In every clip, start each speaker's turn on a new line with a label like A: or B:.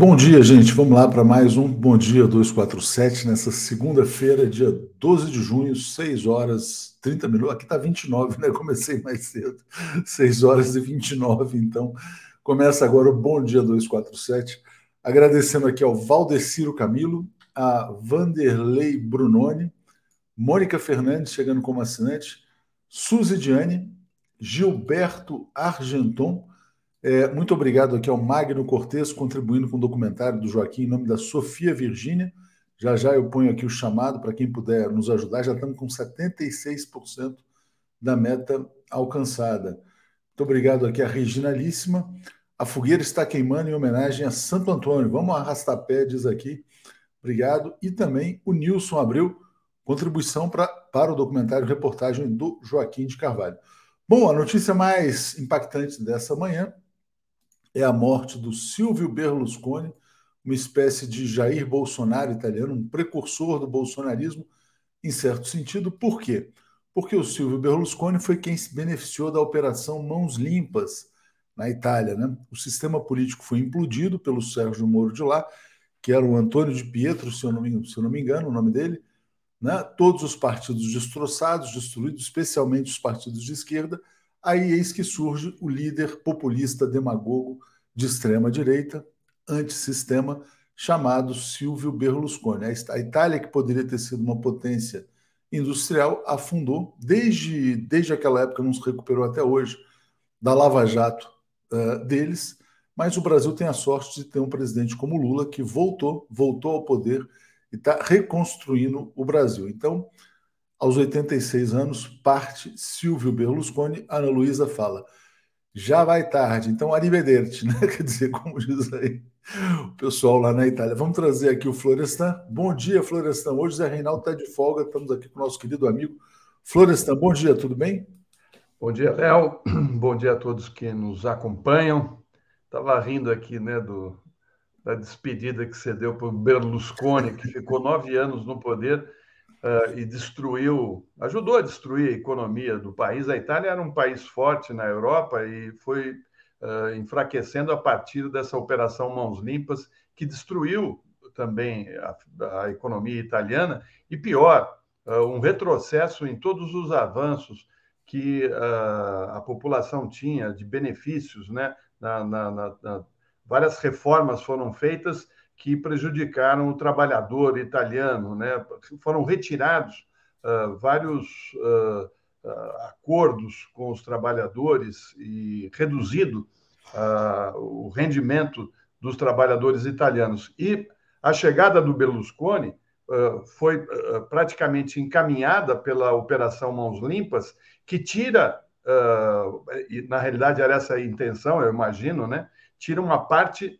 A: Bom dia, gente. Vamos lá para mais um Bom Dia 247, nessa segunda-feira, dia 12 de junho, 6 horas 30 minutos. Aqui está 29, né? Comecei mais cedo, 6 horas e 29. Então, começa agora o Bom Dia 247. Agradecendo aqui ao Valdeciro Camilo, a Vanderlei Brunoni, Mônica Fernandes chegando como assinante, Suzy Diane, Gilberto Argenton. É, muito obrigado aqui ao Magno Cortes, contribuindo com o documentário do Joaquim em nome da Sofia Virgínia. Já já eu ponho aqui o chamado para quem puder nos ajudar. Já estamos com 76% da meta alcançada. Muito obrigado aqui a Regina Líssima. A fogueira está queimando em homenagem a Santo Antônio. Vamos arrastar pé, diz aqui. Obrigado. E também o Nilson Abreu, contribuição pra, para o documentário reportagem do Joaquim de Carvalho. Bom, a notícia mais impactante dessa manhã é a morte do Silvio Berlusconi, uma espécie de Jair Bolsonaro italiano, um precursor do bolsonarismo, em certo sentido. Por quê? Porque o Silvio Berlusconi foi quem se beneficiou da Operação Mãos Limpas na Itália. Né? O sistema político foi implodido pelo Sérgio Moro de lá, que era o Antônio de Pietro, se eu não me, se eu não me engano, o nome dele, né? todos os partidos destroçados, destruídos, especialmente os partidos de esquerda. Aí eis que surge o líder populista demagogo de extrema direita, antissistema, chamado Silvio Berlusconi. A Itália, que poderia ter sido uma potência industrial, afundou. Desde, desde aquela época, não se recuperou até hoje da Lava Jato uh, deles. Mas o Brasil tem a sorte de ter um presidente como Lula, que voltou, voltou ao poder e está reconstruindo o Brasil. Então, aos 86 anos, parte Silvio Berlusconi. Ana Luísa fala: já vai tarde, então arrivederci, né? Quer dizer, como diz aí o pessoal lá na Itália. Vamos trazer aqui o Florestan. Bom dia, Florestan. Hoje Zé Reinaldo está de folga, estamos aqui com o nosso querido amigo Florestan. Bom dia, tudo bem?
B: Bom dia, Léo. Bom dia a todos que nos acompanham. Estava rindo aqui, né, do, da despedida que você deu para o Berlusconi, que ficou nove anos no poder uh, e destruiu, ajudou a destruir a economia do país. A Itália era um país forte na Europa e foi uh, enfraquecendo a partir dessa operação Mãos Limpas, que destruiu também a, a economia italiana e, pior, uh, um retrocesso em todos os avanços que a população tinha de benefícios, né? Na, na, na, várias reformas foram feitas que prejudicaram o trabalhador italiano, né? Foram retirados uh, vários uh, acordos com os trabalhadores e reduzido o rendimento dos trabalhadores italianos. E a chegada do Berlusconi foi praticamente encaminhada pela Operação Mãos Limpas, que tira, na realidade era essa a intenção, eu imagino, né? tira uma parte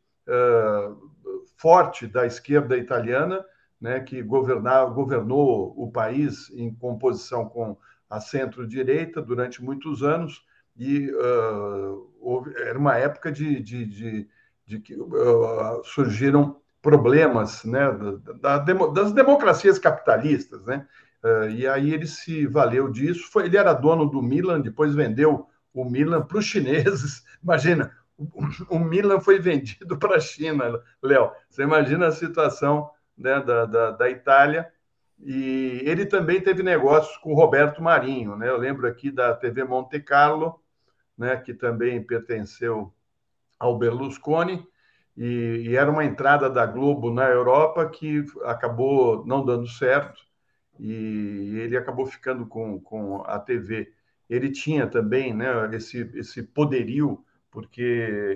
B: forte da esquerda italiana, né, que governar, governou o país em composição com a centro-direita durante muitos anos, e uh, houve, era uma época de, de, de, de que uh, surgiram problemas né, da, da, das democracias capitalistas. Né? Uh, e aí ele se valeu disso. Foi, ele era dono do Milan, depois vendeu o Milan para os chineses. Imagina, o Milan foi vendido para a China, Léo. Você imagina a situação né, da, da, da, Itália. E ele também teve negócios com o Roberto Marinho. Né? Eu lembro aqui da TV Monte Carlo, né, que também pertenceu ao Berlusconi. E, e era uma entrada da Globo na Europa que acabou não dando certo. E ele acabou ficando com, com a TV. Ele tinha também né, esse, esse poderio porque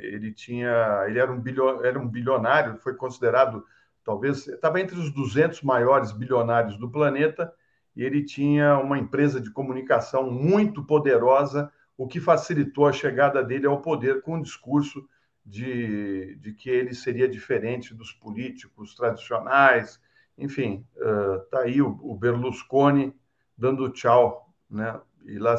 B: ele tinha, ele era um, bilio, era um bilionário, foi considerado, talvez, estava entre os 200 maiores bilionários do planeta, e ele tinha uma empresa de comunicação muito poderosa, o que facilitou a chegada dele ao poder com o discurso de, de que ele seria diferente dos políticos tradicionais. Enfim, está uh, aí o, o Berlusconi dando tchau, né? E lá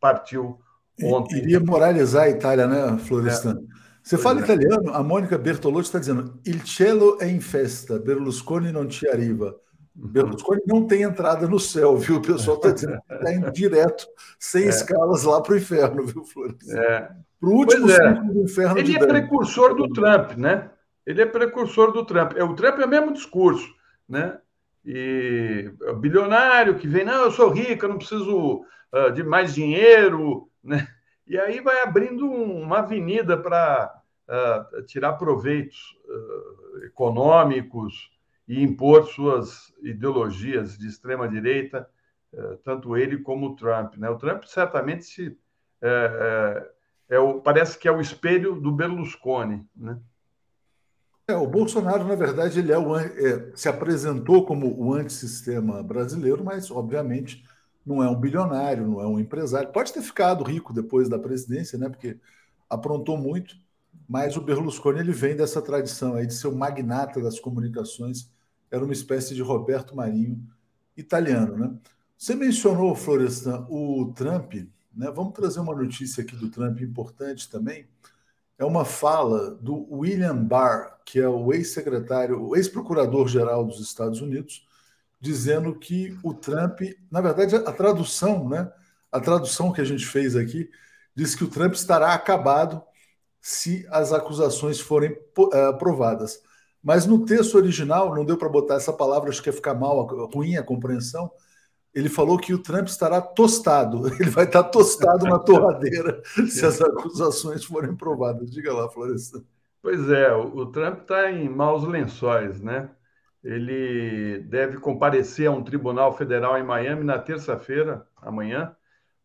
B: partiu
A: ontem. Iria moralizar a Itália, né, Florestan? É. Você fala é. italiano, a Mônica Bertolucci está dizendo: Il cielo è in festa, Berlusconi non ci arriva. Berlusconi não tem entrada no céu, viu? O pessoal está dizendo que está indo direto, sem é. escalas, lá para o inferno, viu, Florestan?
B: É. Para o último é. do inferno
A: Ele
B: é precursor do Trump, né? ele é precursor do Trump. É, o Trump é o mesmo discurso, né? E bilionário que vem, não, eu sou rico, eu não preciso uh, de mais dinheiro, né? E aí vai abrindo uma avenida para uh, tirar proveitos uh, econômicos e impor suas ideologias de extrema direita, tanto ele como o Trump. Né? O Trump certamente se, é, é, é o, parece que é o espelho do Berlusconi, né?
A: É, o Bolsonaro, na verdade, ele é o, é, se apresentou como o antissistema brasileiro, mas, obviamente, não é um bilionário, não é um empresário. Pode ter ficado rico depois da presidência, né? Porque aprontou muito, mas o Berlusconi ele vem dessa tradição aí de ser o magnata das comunicações, era uma espécie de Roberto Marinho italiano, né? Você mencionou, Florestan, o Trump, né? Vamos trazer uma notícia aqui do Trump importante também é uma fala do William Barr, que é o ex-secretário, ex-procurador-geral dos Estados Unidos, dizendo que o Trump, na verdade, a tradução, né? A tradução que a gente fez aqui diz que o Trump estará acabado se as acusações forem uh, provadas. Mas no texto original não deu para botar essa palavra, acho que ia ficar mal, ruim a compreensão ele falou que o Trump estará tostado, ele vai estar tostado na torradeira se as acusações forem provadas. Diga lá, Florestan.
B: Pois é, o Trump está em maus lençóis, né? Ele deve comparecer a um tribunal federal em Miami na terça-feira, amanhã,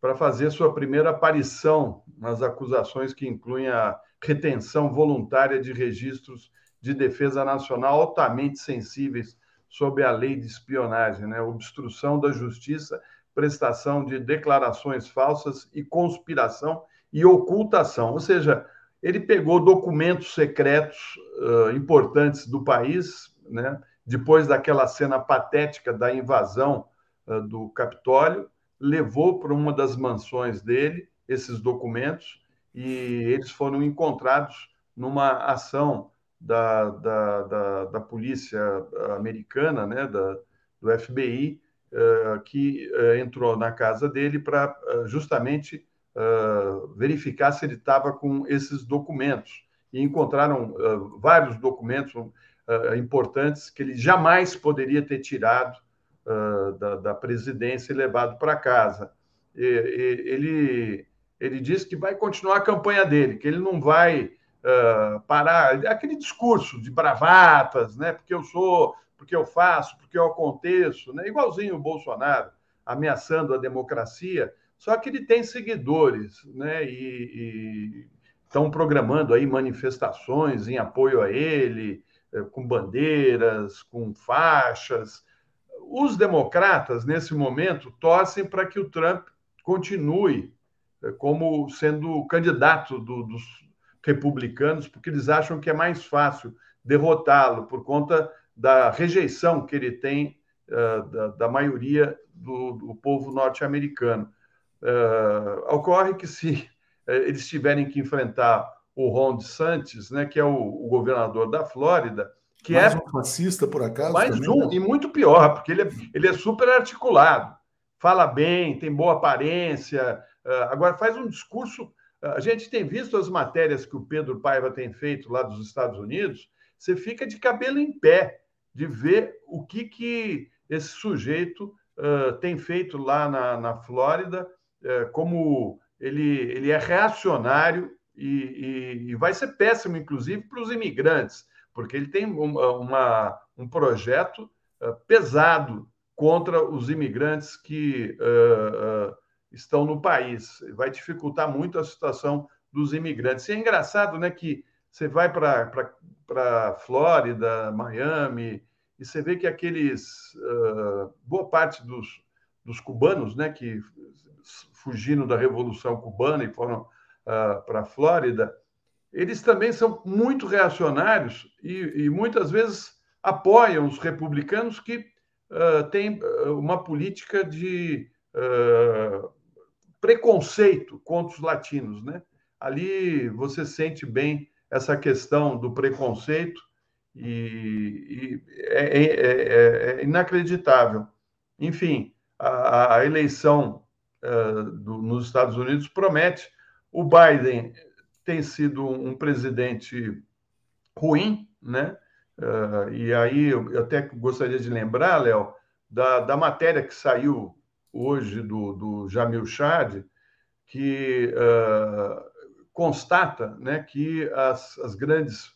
B: para fazer sua primeira aparição nas acusações que incluem a retenção voluntária de registros de defesa nacional altamente sensíveis sob a lei de espionagem, né? obstrução da justiça, prestação de declarações falsas e conspiração e ocultação. Ou seja, ele pegou documentos secretos uh, importantes do país, né? Depois daquela cena patética da invasão uh, do Capitólio, levou para uma das mansões dele esses documentos e eles foram encontrados numa ação da, da, da, da polícia americana, né, da, do FBI, uh, eh, que uh, entrou na casa dele para justamente verificar se ele estava com esses documentos. E encontraram vários documentos importantes que ele jamais poderia ter tirado da, da, presidência e levado para casa. E, e, ele, ele disse que vai continuar a campanha dele, que ele não vai uh, parar aquele discurso de bravatas, né? Porque eu sou, porque eu faço, porque eu aconteço, né? Igualzinho o Bolsonaro ameaçando a democracia, só que ele tem seguidores, né? E, estão programando aí manifestações em apoio a ele, com bandeiras, com faixas. Os democratas, nesse momento, torcem para que o Trump continue eh, como sendo candidato do, dos, republicanos, porque eles acham que é mais fácil derrotá-lo por conta da rejeição que ele tem uh, da, da, maioria do, do povo norte-americano. Uh, ocorre que se uh, eles tiverem que enfrentar o Ron DeSantis, né, que é o, o governador da Flórida, que
A: mais
B: é
A: um fascista por acaso,
B: mais também, um né? e muito pior, porque ele é, ele é super articulado, fala bem, tem boa aparência, agora faz um discurso. A gente tem visto as matérias que o Pedro Paiva tem feito lá dos Estados Unidos, você fica de cabelo em pé de ver o que, que esse sujeito uh, tem feito lá na, na Flórida, uh, como ele, ele é reacionário e, e, e vai ser péssimo, inclusive, para os imigrantes, porque ele tem uma, uma um projeto uh, pesado contra os imigrantes que estão no país. Vai dificultar muito a situação dos imigrantes. E é engraçado né, que você vai para Flórida, Miami, e você vê que aqueles. Uh, boa parte dos, dos cubanos né, que fugiram da Revolução Cubana e foram uh, para a Flórida, eles também são muito reacionários e, e muitas vezes apoiam os republicanos que uh, têm uma política de uh, preconceito contra os latinos, né? Ali você sente bem essa questão do preconceito e, e é, é, é, é, inacreditável. Enfim, a, a eleição uh, do, nos Estados Unidos promete. O Biden tem sido um presidente ruim, né? Uh, e aí eu até gostaria de lembrar, Léo, da, da matéria que saiu hoje do, do Jamil Chad, que uh, constata né, que as, as grandes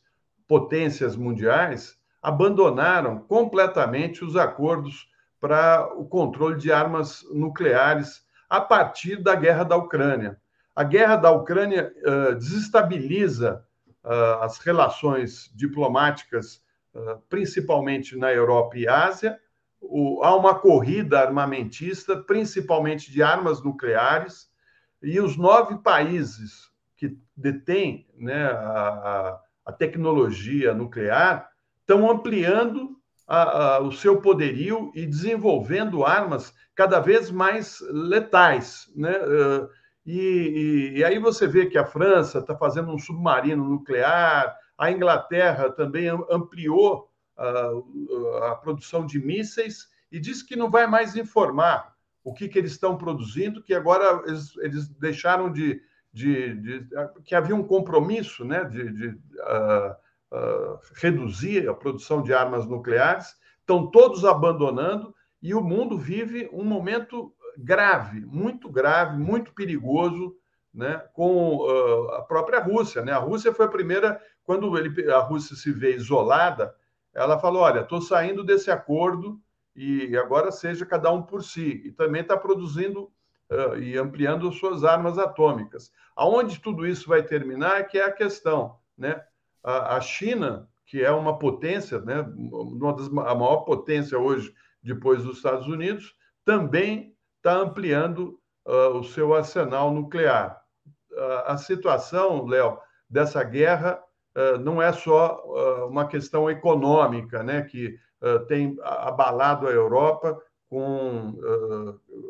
B: potências mundiais abandonaram completamente os acordos para o controle de armas nucleares a partir da guerra da Ucrânia. A guerra da Ucrânia uh, desestabiliza uh, as relações diplomáticas, uh, principalmente na Europa e Ásia. O, há uma corrida armamentista, principalmente de armas nucleares, e os nove países que detêm né, a, a tecnologia nuclear estão ampliando a, a, o seu poderio e desenvolvendo armas cada vez mais letais. Né? Uh, e, e, e, aí você vê que a França está fazendo um submarino nuclear, a Inglaterra também ampliou uh, a produção de mísseis e diz que não vai mais informar o que, que eles estão produzindo, que agora eles, eles deixaram de, de, de, que havia um compromisso né, de, de uh, uh, reduzir a produção de armas nucleares, estão todos abandonando e o mundo vive um momento grave, muito grave, muito perigoso, né, com uh, a própria Rússia. Né? A Rússia foi a primeira, quando ele, a Rússia se vê isolada, ela falou: olha, estou saindo desse acordo e agora seja cada um por si. E também está produzindo uh, e ampliando suas armas atômicas. Aonde tudo isso vai terminar é que é a questão. Né? A, a China, que é uma potência, né, uma das, a maior potência hoje depois dos Estados Unidos, também está ampliando uh, o seu arsenal nuclear. Uh, a situação, Léo, dessa guerra uh, não é só uma questão econômica, né, que tem abalado a Europa com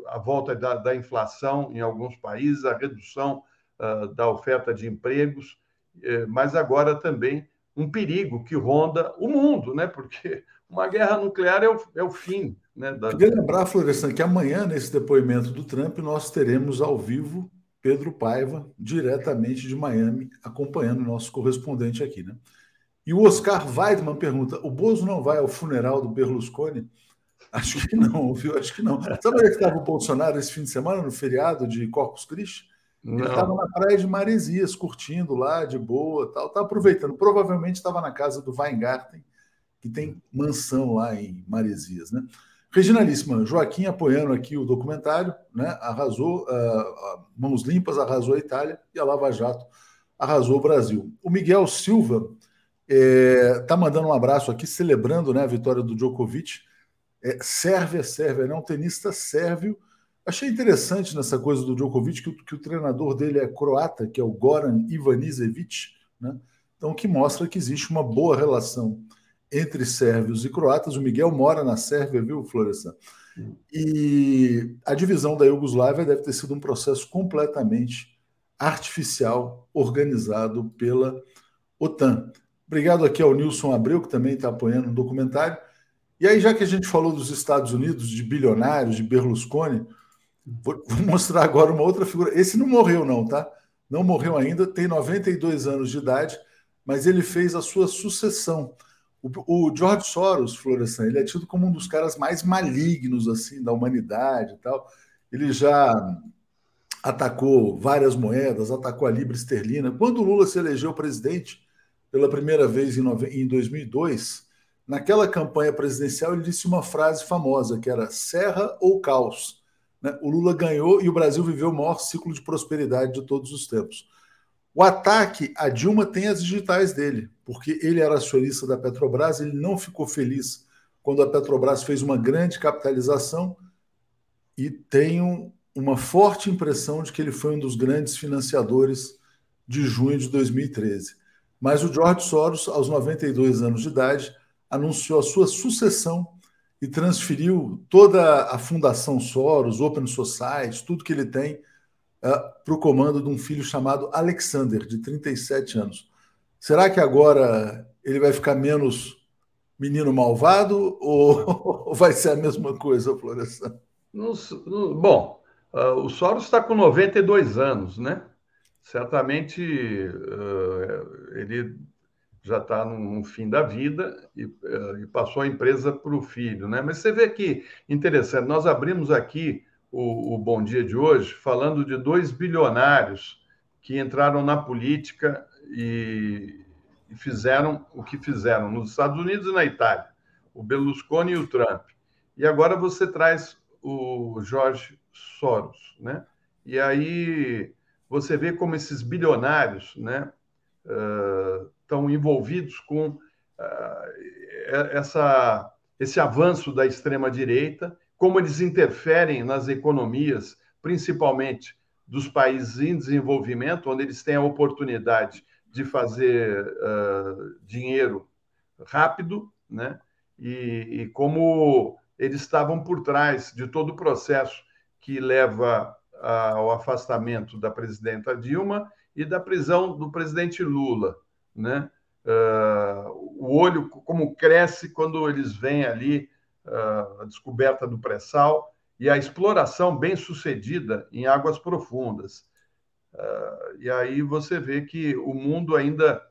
B: a volta da, da, inflação em alguns países, a redução da oferta de empregos, eh, mas agora também um perigo que ronda o mundo, né? Porque uma guerra nuclear é o, é o fim né,
A: da... Queria lembrar, Florestan, que amanhã, nesse depoimento do Trump, nós teremos ao vivo Pedro Paiva, diretamente de Miami, acompanhando o nosso correspondente aqui. Né? E o Oscar Weidman pergunta: o Bozo não vai ao funeral do Berlusconi? Acho que não, viu? Acho que não. Sabe onde é estava o Bolsonaro esse fim de semana, no feriado de Corpus Christi? Ele estava na praia de Maresias, curtindo lá, de boa, tal, tá aproveitando. Provavelmente estava na casa do Weingarten, que tem mansão lá em Maresias, né? Regionalíssima, Joaquim apoiando aqui o documentário, né? Arrasou, uh, mãos limpas, arrasou a Itália e a Lava Jato arrasou o Brasil. O Miguel Silva está é, mandando um abraço aqui, celebrando né, a vitória do Djokovic. É, Sérvia, Sérvia, né? Um tenista sérvio. Achei interessante nessa coisa do Djokovic que, que o treinador dele é croata, que é o Goran Ivanisevic, né? Então, que mostra que existe uma boa relação entre sérvios e croatas. O Miguel mora na Sérvia, viu, Florestan? E a divisão da Iugoslávia deve ter sido um processo completamente artificial, organizado pela OTAN. Obrigado aqui ao Nilson Abreu, que também está apoiando o um documentário. E aí, já que a gente falou dos Estados Unidos, de bilionários, de Berlusconi, vou mostrar agora uma outra figura. Esse não morreu, não, tá? Não morreu ainda, tem 92 anos de idade, mas ele fez a sua sucessão. O, o George Soros, Florestan, ele é tido como um dos caras mais malignos assim da humanidade e tal. Ele já atacou várias moedas, atacou a libra esterlina. Quando o Lula se elegeu presidente pela primeira vez em 2002, naquela campanha presidencial ele disse uma frase famosa que era serra ou caos. Né? O Lula ganhou e o Brasil viveu o maior ciclo de prosperidade de todos os tempos. O ataque a Dilma tem as digitais dele, porque ele era acionista da Petrobras, ele não ficou feliz quando a Petrobras fez uma grande capitalização e tenho uma forte impressão de que ele foi um dos grandes financiadores de junho de 2013. Mas o George Soros, aos 92 anos de idade, anunciou a sua sucessão e transferiu toda a Fundação Soros, Open Society, tudo que ele tem para o comando de um filho chamado Alexander, de 37 anos. Será que agora ele vai ficar menos menino malvado ou, vai ser a mesma coisa, Florestan?
B: Bom, uh, o Soros está com 92 anos, né? Certamente uh, ele já está no, no, fim da vida e, uh, e passou a empresa para o filho, né? Mas você vê que interessante, nós abrimos aqui o, o Bom Dia de hoje falando de dois bilionários que entraram na política e, fizeram o que fizeram nos Estados Unidos e na Itália, o Berlusconi e o Trump. E agora você traz o Jorge Soros, né? E aí você vê como esses bilionários, né? Uh, estão envolvidos com uh, essa, esse avanço da extrema-direita, como eles interferem nas economias, principalmente dos países em desenvolvimento, onde eles têm a oportunidade de fazer uh, dinheiro rápido, né? E, e, como eles estavam por trás de todo o processo que leva ao afastamento da presidenta Dilma e da prisão do presidente Lula né? Uh, o olho como cresce quando eles veem ali a descoberta do pré-sal e a exploração bem sucedida em águas profundas. Uh, e aí você vê que o mundo ainda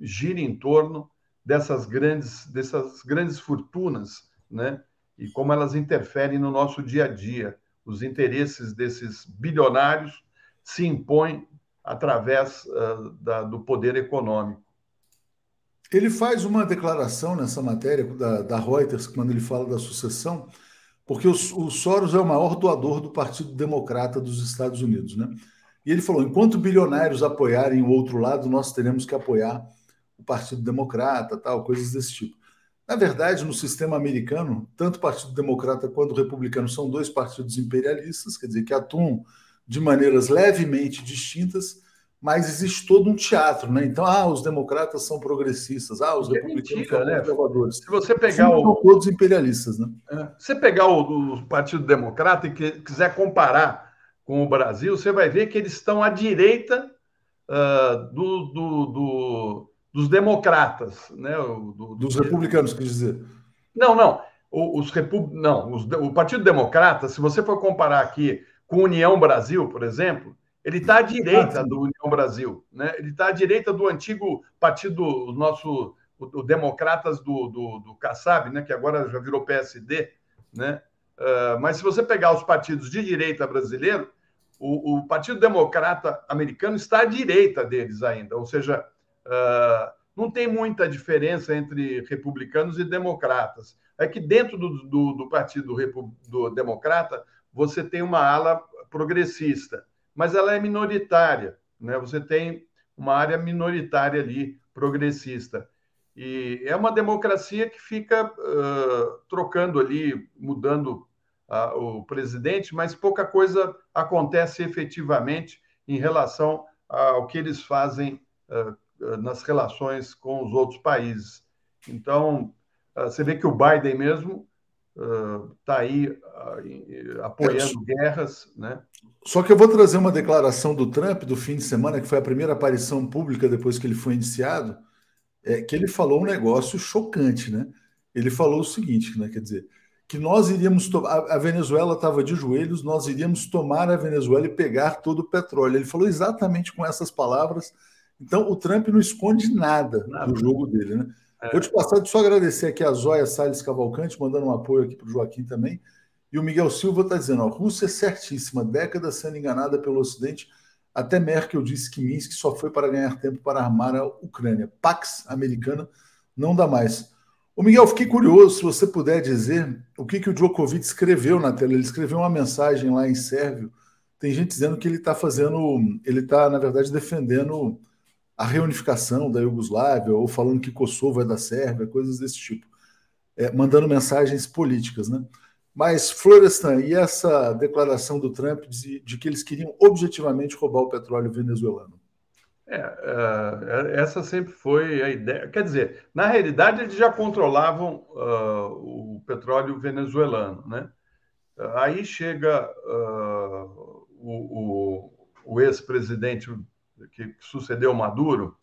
B: gira em torno dessas grandes, dessas grandes fortunas, né? E como elas interferem no nosso dia a dia. Os interesses desses bilionários se impõem através uh, da, do poder econômico.
A: Ele faz uma declaração nessa matéria da, da Reuters, quando ele fala da sucessão, porque o, o Soros é o maior doador do Partido Democrata dos Estados Unidos, né? E ele falou: enquanto bilionários apoiarem o outro lado, nós teremos que apoiar o Partido Democrata, tal, coisas desse tipo. Na verdade, no sistema americano, tanto o Partido Democrata quanto o Republicano são dois partidos imperialistas, quer dizer, que atuam de maneiras levemente distintas, mas existe todo um teatro, né? Então, ah, os democratas são progressistas, ah, os é republicanos mentira, são né? conservadores.
B: Se você pegar Sim, o
A: todos imperialistas, né?
B: É. Se você pegar o, o Partido Democrata e que, quiser comparar com o Brasil, você vai ver que eles estão à direita uh, do, do, do, dos democratas, né?
A: Do, dos republicanos, quer dizer?
B: Não, não. Os, repu... não os, o Partido Democrata, se você for comparar aqui com União Brasil, por exemplo, ele está à direita do União Brasil, né? Ele está à direita do antigo partido nosso, o, o Democratas do, do, do Kassab, né? Que agora já virou PSD, né? Uh, mas se você pegar os partidos de direita brasileiro, o, o, Partido Democrata americano está à direita deles ainda, ou seja, uh, não tem muita diferença entre republicanos e democratas. É que dentro do, do, do Partido do Democrata você tem uma ala progressista, mas ela é minoritária, né? Você tem uma área minoritária ali progressista. E é uma democracia que fica uh, trocando ali, mudando uh, o presidente, mas pouca coisa acontece efetivamente em relação ao que eles fazem uh, nas relações com os outros países. Então, você vê que o Biden mesmo está uh, aí uh, apoiando é, guerras, né?
A: Só que eu vou trazer uma declaração do Trump do fim de semana, que foi a primeira aparição pública depois que ele foi indiciado, é, que ele falou um negócio chocante, né? Ele falou o seguinte, né? Quer dizer, que nós iríamos a, a Venezuela estava de joelhos, nós iríamos tomar a Venezuela e pegar todo o petróleo. Ele falou exatamente com essas palavras. Então o Trump não esconde nada, nada. do jogo dele, né? Vou te passar, só agradecer aqui a Zóia Salles Cavalcante, mandando um apoio aqui para o Joaquim também. E o Miguel Silva está dizendo: ó, Rússia é certíssima, década sendo enganada pelo Ocidente. Até Merkel disse que Minsk só foi para ganhar tempo para armar a Ucrânia. Pax americana não dá mais. O Miguel, fiquei curioso se você puder dizer o que, que o Djokovic escreveu na tela. Ele escreveu uma mensagem lá em sérvio. Tem gente dizendo que ele está fazendo, ele está, na verdade, defendendo a reunificação da Iugoslávia, ou falando que Kosovo é da Sérvia, coisas desse tipo, é, mandando mensagens políticas, né? Mas, Florestan, e essa declaração do Trump de, de, que eles queriam objetivamente roubar o petróleo venezuelano?
B: É, uh, essa sempre foi a ideia. Quer dizer, na realidade, eles já controlavam uh, o petróleo venezuelano, né? Aí chega uh, o, o, o ex-presidente que sucedeu Maduro,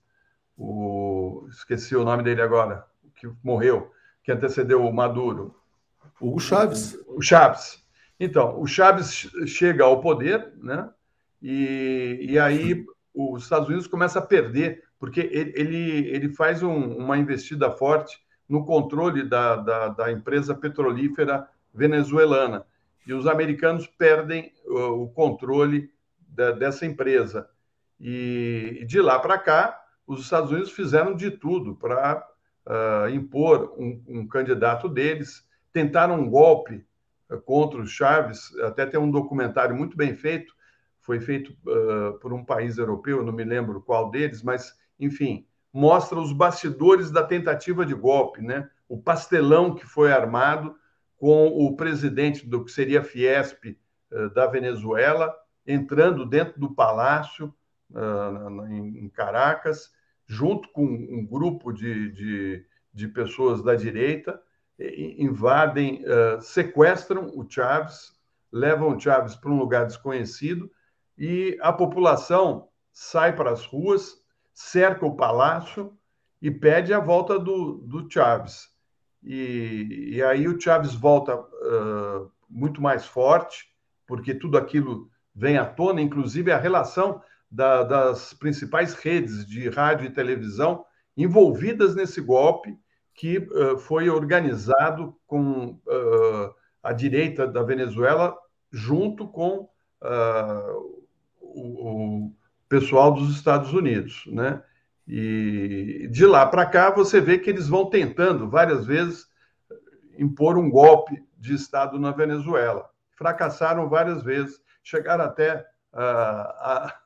B: o, esqueci o nome dele agora, que morreu, que antecedeu o Maduro.
A: Hugo Chaves.
B: O Chaves. Então, o Chaves chega ao poder, né? E, e aí os Estados Unidos começa a perder, porque ele, ele, ele faz um, uma investida forte no controle da, da, da, empresa petrolífera venezuelana. E os americanos perdem o, o controle da, dessa empresa. E, de lá para cá, os Estados Unidos fizeram de tudo para uh, impor um, um, candidato deles, tentaram um golpe uh, contra o Chaves, até tem um documentário muito bem feito, foi feito uh, por um país europeu, não me lembro qual deles, mas, enfim, mostra os bastidores da tentativa de golpe, né? o pastelão que foi armado com o presidente do que seria Fiesp da Venezuela, entrando dentro do palácio em Caracas, junto com um grupo de, de, de pessoas da direita, invadem, uh, sequestram o Chaves, levam o Chaves para um lugar desconhecido e a população sai para as ruas, cerca o palácio e pede a volta do, do Chaves. E, e aí o Chaves volta uh, muito mais forte, porque tudo aquilo vem à tona, inclusive a relação da, das principais redes de rádio e televisão envolvidas nesse golpe que uh, foi organizado com uh, a direita da Venezuela junto com uh, o, o, pessoal dos Estados Unidos, né? E de lá para cá você vê que eles vão tentando várias vezes impor um golpe de Estado na Venezuela. Fracassaram várias vezes, chegaram até a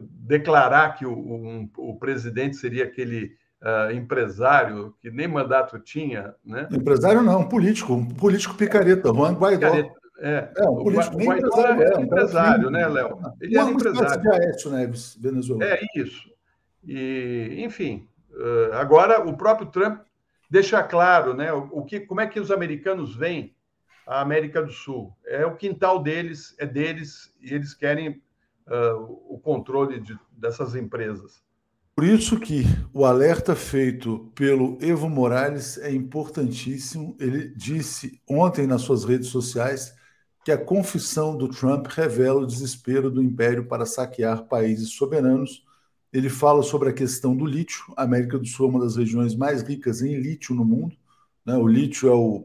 B: declarar que o, um, o presidente seria aquele uh, empresário que nem mandato tinha, né?
A: Empresário não, um político, um político picareta, Juan Guaidó. Picareta.
B: É, é um político o empresário, é, um empresário, né, Léo?
A: Ele é um empresário. de Aécio Neves, Venezuela.
B: É isso. E, enfim, agora o próprio Trump deixa claro, né, o que, como é que os americanos veem a América do Sul. É o quintal deles, é deles e eles querem uh, o controle de, dessas empresas.
A: Por isso que o alerta feito pelo Evo Morales é importantíssimo. Ele disse ontem nas suas redes sociais que a confissão do Trump revela o desespero do império para saquear países soberanos. Ele fala sobre a questão do lítio. A América do Sul é uma das regiões mais ricas em lítio no mundo. Né? O lítio é o,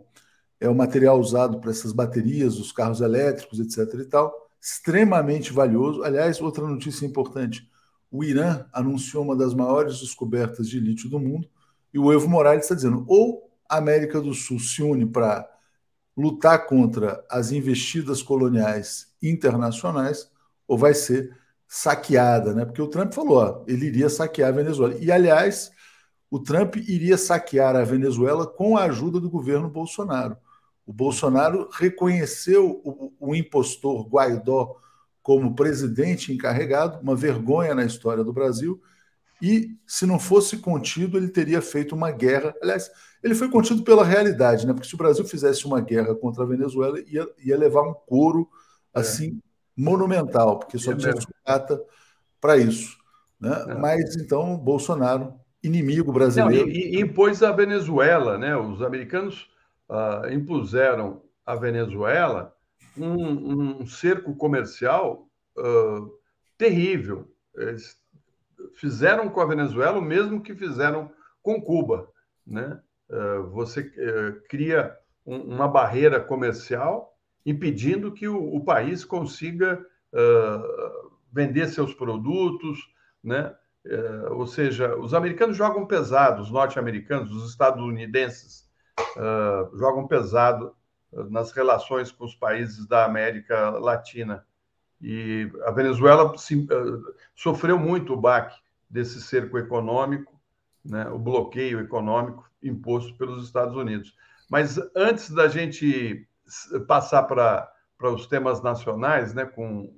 A: é o material usado para essas baterias, os carros elétricos, etc. e tal extremamente valioso. Aliás, outra notícia importante: o Irã anunciou uma das maiores descobertas de lítio do mundo e o Evo Morales está dizendo ou a América do Sul se une para lutar contra as investidas coloniais internacionais ou vai ser saqueada, né? Porque o Trump falou, ó, ele iria saquear a Venezuela. E aliás, o Trump iria saquear a Venezuela com a ajuda do governo Bolsonaro. O Bolsonaro reconheceu o, o impostor Guaidó como presidente encarregado, uma vergonha na história do Brasil, e se não fosse contido, ele teria feito uma guerra. Aliás, ele foi contido pela realidade, né? Porque se o Brasil fizesse uma guerra contra a Venezuela, ia, ia levar um couro assim é. monumental, porque só é tinha sucata para isso. Né? É. Mas então Bolsonaro, inimigo brasileiro. Não,
B: e, e impôs a Venezuela, né? Os americanos uh, impuseram à Venezuela um, um cerco comercial uh, terrível. Eles fizeram com a Venezuela o mesmo que fizeram com Cuba. Né? Uh, você uh, cria um, uma barreira comercial impedindo que o, o país consiga vender seus produtos, né? ou seja, os americanos jogam pesado, os norte-americanos, os estadunidenses uh, jogam pesado nas relações com os países da América Latina. E a Venezuela se, uh, sofreu muito o baque desse cerco econômico, né, o bloqueio econômico imposto pelos Estados Unidos. Mas antes da gente passar para os temas nacionais, né, com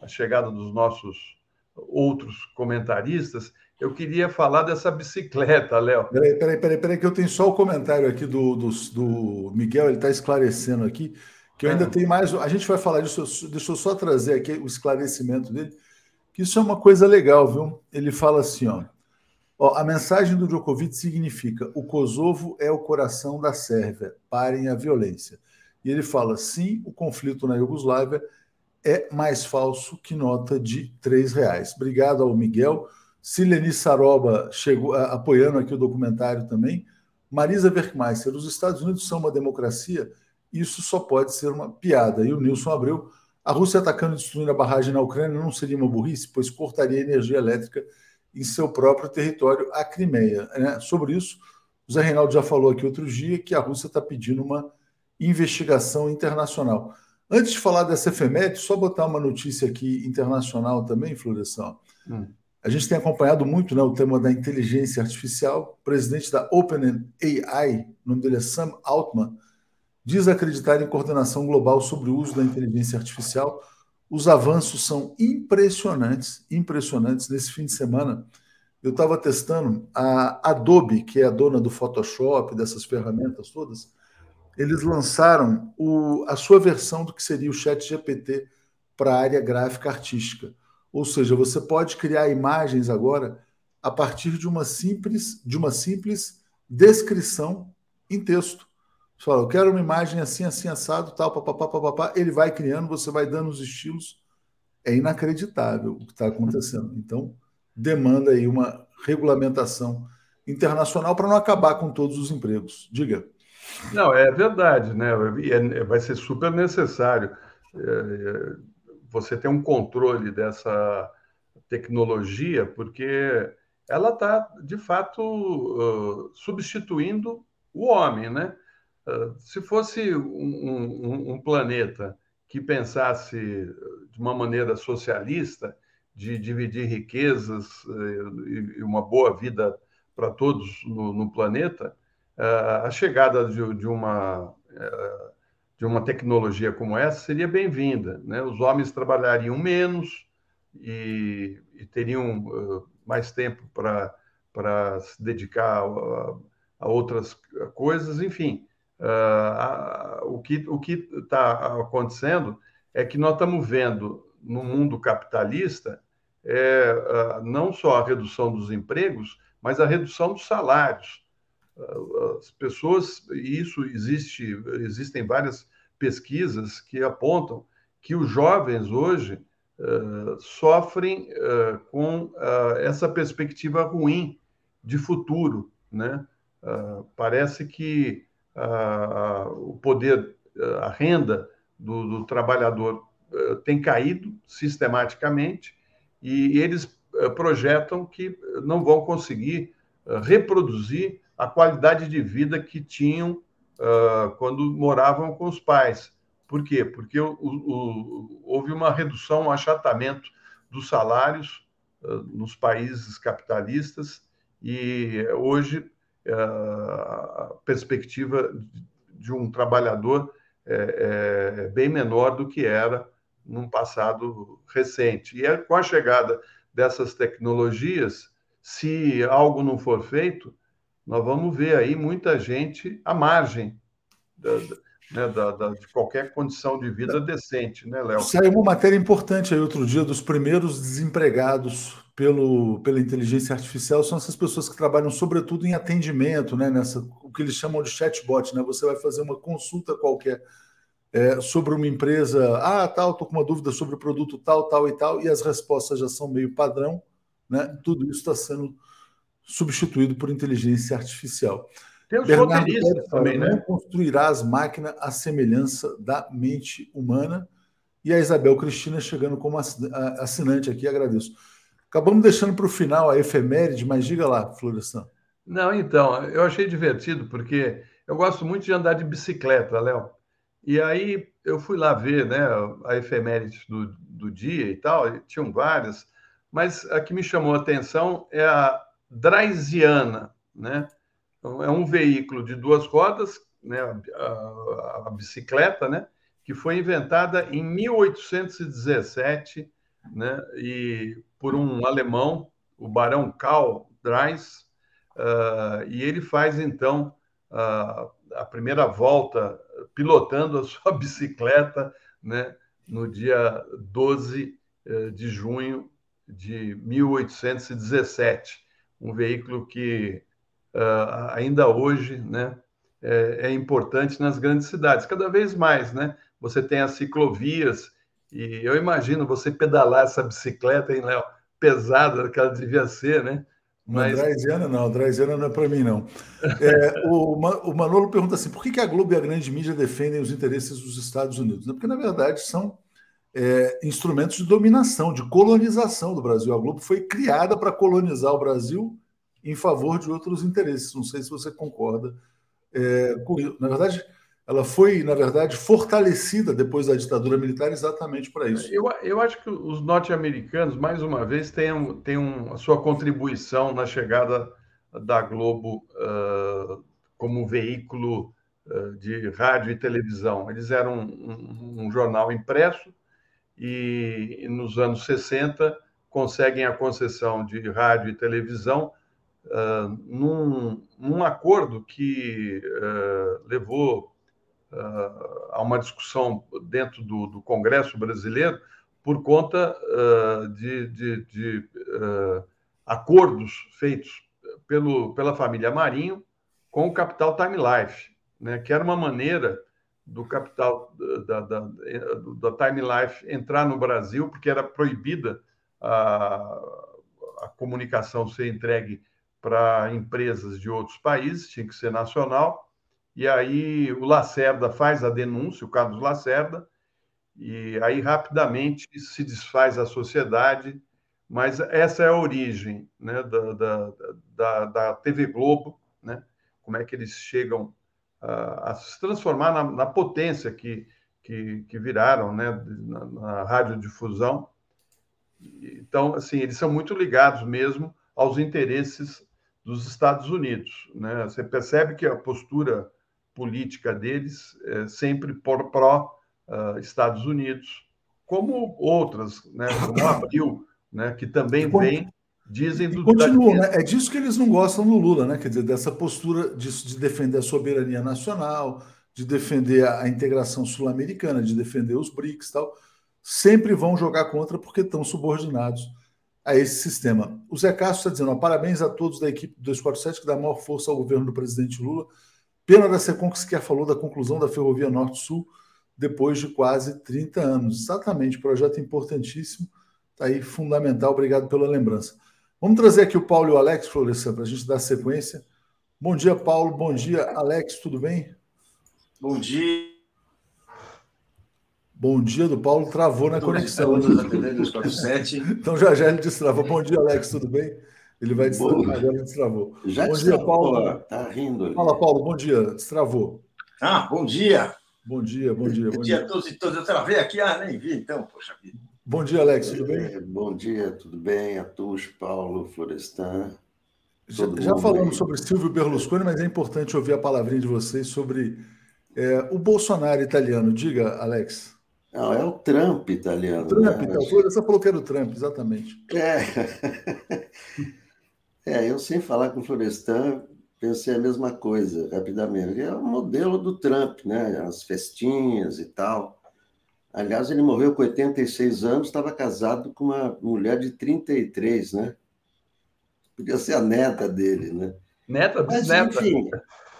B: a chegada dos nossos outros comentaristas, eu queria falar dessa bicicleta, Léo.
A: Peraí, peraí, peraí, peraí, que eu tenho só o comentário aqui do, do, do Miguel, ele está esclarecendo aqui, que eu ainda é. tenho mais. A gente vai falar disso, deixa eu só trazer aqui o esclarecimento dele, que isso é uma coisa legal, viu? Ele fala assim, ó. ó a mensagem do Djokovic significa: o Kosovo é o coração da Sérvia, parem a violência. E ele fala: sim, o conflito na Iugoslávia é mais falso que nota de R$ reais. Obrigado ao Miguel. Silene Saroba chegou apoiando aqui o documentário também. Marisa Werkmeister, os Estados Unidos são uma democracia, isso só pode ser uma piada. E o Nilson Abreu, a Rússia atacando e destruindo a barragem na Ucrânia não seria uma burrice, pois cortaria energia elétrica em seu próprio território, a Crimeia. Né? Sobre isso, o Zé Reinaldo já falou aqui outro dia que a Rússia está pedindo uma investigação internacional. Antes de falar dessa efeméride, só botar uma notícia aqui internacional também, Floresção. Hum. A gente tem acompanhado muito né, o tema da inteligência artificial. O presidente da OpenAI, o nome dele é Sam Altman, diz acreditar em coordenação global sobre o uso da inteligência artificial. Os avanços são impressionantes, impressionantes. Nesse fim de semana, eu estava testando a Adobe, que é a dona do Photoshop, dessas ferramentas todas eles lançaram o, a sua versão do que seria o Chat GPT para a área gráfica artística. Ou seja, você pode criar imagens agora a partir de uma simples, de uma simples descrição em texto. Você fala, eu quero uma imagem assim, assim, assado, tal, papapá, papapá. Ele vai criando, você vai dando os estilos. É inacreditável o que está acontecendo. Então, demanda aí uma regulamentação internacional para não acabar com todos os empregos. Diga.
B: Não, é verdade, né? É, vai ser super necessário é, é, você ter um controle dessa tecnologia, porque ela está, de fato, substituindo o homem, né? Se fosse um, um, um planeta que pensasse de uma maneira socialista, de dividir riquezas e uma boa vida para todos no, no planeta, a chegada de, de, uma, eh, de uma tecnologia como essa seria bem-vinda. Né? Os homens trabalhariam menos e, e teriam uh, mais tempo para se dedicar a, a, outras coisas, enfim. Uh, a, o que o está acontecendo é que nós estamos vendo no mundo capitalista é, não só a redução dos empregos, mas a redução dos salários as pessoas, e isso existe, existem várias pesquisas que apontam que os jovens hoje uh, sofrem uh, com uh, essa perspectiva ruim de futuro, né? parece que o poder, a renda do, do trabalhador tem caído sistematicamente e eles projetam que não vão conseguir reproduzir a qualidade de vida que tinham uh, quando moravam com os pais. Por quê? Porque o, o, houve uma redução, um achatamento dos salários uh, nos países capitalistas e hoje uh, a perspectiva de um trabalhador é, é, bem menor do que era num passado recente. E é, com a chegada dessas tecnologias, se algo não for feito, nós vamos ver aí muita gente à margem da, né, da, da, de qualquer condição de vida decente, né, Léo?
A: Saiu uma matéria importante aí outro dia dos primeiros desempregados pelo, pela inteligência artificial são essas pessoas que trabalham sobretudo em atendimento, né, nessa o que eles chamam de chatbot, né? Você vai fazer uma consulta qualquer é, sobre uma empresa, ah, tal, estou com uma dúvida sobre o produto tal, tal e tal, e as respostas já são meio padrão, né? Tudo isso está sendo substituído por inteligência artificial.
B: Tem os Bernardo Pérez também, né?
A: Construirá as máquinas à semelhança da mente humana. E a Isabel Cristina chegando como assinante aqui, agradeço. Acabamos deixando para o final a efeméride, mas diga lá, Florestan.
B: Não, então, eu achei divertido, porque eu gosto muito de andar de bicicleta, Léo. E aí eu fui lá ver né, a efeméride do, do dia e tal, e tinham várias, mas a que me chamou a atenção é a Draisiana, né? Então, é um veículo de duas rodas, né? A, a, bicicleta, né? Que foi inventada em 1817, né? E por um alemão, o Barão Karl Dreis, uh, e ele faz então uh, a primeira volta pilotando a sua bicicleta, né? No dia 12 uh, de junho de 1817 um veículo que uh, ainda hoje né, é, é, importante nas grandes cidades, cada vez mais. Né? Você tem as ciclovias E eu imagino você pedalar essa bicicleta, hein, Léo? Pesada que ela devia ser, né?
A: Mas... Draisiana não, Draisiana não é para mim, não. É, o, o Manolo pergunta assim: por que, que a Globo e a grande mídia defendem os interesses dos Estados Unidos? Porque, na verdade, são é, instrumentos de dominação, de colonização do Brasil. A Globo foi criada para colonizar o Brasil em favor de outros interesses. Não sei se você concorda é, com isso. Na verdade, ela foi, na verdade, fortalecida depois da ditadura militar exatamente para isso.
B: Eu, eu acho que os norte-americanos, mais uma vez, têm, têm um, a sua contribuição na chegada da Globo uh, como veículo uh, de rádio e televisão. Eles eram um, um, um jornal impresso e, nos anos 60 conseguem a concessão de rádio e televisão uh, num, num acordo que levou a uma discussão dentro do, do Congresso brasileiro por conta uh, de, de, de uh, acordos feitos pelo, pela família Marinho com o capital Time Life, né, que era uma maneira do capital da, da, da Time Life entrar no Brasil, porque era proibida a, a comunicação ser entregue para empresas de outros países, tinha que ser nacional, e aí o Lacerda faz a denúncia, o Carlos Lacerda, e aí rapidamente se desfaz a sociedade, mas essa é a origem né, da, da, da, da TV Globo, né? como é que eles chegam a, a se transformar na, na potência que, que, que, viraram né, na, na radiodifusão. Então, assim, eles são muito ligados mesmo aos interesses dos Estados Unidos. Né? Você percebe que a postura política deles é sempre por pró-Estados uh, Unidos, como outras, né, como a Abril, né, que também vem, dizem do.
A: Continua, né? É disso que eles não gostam do Lula, né? Quer dizer, dessa postura de, de defender a soberania nacional, de defender a, integração sul-americana, de defender os BRICS tal. Sempre vão jogar contra porque estão subordinados a esse sistema. O Zé Castro está dizendo: ó, parabéns a todos da equipe do 247 que dá maior força ao governo do presidente Lula Pena da Secom que sequer falou da conclusão da Ferrovia Norte-Sul depois de quase 30 anos. Exatamente, projeto importantíssimo, está aí fundamental. Obrigado pela lembrança. Vamos trazer aqui o Paulo e o Alex, Florestan, para a gente dar sequência. Bom dia, Paulo. Bom dia, Alex. Tudo bem?
C: Bom dia.
A: Bom dia do Paulo. Travou na conexão. então já já ele destravou. Bom dia, Alex. Tudo bem? Ele vai destravar, agora destravou.
C: Já bom dia, Paulo. Tá rindo. Ali.
A: Fala, Paulo, bom dia. Destravou.
C: Ah, bom dia.
A: Bom dia, bom dia.
C: Bom, dia a todos e todas. Eu travei aqui, ah, nem vi, então, poxa vida.
A: Bom dia, Alex, tudo bem?
C: É, bom dia, tudo bem? Atus, Paulo, Florestan.
A: Já, já falamos aí. sobre Silvio Berlusconi, mas é importante ouvir a palavrinha de vocês sobre é, o Bolsonaro italiano. Diga, Alex.
C: Não, é o Trump italiano.
A: Trump, né? então. Você falou que era o Trump, exatamente.
C: É. É, eu sem falar com o Florestan, pensei a mesma coisa, rapidamente. É o modelo do Trump, né? As festinhas e tal. Aliás, ele morreu com 86 anos, estava casado com uma mulher de 33, né? Podia ser a neta dele, né?
B: Neta, bisneta.
C: Enfim,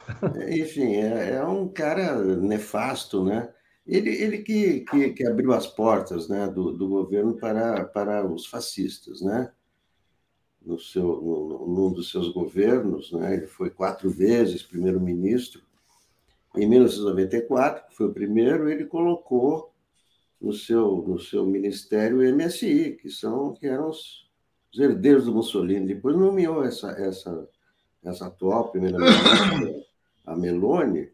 C: enfim é, é, um cara nefasto, né? Ele, ele que, que, que abriu as portas né, do, do governo para, para os fascistas, né? no seu, no, num dos seus governos, né? ele foi quatro vezes primeiro-ministro. Em 1994, que foi o primeiro, ele colocou no seu, no seu ministério o MSI, que, são, que eram os, os herdeiros do Mussolini. Depois nomeou essa, essa, essa atual primeira-ministra, a Meloni,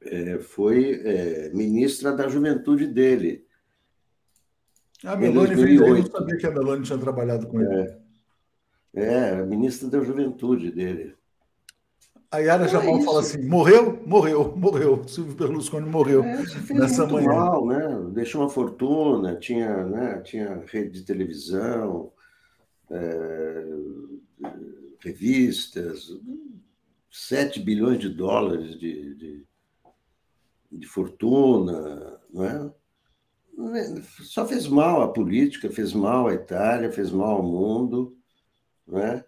C: é, foi é, ministra da juventude dele.
A: A Meloni veio, eu não sabia que a Meloni tinha trabalhado com ele.
C: É, é, ministra da juventude dele.
A: A Yara é Jamal fala assim: morreu? Morreu, morreu. Silvio Berlusconi morreu
C: é, nessa manhã. Mal, né? Deixou uma fortuna, tinha, né? tinha rede de televisão, é, revistas, 7 bilhões de dólares de, de, de fortuna, não é? Só fez mal à política, fez mal à Itália, fez mal ao mundo né?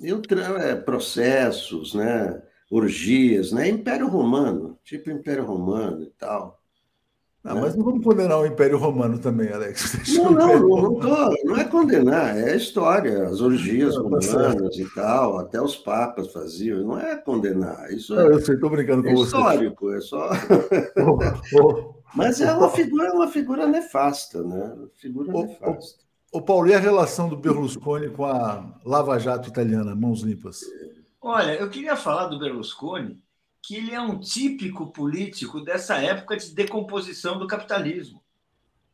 C: O é, processos, né? orgias, né? Império Romano, tipo Império Romano e tal.
A: Não, né? mas não vamos condenar o Império Romano também, Alex.
C: Não, não, não, tô, não é condenar, é história, as orgias não, tá romanas e tal, até os papas faziam, não é condenar. Isso
A: não, eu sei, estou brincando
C: é
A: com
C: histórico,
A: você.
C: é só. mas é uma figura, uma figura nefasta, né? Figura oh, nefasta.
A: Ô, Paulo, e a relação do Berlusconi com a Lava Jato italiana, mãos limpas?
D: Olha, eu queria falar do Berlusconi que ele é um típico político dessa época de decomposição do capitalismo. O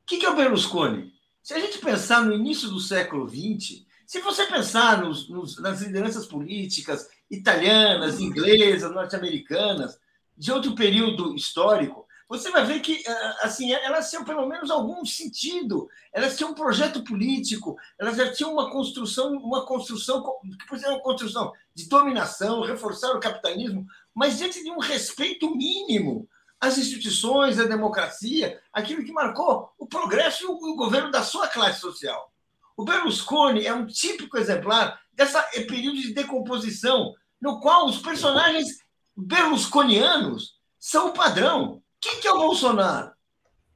D: que é o Berlusconi? Se a gente pensar no início do século XX, se você pensar nos, nos, nas lideranças políticas italianas, inglesas, norte-americanas, de outro período histórico, você vai ver que assim elas tinham pelo menos algum sentido, elas tinham um projeto político, elas já tinham uma construção, uma construção, uma construção de dominação, reforçar o capitalismo, mas diante de um respeito mínimo às instituições, à democracia, aquilo que marcou o progresso e o governo da sua classe social. O Berlusconi é um típico exemplar dessa período de decomposição, no qual os personagens berlusconianos são o padrão. Quem que é o Bolsonaro?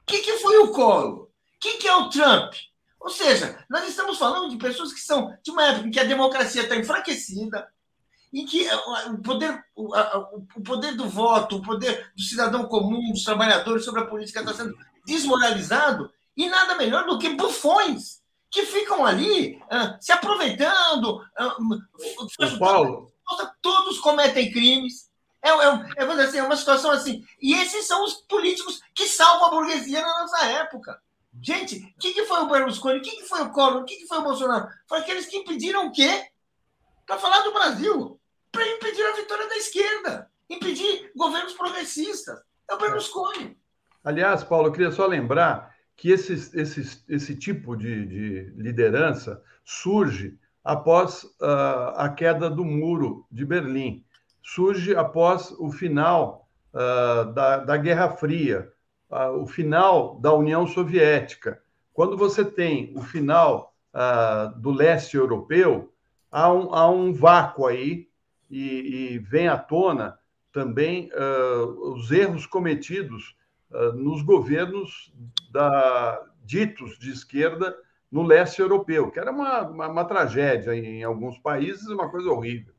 D: Quem que foi o Collor? Quem que é o Trump? Ou seja, nós estamos falando de pessoas que são de uma época em que a democracia está enfraquecida, em que eh, o poder, o poder do voto, o poder do cidadão comum, dos trabalhadores sobre a política está sendo desmoralizado, e nada melhor do que bufões que ficam ali uh, se aproveitando.
B: Uh, Paulo.
D: Todos cometem crimes, é, é, é, assim, é uma situação assim. E esses são os políticos que salvam a burguesia na nossa época. Gente, o que, que foi o Berlusconi? O que, que foi o Collor? O que, que foi o Bolsonaro? Foi aqueles que impediram o quê? Para falar do Brasil. Para impedir a vitória da esquerda. Impedir governos progressistas. É o Berlusconi.
B: Aliás, Paulo, eu queria só lembrar que esse, tipo de, de liderança surge após uh, a queda do muro de Berlim surge após o final uh, da, da, Guerra Fria, uh, o final da União Soviética. Quando você tem o final uh, do leste europeu, há um, há um vácuo aí e, e, vem à tona também os erros cometidos nos governos da, ditos de esquerda no leste europeu, que era uma, uma, uma tragédia em alguns países, uma coisa horrível.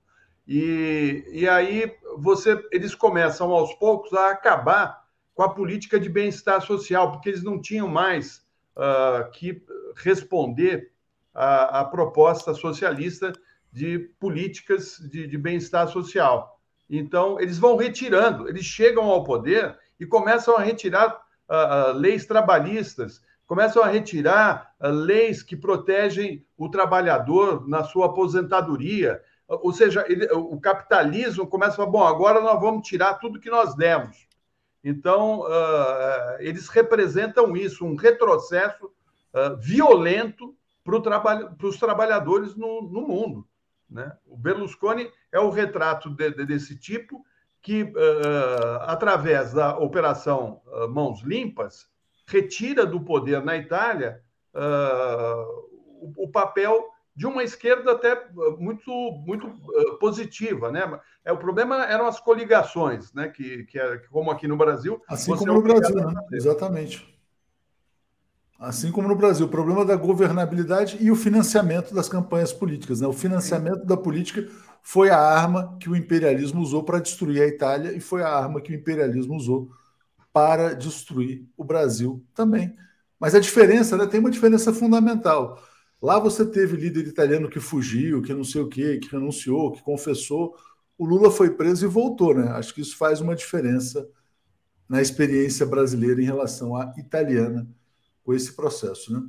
B: E, e aí você, eles começam aos poucos a acabar com a política de bem-estar social, porque eles não tinham mais uh, que responder à, à, proposta socialista de políticas de, de bem-estar social. Então, eles vão retirando, eles chegam ao poder e começam a retirar uh, uh, leis trabalhistas, começam a retirar leis que protegem o trabalhador na sua aposentadoria, ou seja, ele, o capitalismo começa a falar: bom, agora nós vamos tirar tudo que nós demos. Então, uh, eles representam isso, um retrocesso uh, violento para trabalho, os trabalhadores no, no mundo. Né? O Berlusconi é o retrato de, de, desse tipo que, uh, através da Operação Mãos Limpas, retira do poder na Itália o, o papel de uma esquerda até eh, muito muito uh, positiva, né? É o problema eram as coligações, né? Que, que, é, como aqui no Brasil,
A: assim como no Brasil, né? exatamente. Assim como no Brasil, o problema da governabilidade e o financiamento das campanhas políticas, né? O financiamento da política foi a arma que o imperialismo usou para destruir a Itália e foi a arma que o imperialismo usou para destruir o Brasil também. Mas a diferença, né? Tem uma diferença fundamental. Lá você teve líder italiano que fugiu, que não sei o quê, que renunciou, que confessou. O Lula foi preso e voltou, né? Acho que isso faz uma diferença na experiência brasileira em relação à italiana com esse processo, né?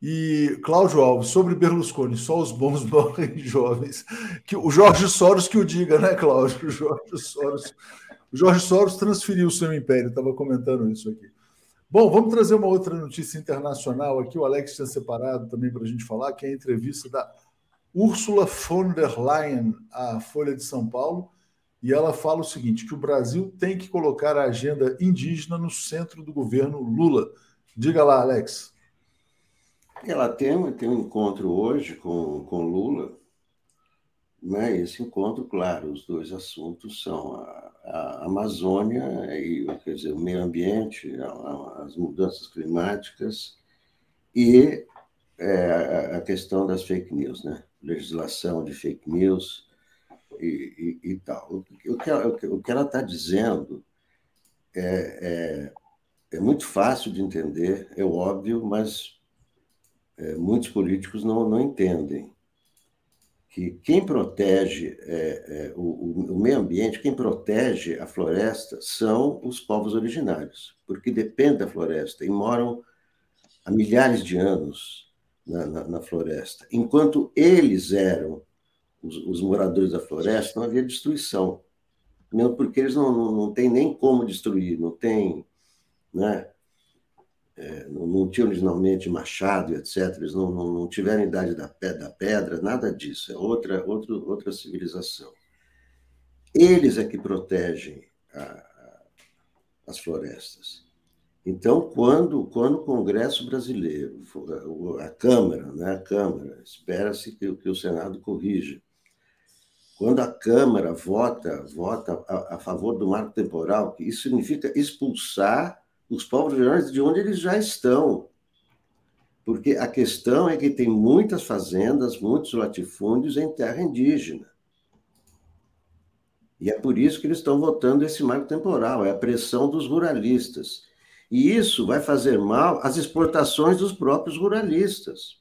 A: E Cláudio Alves, sobre Berlusconi, só os bons morrem jovens. Que o Jorge Soros que o diga, né, Cláudio? O Jorge Soros, o Jorge Soros transferiu o seu império, estava comentando isso aqui. Bom, vamos trazer uma outra notícia internacional aqui. O Alex tinha separado também para a gente falar, que é a entrevista da Ursula von der Leyen à Folha de São Paulo. E ela fala o seguinte: que o Brasil tem que colocar a agenda indígena no centro do governo Lula. Diga lá, Alex.
C: Ela tem, tem um encontro hoje com, com Lula né, esse encontro, claro, os dois assuntos são a, a Amazônia e quer dizer, o meio ambiente, a, as mudanças climáticas e é, a questão das fake news, né? legislação de fake news e, e, e tal. O, o, que ela, o que ela está dizendo é, é, é, muito fácil de entender, é óbvio, mas é, muitos políticos não, não entendem que quem protege é, é, o, o, meio ambiente, quem protege a floresta são os povos originários, porque dependem da floresta e moram há milhares de anos na, na, na floresta. Enquanto eles eram os, os, moradores da floresta, não havia destruição, mesmo porque eles não, não, não têm nem como destruir, não tem, né? É, não, tinham originalmente machado, etc. Eles não, não, não tiveram idade da, da pedra, nada disso. É outra, outra, outra civilização. Eles é que protegem a, as florestas. Então, quando, quando o Congresso brasileiro, a Câmara, né, a Câmara, espera-se que, que o Senado corrija, quando a Câmara vota, vota a, a favor do marco temporal, que isso significa expulsar os povos originários de onde eles já estão. Porque a questão é que tem muitas fazendas, muitos latifúndios em terra indígena. E é por isso que eles estão votando esse marco temporal, é a pressão dos ruralistas. E isso vai fazer mal às exportações dos próprios ruralistas.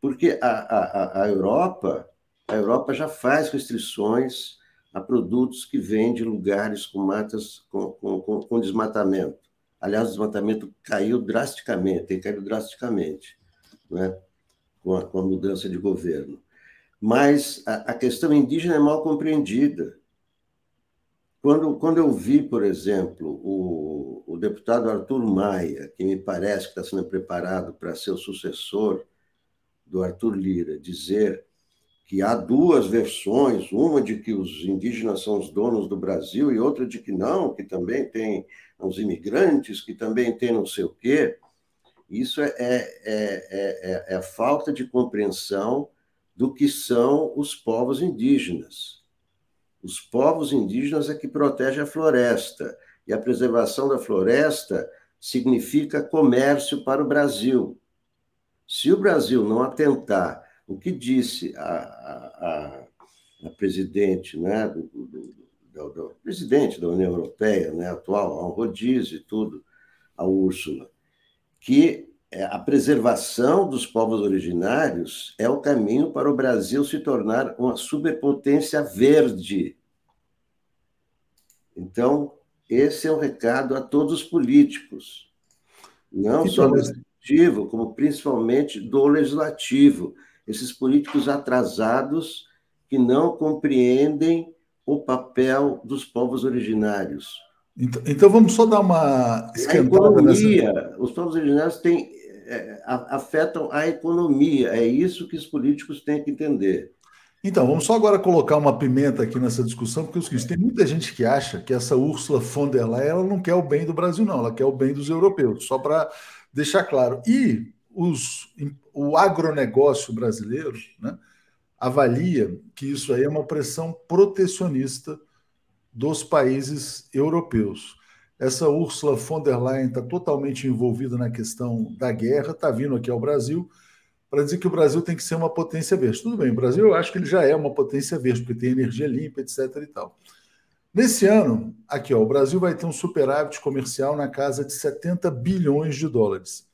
C: Porque a, a, a Europa, a Europa já faz restrições a produtos que vêm de lugares com matas com, com, com desmatamento. Aliás, o desmatamento caiu drasticamente, tem caído drasticamente, né? com, a, com a mudança de governo. Mas a, a, questão indígena é mal compreendida. Quando, quando eu vi, por exemplo, o, o deputado Arthur Maia, que me parece que está sendo preparado para ser o sucessor do Arthur Lira, dizer que há duas versões, uma de que os indígenas são os donos do Brasil e outra de que não, que também tem os imigrantes, que também tem não sei o quê. Isso é, é, é, é, falta de compreensão do que são os povos indígenas. Os povos indígenas é que protegem a floresta, e a preservação da floresta significa comércio para o Brasil. Se o Brasil não atentar o que disse a, a, a presidente, né, do, do, do, do, presidente da União Europeia, né, atual, ao rodízio e tudo, a Úrsula, que é, a preservação dos povos originários é o caminho para o Brasil se tornar uma superpotência verde. Então, esse é um recado a todos os políticos, não só do executivo, como principalmente do legislativo esses políticos atrasados que não compreendem o papel dos povos originários.
A: Então, então vamos só dar uma
C: esquentada a economia, nessa... Os povos originários têm, é, afetam a economia. É isso que os políticos têm que entender.
A: Então, vamos só agora colocar uma pimenta aqui nessa discussão, porque é tem muita gente que acha que essa Ursula von der Leyen ela não quer o bem do Brasil, não, ela quer o bem dos europeus, só para deixar claro. E os, o agronegócio brasileiro né, avalia que isso aí é uma pressão protecionista dos países europeus. Essa Ursula von der Leyen está totalmente envolvida na questão da guerra, está vindo aqui ao Brasil para dizer que o Brasil tem que ser uma potência verde. Tudo bem, o Brasil eu acho que ele já é uma potência verde, porque tem energia limpa, etc. e tal. Nesse ano, aqui, ó, o Brasil vai ter um superávit comercial na casa de 70 bilhões de dólares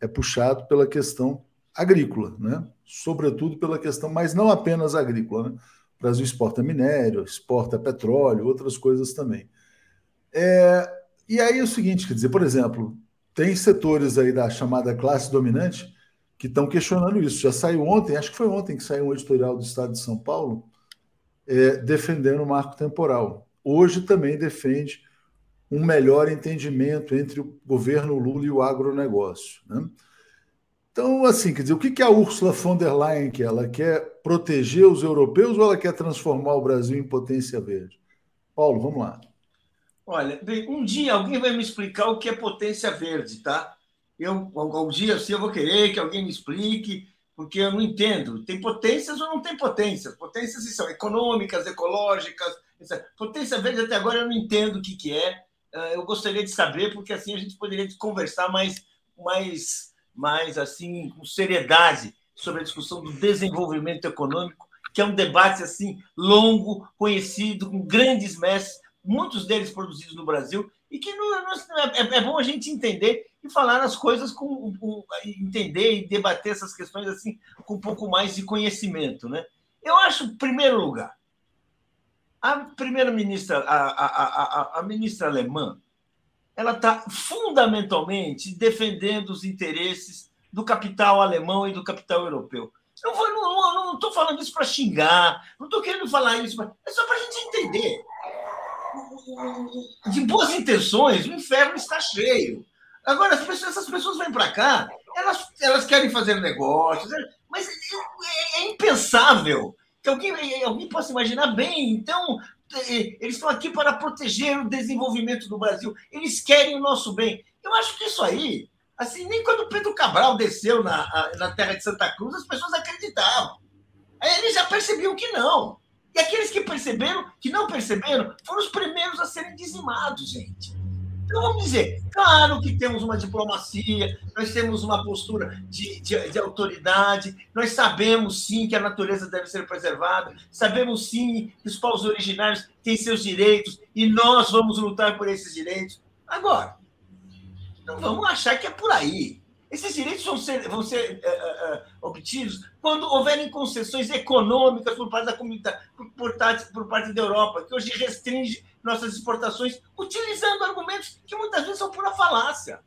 A: é puxado pela questão agrícola, né? sobretudo pela questão, mas não apenas agrícola. Né? O Brasil exporta minério, exporta petróleo, outras coisas também. É, e aí é o seguinte, quer dizer, por exemplo, tem setores aí da chamada classe dominante que estão questionando isso. Já saiu ontem, acho que foi ontem que saiu um editorial do Estado de São Paulo é, defendendo o marco temporal. Hoje também defende um melhor entendimento entre o governo Lula e o agronegócio. Né? Então, assim, quer dizer, o que a Ursula von der Leyen quer? Ela quer proteger os europeus ou ela quer transformar o Brasil em potência verde? Paulo, vamos lá.
D: Olha, um dia alguém vai me explicar o que é potência verde, tá? Eu, algum dia, assim, eu vou querer que alguém me explique, porque eu não entendo. Tem potências ou não tem potências? Potências são econômicas, ecológicas. Potência verde até agora eu não entendo o que, que é. Ah, eu gostaria de saber, porque assim a gente poderia conversar mais, mais, mais assim, com seriedade sobre a discussão do desenvolvimento econômico, que é um debate assim longo, conhecido, com grandes mestres, muitos deles produzidos no Brasil, e que não, não, é, é, bom a gente entender e falar as coisas com, com, entender e debater essas questões assim com um pouco mais de conhecimento, né? Eu acho, em primeiro lugar, a primeira ministra, a, a, a, a ministra alemã, ela está fundamentalmente defendendo os interesses do capital alemão e do capital europeu. Eu não estou falando isso para xingar, não estou querendo falar isso, é só para a gente entender. De boas intenções, o inferno está cheio. Agora, as pessoas, essas pessoas vêm para cá, elas, elas querem fazer negócios, mas é, é, é impensável que alguém, alguém possa imaginar bem. Então, eles estão aqui para proteger o desenvolvimento do Brasil. Eles querem o nosso bem. Eu acho que isso aí, assim, nem quando Pedro Cabral desceu na, na terra de Santa Cruz, as pessoas acreditavam. Aí eles já percebiam que não. E aqueles que perceberam, que não perceberam, foram os primeiros a serem dizimados, gente. Então, vamos dizer, claro que temos uma diplomacia, nós temos uma postura de, de, de, autoridade, nós sabemos sim que a natureza deve ser preservada, sabemos sim que os povos originários têm seus direitos e nós vamos lutar por esses direitos. Agora, não vamos achar que é por aí. Esses direitos vão ser, vão ser uh, uh, obtidos quando houverem concessões econômicas por parte da comunidade, por, parte, por parte da Europa, que hoje restringe nossas exportações, utilizando argumentos que muitas vezes são pura falácia.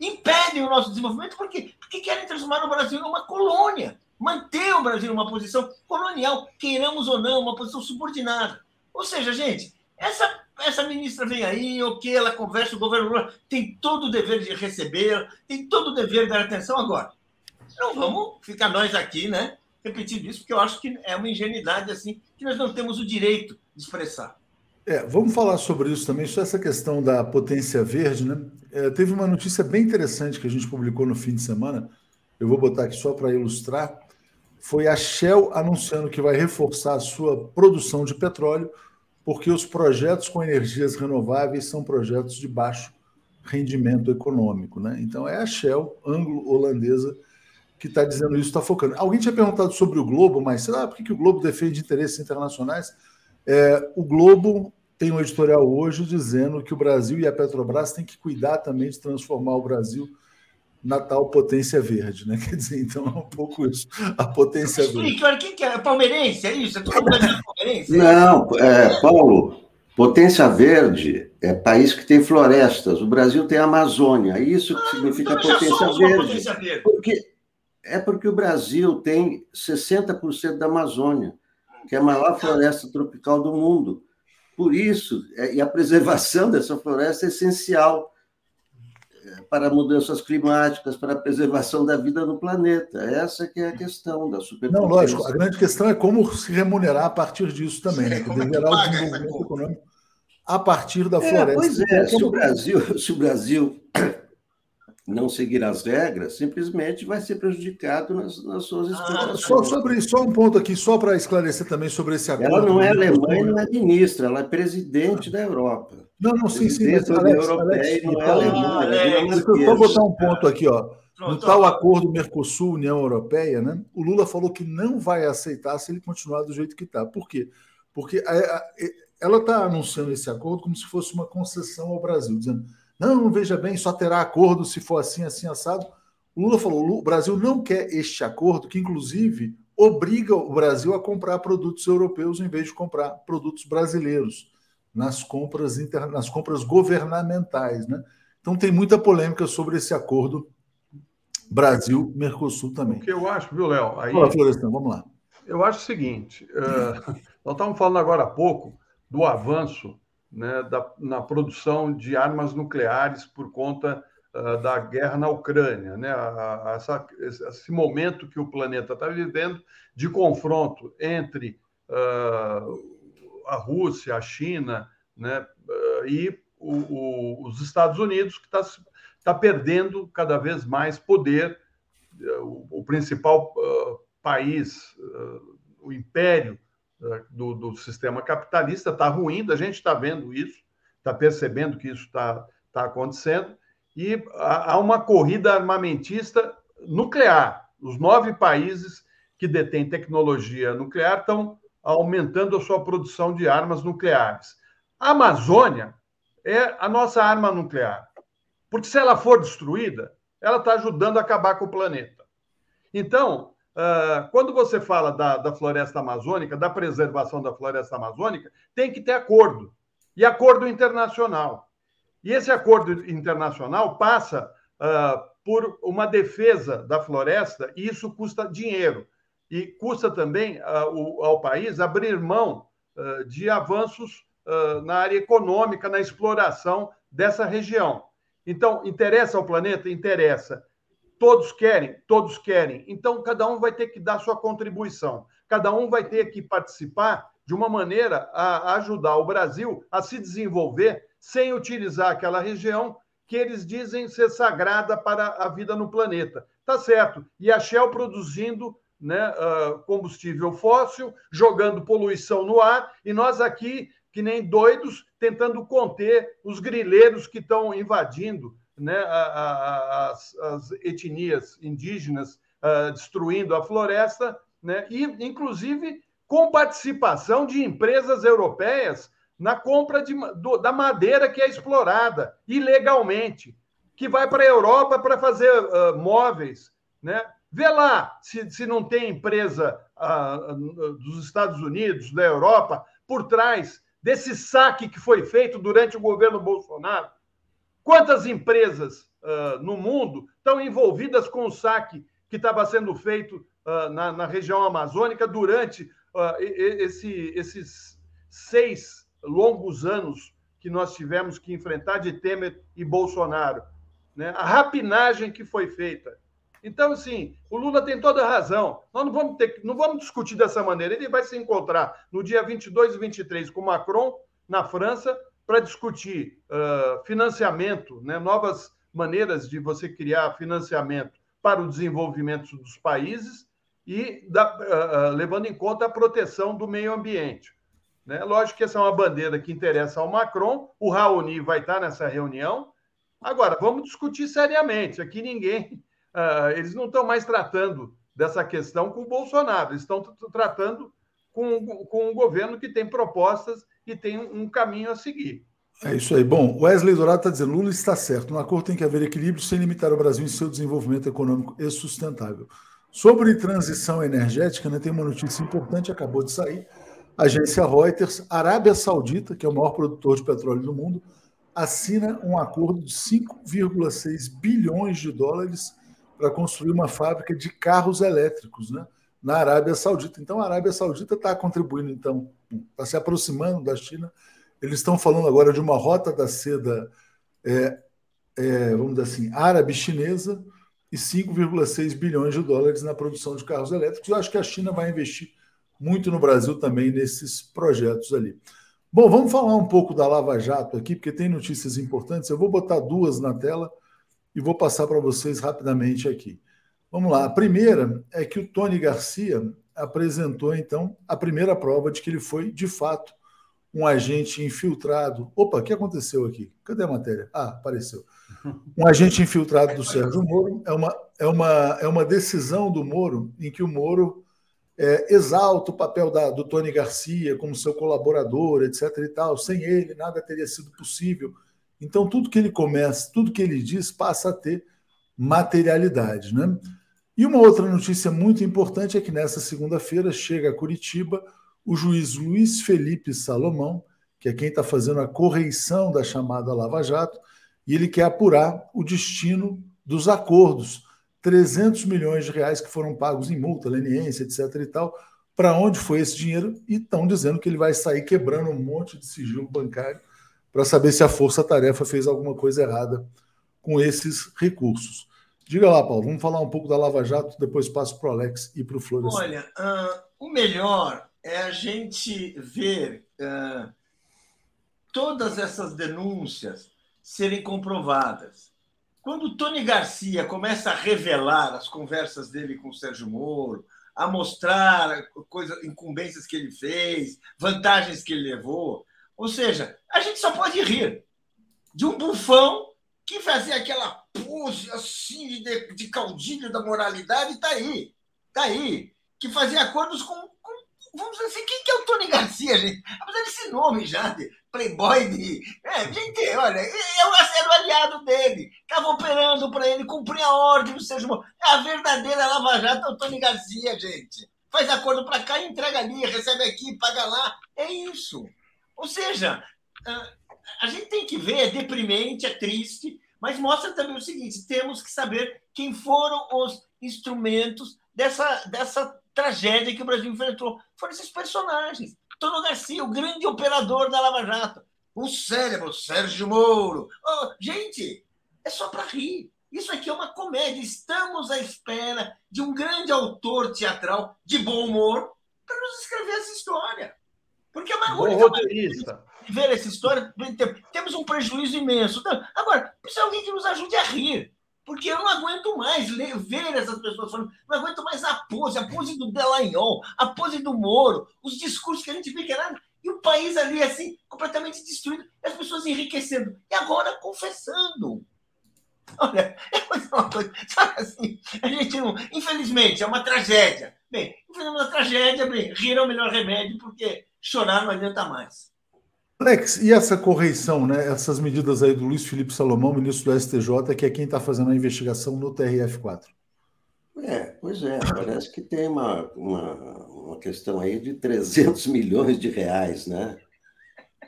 D: Impedem o nosso desenvolvimento porque, porque querem transformar o Brasil numa colônia, manter o Brasil numa posição colonial, queiramos ou não, uma posição subordinada. Ou seja, gente, essa, essa ministra vem aí, ok, ela conversa, o governo Lula tem todo o dever de receber, tem todo o dever de dar atenção agora. Não vamos ficar nós aqui, né, repetindo isso, porque eu acho que é uma ingenuidade assim, que nós não temos o direito de expressar.
A: É, vamos falar sobre isso também, sobre essa questão da potência verde, né? É, teve uma notícia bem interessante que a gente publicou no fim de semana, eu vou botar aqui só para ilustrar. Foi a Shell anunciando que vai reforçar a sua produção de petróleo, porque os projetos com energias renováveis são projetos de baixo rendimento econômico. Né? Então é a Shell anglo-holandesa que está dizendo isso, está focando. Alguém tinha perguntado sobre o Globo, mas sei lá, por que, que o Globo defende interesses internacionais? É, o Globo tem um editorial hoje dizendo que o Brasil e a Petrobras têm que cuidar também de transformar o Brasil na tal potência verde, né? Quer dizer, então é um pouco isso, a potência
D: Explique, verde. Quem que é? Palmeirense, é isso? É todo palmeirense?
C: Não, é, Paulo, potência verde é país que tem florestas. O Brasil tem a Amazônia. É isso que ah, significa então potência verde. potência verde. Porque, é porque o Brasil tem 60% da Amazônia, que é a maior floresta tropical do mundo. Por isso, é, e a preservação dessa floresta é essencial é, para mudanças climáticas, para a preservação da vida no planeta. Essa que é a questão da superpotência.
A: Não, lógico. A grande questão é como se remunerar a partir disso também, né? Poder gerar o desenvolvimento econômico a partir da floresta. É,
C: pois é, se o Brasil, se o Brasil não seguir as regras, simplesmente vai ser prejudicado nas, nas suas exportações.
A: Ah, só, sobre, só um ponto aqui, só para esclarecer também sobre esse acordo.
C: Ela não é alemã e não é ministra, ela é presidente da Europa.
A: Não, não, sim, sim. Mas, Alex, europeia Alex, não é alemã, é Só botar um ponto aqui, ó. No tal acordo Mercosul-União Europeia, né, o Lula falou que não vai aceitar se ele continuar do jeito que está. Por quê? Porque a, a, ela está anunciando esse acordo como se fosse uma concessão ao Brasil, dizendo não, veja bem, só terá acordo se for assim, assim, assado. O Lula falou: o Brasil não quer este acordo, que inclusive obriga o Brasil a comprar produtos europeus em vez de comprar produtos brasileiros nas compras, inter... nas compras governamentais. Né? Então tem muita polêmica sobre esse acordo Brasil-Mercosul também.
B: O que eu acho, viu, Léo?
A: Aí... Fala, Florestan, vamos lá.
B: Eu acho o seguinte: uh, nós estávamos falando agora há pouco do avanço né, da, na produção de armas nucleares por conta uh, da guerra na Ucrânia, né, a, a, essa, esse momento que o planeta está vivendo de confronto entre uh, a Rússia, a China, né, uh, e o, o, os Estados Unidos, que está tá perdendo cada vez mais poder o, o principal país, o império do, do, sistema capitalista está ruindo, a gente está vendo isso, está percebendo que isso está tá acontecendo, e há uma corrida armamentista nuclear. Os nove países que detêm tecnologia nuclear estão aumentando a sua produção de armas nucleares. A Amazônia é a nossa arma nuclear, porque se ela for destruída, ela está ajudando a acabar com o planeta. Então, uh, quando você fala da, da floresta amazônica, da preservação da floresta amazônica, tem que ter acordo e acordo internacional. E esse acordo internacional passa uh, por uma defesa da floresta, e isso custa dinheiro. E custa também uh, ao país abrir mão de avanços na área econômica, na exploração dessa região. Então, interessa ao planeta? Interessa. Todos querem? Todos querem. Então, cada um vai ter que dar sua contribuição. Cada um vai ter que participar de uma maneira a ajudar o Brasil a se desenvolver sem utilizar aquela região que eles dizem ser sagrada para a vida no planeta. Tá certo. E a Shell produzindo né, uh, combustível fóssil, jogando poluição no ar, e nós aqui, que nem doidos, tentando conter os grileiros que estão invadindo né, a, a, as, as, etnias indígenas, uh, destruindo a floresta, né, e, inclusive, com participação de empresas europeias na compra de, do, da madeira que é explorada ilegalmente, que vai para a Europa para fazer uh, móveis. Né? Vê lá se, se não tem empresa uh, dos Estados Unidos, da Europa, por trás desse saque que foi feito durante o governo Bolsonaro. Quantas empresas uh, no mundo estão envolvidas com o saque que estava sendo feito na, na, região amazônica durante esse, esses seis longos anos que nós tivemos que enfrentar de Temer e Bolsonaro, né? a rapinagem que foi feita. Então, assim, o Lula tem toda a razão. Nós não vamos, ter, não vamos discutir dessa maneira. Ele vai se encontrar no dia 22 e 23 com Macron, na França, para discutir uh, financiamento, né? novas maneiras de você criar financiamento para o desenvolvimento dos países e da, uh, levando em conta a proteção do meio ambiente. Né? Lógico que essa é uma bandeira que interessa ao Macron, o Raoni vai estar nessa reunião. Agora, vamos discutir seriamente. Aqui ninguém. Uh, eles não estão mais tratando dessa questão com o Bolsonaro, estão tratando com, com um governo que tem propostas e tem um caminho a seguir.
A: É isso aí. Bom, Wesley Dourado está dizendo: Lula está certo. No acordo tem que haver equilíbrio sem limitar o Brasil em seu desenvolvimento econômico e sustentável. Sobre transição energética, né, tem uma notícia importante, acabou de sair. Agência Reuters, Arábia Saudita, que é o maior produtor de petróleo do mundo, assina um acordo de 5,6 bilhões de dólares para construir uma fábrica de carros elétricos né, na Arábia Saudita. Então, a Arábia Saudita está contribuindo, então, está se aproximando da China. Eles estão falando agora de uma rota da seda, é, é, vamos dizer assim, árabe-chinesa, e 5,6 bilhões de dólares na produção de carros elétricos. Eu acho que a China vai investir muito no Brasil também nesses projetos ali. Bom, vamos falar um pouco da Lava Jato aqui, porque tem notícias importantes. Eu vou botar duas na tela e vou passar para vocês rapidamente aqui. Vamos lá. A primeira é que o Tony Garcia apresentou, então, a primeira prova de que ele foi, de fato, um agente infiltrado. Opa, o que aconteceu aqui? Cadê a matéria? Ah, apareceu. Um agente infiltrado do Sérgio Moro. É uma, é uma, é uma decisão do Moro em que o Moro é, exalta o papel da, do Tony Garcia como seu colaborador, etc. e tal. Sem ele, nada teria sido possível. Então, tudo que ele começa, tudo que ele diz passa a ter materialidade. Né? E uma outra notícia muito importante é que nessa segunda-feira chega a Curitiba o juiz Luiz Felipe Salomão, que é quem está fazendo a correição da chamada Lava Jato, e ele quer apurar o destino dos acordos 300 milhões de reais que foram pagos em multa, leniência, etc. e tal. Para onde foi esse dinheiro? E estão dizendo que ele vai sair quebrando um monte de sigilo bancário para saber se a Força Tarefa fez alguma coisa errada com esses recursos. Diga lá, Paulo, vamos falar um pouco da Lava Jato, depois passo para o Alex e para o Flores.
D: Olha, uh, o melhor é a gente ver uh, todas essas denúncias serem comprovadas. quando Tony Garcia começa a revelar as conversas dele com o Sérgio Moro, a mostrar coisas, incumbências que ele fez, vantagens que ele levou, ou seja, a gente só pode rir de um bufão que fazia aquela pose assim de, de caudilho da moralidade, está aí, está aí, que fazia acordos com, com, vamos dizer assim, quem que é o Tony Garcia, gente? Apesar desse nome já, de playboy, de... É, gente, olha, eu era o aliado dele, estava operando para ele, cumprir a ordem do Sérgio Moro. É a verdadeira Lava Jato é o Tony Garcia, gente. Faz acordo para cá, entrega ali, recebe aqui, paga lá. É isso. Ou seja, ah, a gente tem que ver, é deprimente, é triste, mas mostra também o seguinte: temos que saber quem foram os instrumentos dessa, dessa tragédia que o Brasil enfrentou. Foram esses personagens. Tono Garcia, o grande operador da Lava Jato. O cérebro, Sérgio Moro. Oh, gente, é só para rir. Isso aqui é uma comédia. Estamos à espera de um grande autor teatral de bom humor para nos escrever essa história. Porque é uma
B: Bom roteirista
D: ver essa história, temos um prejuízo imenso. Então, agora, precisa alguém que nos ajude a rir. Porque eu não aguento mais ler, ver essas pessoas falando, não aguento mais a pose, a pose do Delanhol, a pose do Moro, os discursos que a gente fica lá, e o país ali assim, completamente destruído, e as pessoas enriquecendo. E agora confessando. Olha, é uma coisa, sabe assim, a gente não, infelizmente, é uma tragédia. Bem, infelizmente, é uma tragédia, bem, rir é o melhor remédio, porque chorar não adianta mais.
A: Alex, e essa correição, né? Essas medidas aí do Luiz Felipe Salomão, ministro do STJ, que é quem está fazendo a investigação no TRF4.
C: É, pois é, parece que tem uma, uma, uma questão aí de 300 milhões de reais, né?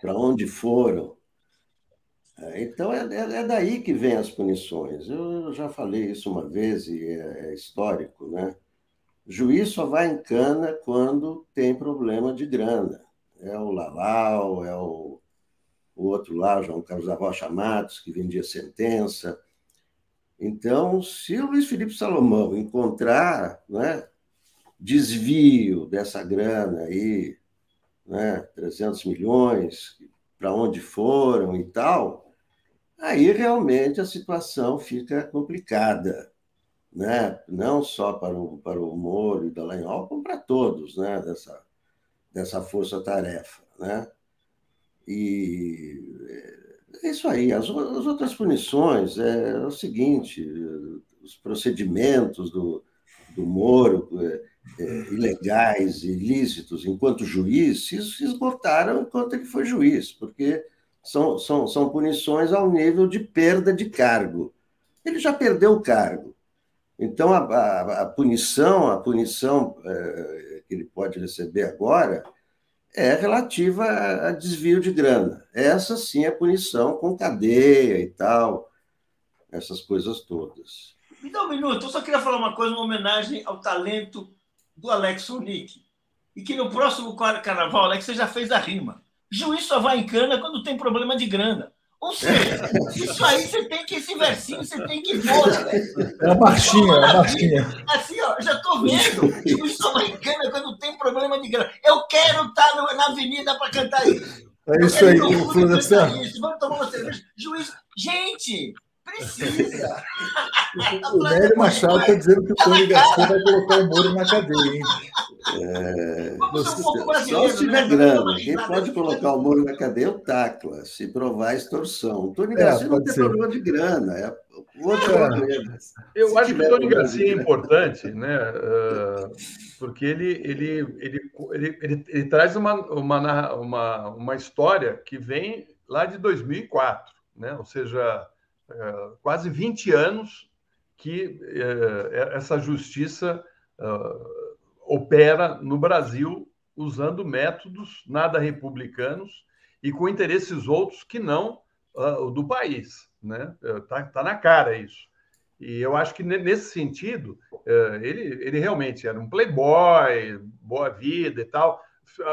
C: Para onde foram? É, então é, é, é, daí que vem as punições. Eu já falei isso uma vez e é, é histórico, né? Juiz só vai em cana quando tem problema de grana é o Lalau, é o, o outro lá, João Carlos da Rocha Matos, que vendia sentença. Então, se o Luiz Felipe Salomão encontrar né, desvio dessa grana aí, né, 300 milhões, para onde foram e tal, aí realmente a situação fica complicada. Né? Não só para o, para o Moro e Dallagnol, como para todos né? dessa, dessa força-tarefa. Né? E é isso aí. As, as outras punições é, é, o seguinte: os procedimentos do, do Moro, é, é, ilegais, ilícitos, enquanto juiz, se esgotaram enquanto ele foi juiz, porque são, são, são punições ao nível de perda de cargo. Ele já perdeu o cargo. Então, a, a, a punição, a punição é, que ele pode receber agora é relativa a desvio de grana. Essa sim é punição com cadeia e tal, essas coisas todas.
D: Me dá um minuto, eu só queria falar uma coisa, uma homenagem ao talento do Alex Unick. E que no próximo carnaval, Alex, você já fez a rima. Juiz só vai em cana quando tem problema de grana. Ou seja, isso aí você tem que, esse versinho, você tem que fora, velho.
A: É a marchinha, é a marchinha.
D: Assim, ó, já tô vendo. Tipo, isso americana quando tem problema de grana. Eu quero estar tá na avenida para cantar isso.
A: É isso aí, Florestan.
D: Vamos tomar uma cerveja. Juiz, gente, Precisa.
A: o Nélio Machado está dizendo que o Tony Garcia vai colocar o Moro na cadeia, hein?
C: É, só se tiver né? grana. Quem pode colocar o Moro na cadeia é o Tacla, se provar extorsão. O Tony é, Garcia não tem ser. problema de grana, é outro é. problema.
B: Eu se acho que o Tony Garcia é importante, né? porque ele, ele, ele, ele, ele, ele traz uma, uma, uma, uma história que vem lá de 2004, né? ou seja, quase 20 anos que é, essa justiça é, opera no Brasil usando métodos nada republicanos e com interesses outros que não o do país. Né? Tá, tá na cara isso. E eu acho que nesse sentido, ele, ele realmente era um playboy, boa vida e tal,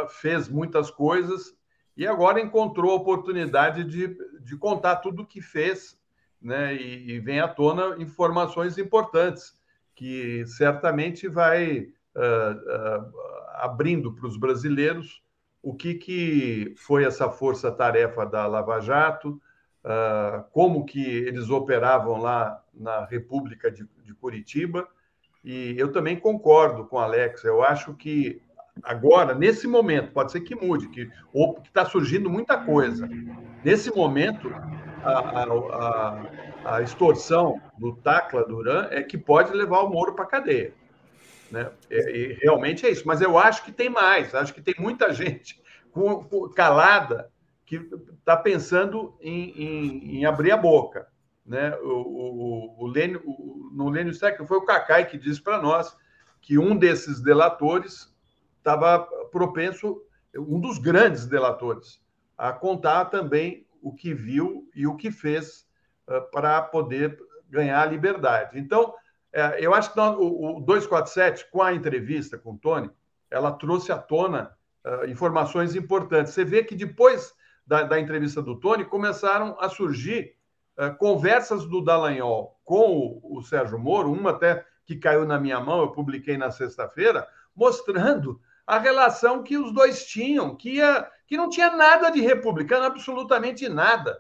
B: fez muitas coisas e agora encontrou a oportunidade de, de contar tudo o que fez né, e, e vem à tona informações importantes que certamente vai uh, uh, abrindo para os brasileiros o que, que foi essa força-tarefa da Lava Jato, uh, como que eles operavam lá na República de, de Curitiba. E eu também concordo com o Alex. Eu acho que agora, nesse momento, pode ser que mude, que está surgindo muita coisa. Nesse momento, a, a, a, extorsão do Tacla Duran é que pode levar o Moro para a cadeia. Né? E, e, realmente é isso. Mas eu acho que tem mais. Acho que tem muita gente com, com, calada que está pensando em, em, em, abrir a boca. Né? O, o, o, Lênio, o no Lênio Século foi o Cacai que disse para nós que um desses delatores estava propenso, um dos grandes delatores, a contar também o que viu e o que fez uh, para poder ganhar a liberdade. Então, uh, eu acho que nós, o, o 247, com a entrevista com o Tony, ela trouxe à tona uh, informações importantes. Você vê que depois da, da entrevista do Tony, começaram a surgir conversas do Dallagnol com o, o Sérgio Moro, uma até que caiu na minha mão, eu publiquei na sexta-feira, mostrando a relação que os dois tinham, que, ia, que não tinha nada de republicano, absolutamente nada.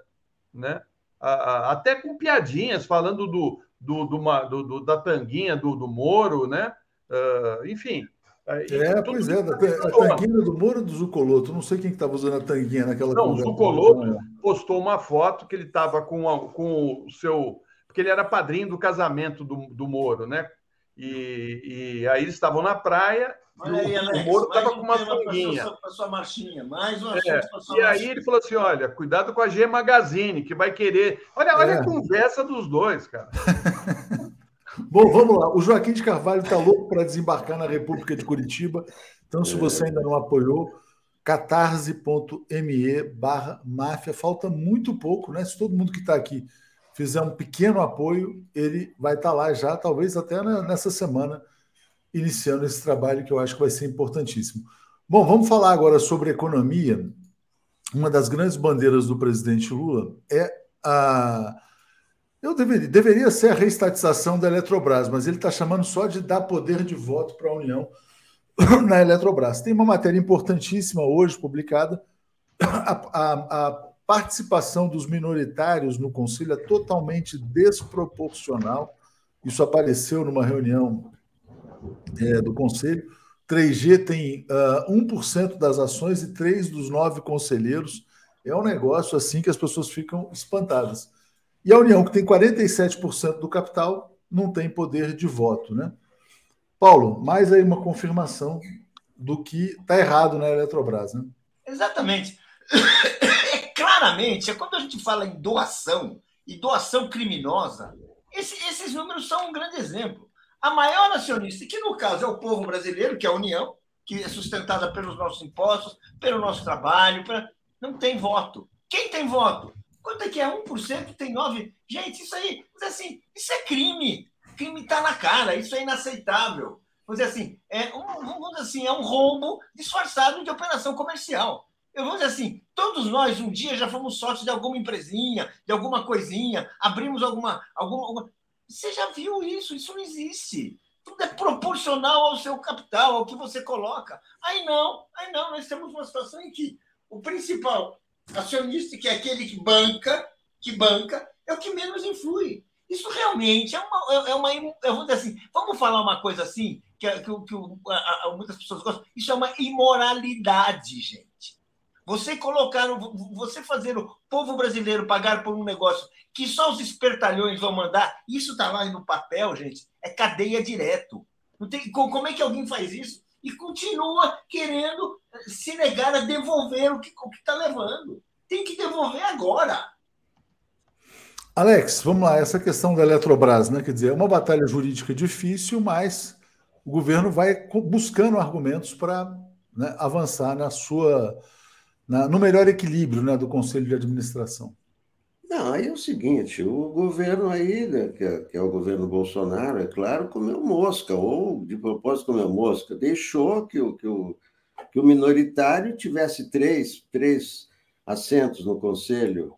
B: Né? até com piadinhas, falando do, do, do, do da tanguinha do, do Moro, né? Uh, enfim.
A: É, pois é, a tanguinha do Moro do Zucoloto. Não sei quem estava usando a tanguinha naquela
B: Não, o Zucoloto postou uma foto que ele estava com, com o seu. Porque ele era padrinho do casamento do, do Moro, né? E, e aí eles estavam na praia
D: Olha aí, Alex, o Moro estava com uma fanguinha. Para sua marchinha, mais uma
B: é, E aí ele falou assim: olha, cuidado com a G Magazine, que vai querer. Olha, olha é. a conversa dos dois, cara.
A: Bom, vamos lá. O Joaquim de Carvalho está louco para desembarcar na República de Curitiba. Então, se você ainda não apoiou, catarse.me barra máfia. Falta muito pouco, né? Se todo mundo que está aqui fizer um pequeno apoio, ele vai estar tá lá já, talvez até nessa semana iniciando esse trabalho que eu acho que vai ser importantíssimo. Bom, vamos falar agora sobre economia. Uma das grandes bandeiras do presidente Lula é a. Eu deveria, deveria ser a reestatização da Eletrobras, mas ele está chamando só de dar poder de voto para a União na Eletrobras. Tem uma matéria importantíssima hoje publicada. A, a, a participação dos minoritários no Conselho é totalmente desproporcional. Isso apareceu numa reunião é, do Conselho. 3G tem uh, 1% das ações e 3 dos 9 conselheiros. É um negócio assim que as pessoas ficam espantadas. E a União, que tem 47% do capital, não tem poder de voto. Né? Paulo, mais aí uma confirmação do que está errado na Eletrobras. Né?
D: Exatamente. É, claramente, é quando a gente fala em doação e doação criminosa, esse, esses números são um grande exemplo. A maior acionista, que no caso é o povo brasileiro, que é a União, que é sustentada pelos nossos impostos, pelo nosso trabalho, não tem voto. Quem tem voto? Quanto é que é? 1% tem 9%. Gente, isso aí, assim, isso é crime. Crime está na cara, isso é inaceitável. Vamos dizer assim, é um, vamos assim, é um roubo disfarçado de operação comercial. Eu vou dizer assim, todos nós um dia já fomos sócios de alguma empresinha, de alguma coisinha, abrimos alguma, alguma, você já viu isso? Isso não existe. Tudo é proporcional ao seu capital, ao que você coloca. Aí não, aí não. Nós temos uma situação em que o principal acionista, que é aquele que banca, que banca, é o que menos influi. Isso realmente é uma, é uma eu vou dizer assim, vamos falar uma coisa assim, que, que, que a, a, muitas pessoas gostam. Isso é uma imoralidade, gente. Você colocar, você fazer o povo brasileiro pagar por um negócio que só os espertalhões vão mandar, isso está lá no papel, gente, é cadeia direto. Não tem, como é que alguém faz isso e continua querendo se negar a devolver o que está levando? Tem que devolver agora.
A: Alex, vamos lá, essa questão da Eletrobras, né? Quer dizer, é uma batalha jurídica difícil, mas o governo vai buscando argumentos para né, avançar na sua na, no melhor equilíbrio né, do Conselho de Administração?
C: Não, aí é o seguinte, o governo aí, né, que, é, que, é, o governo Bolsonaro, é claro, comeu mosca, ou de propósito comeu mosca, deixou que o, que o, que o minoritário tivesse três, três assentos no Conselho.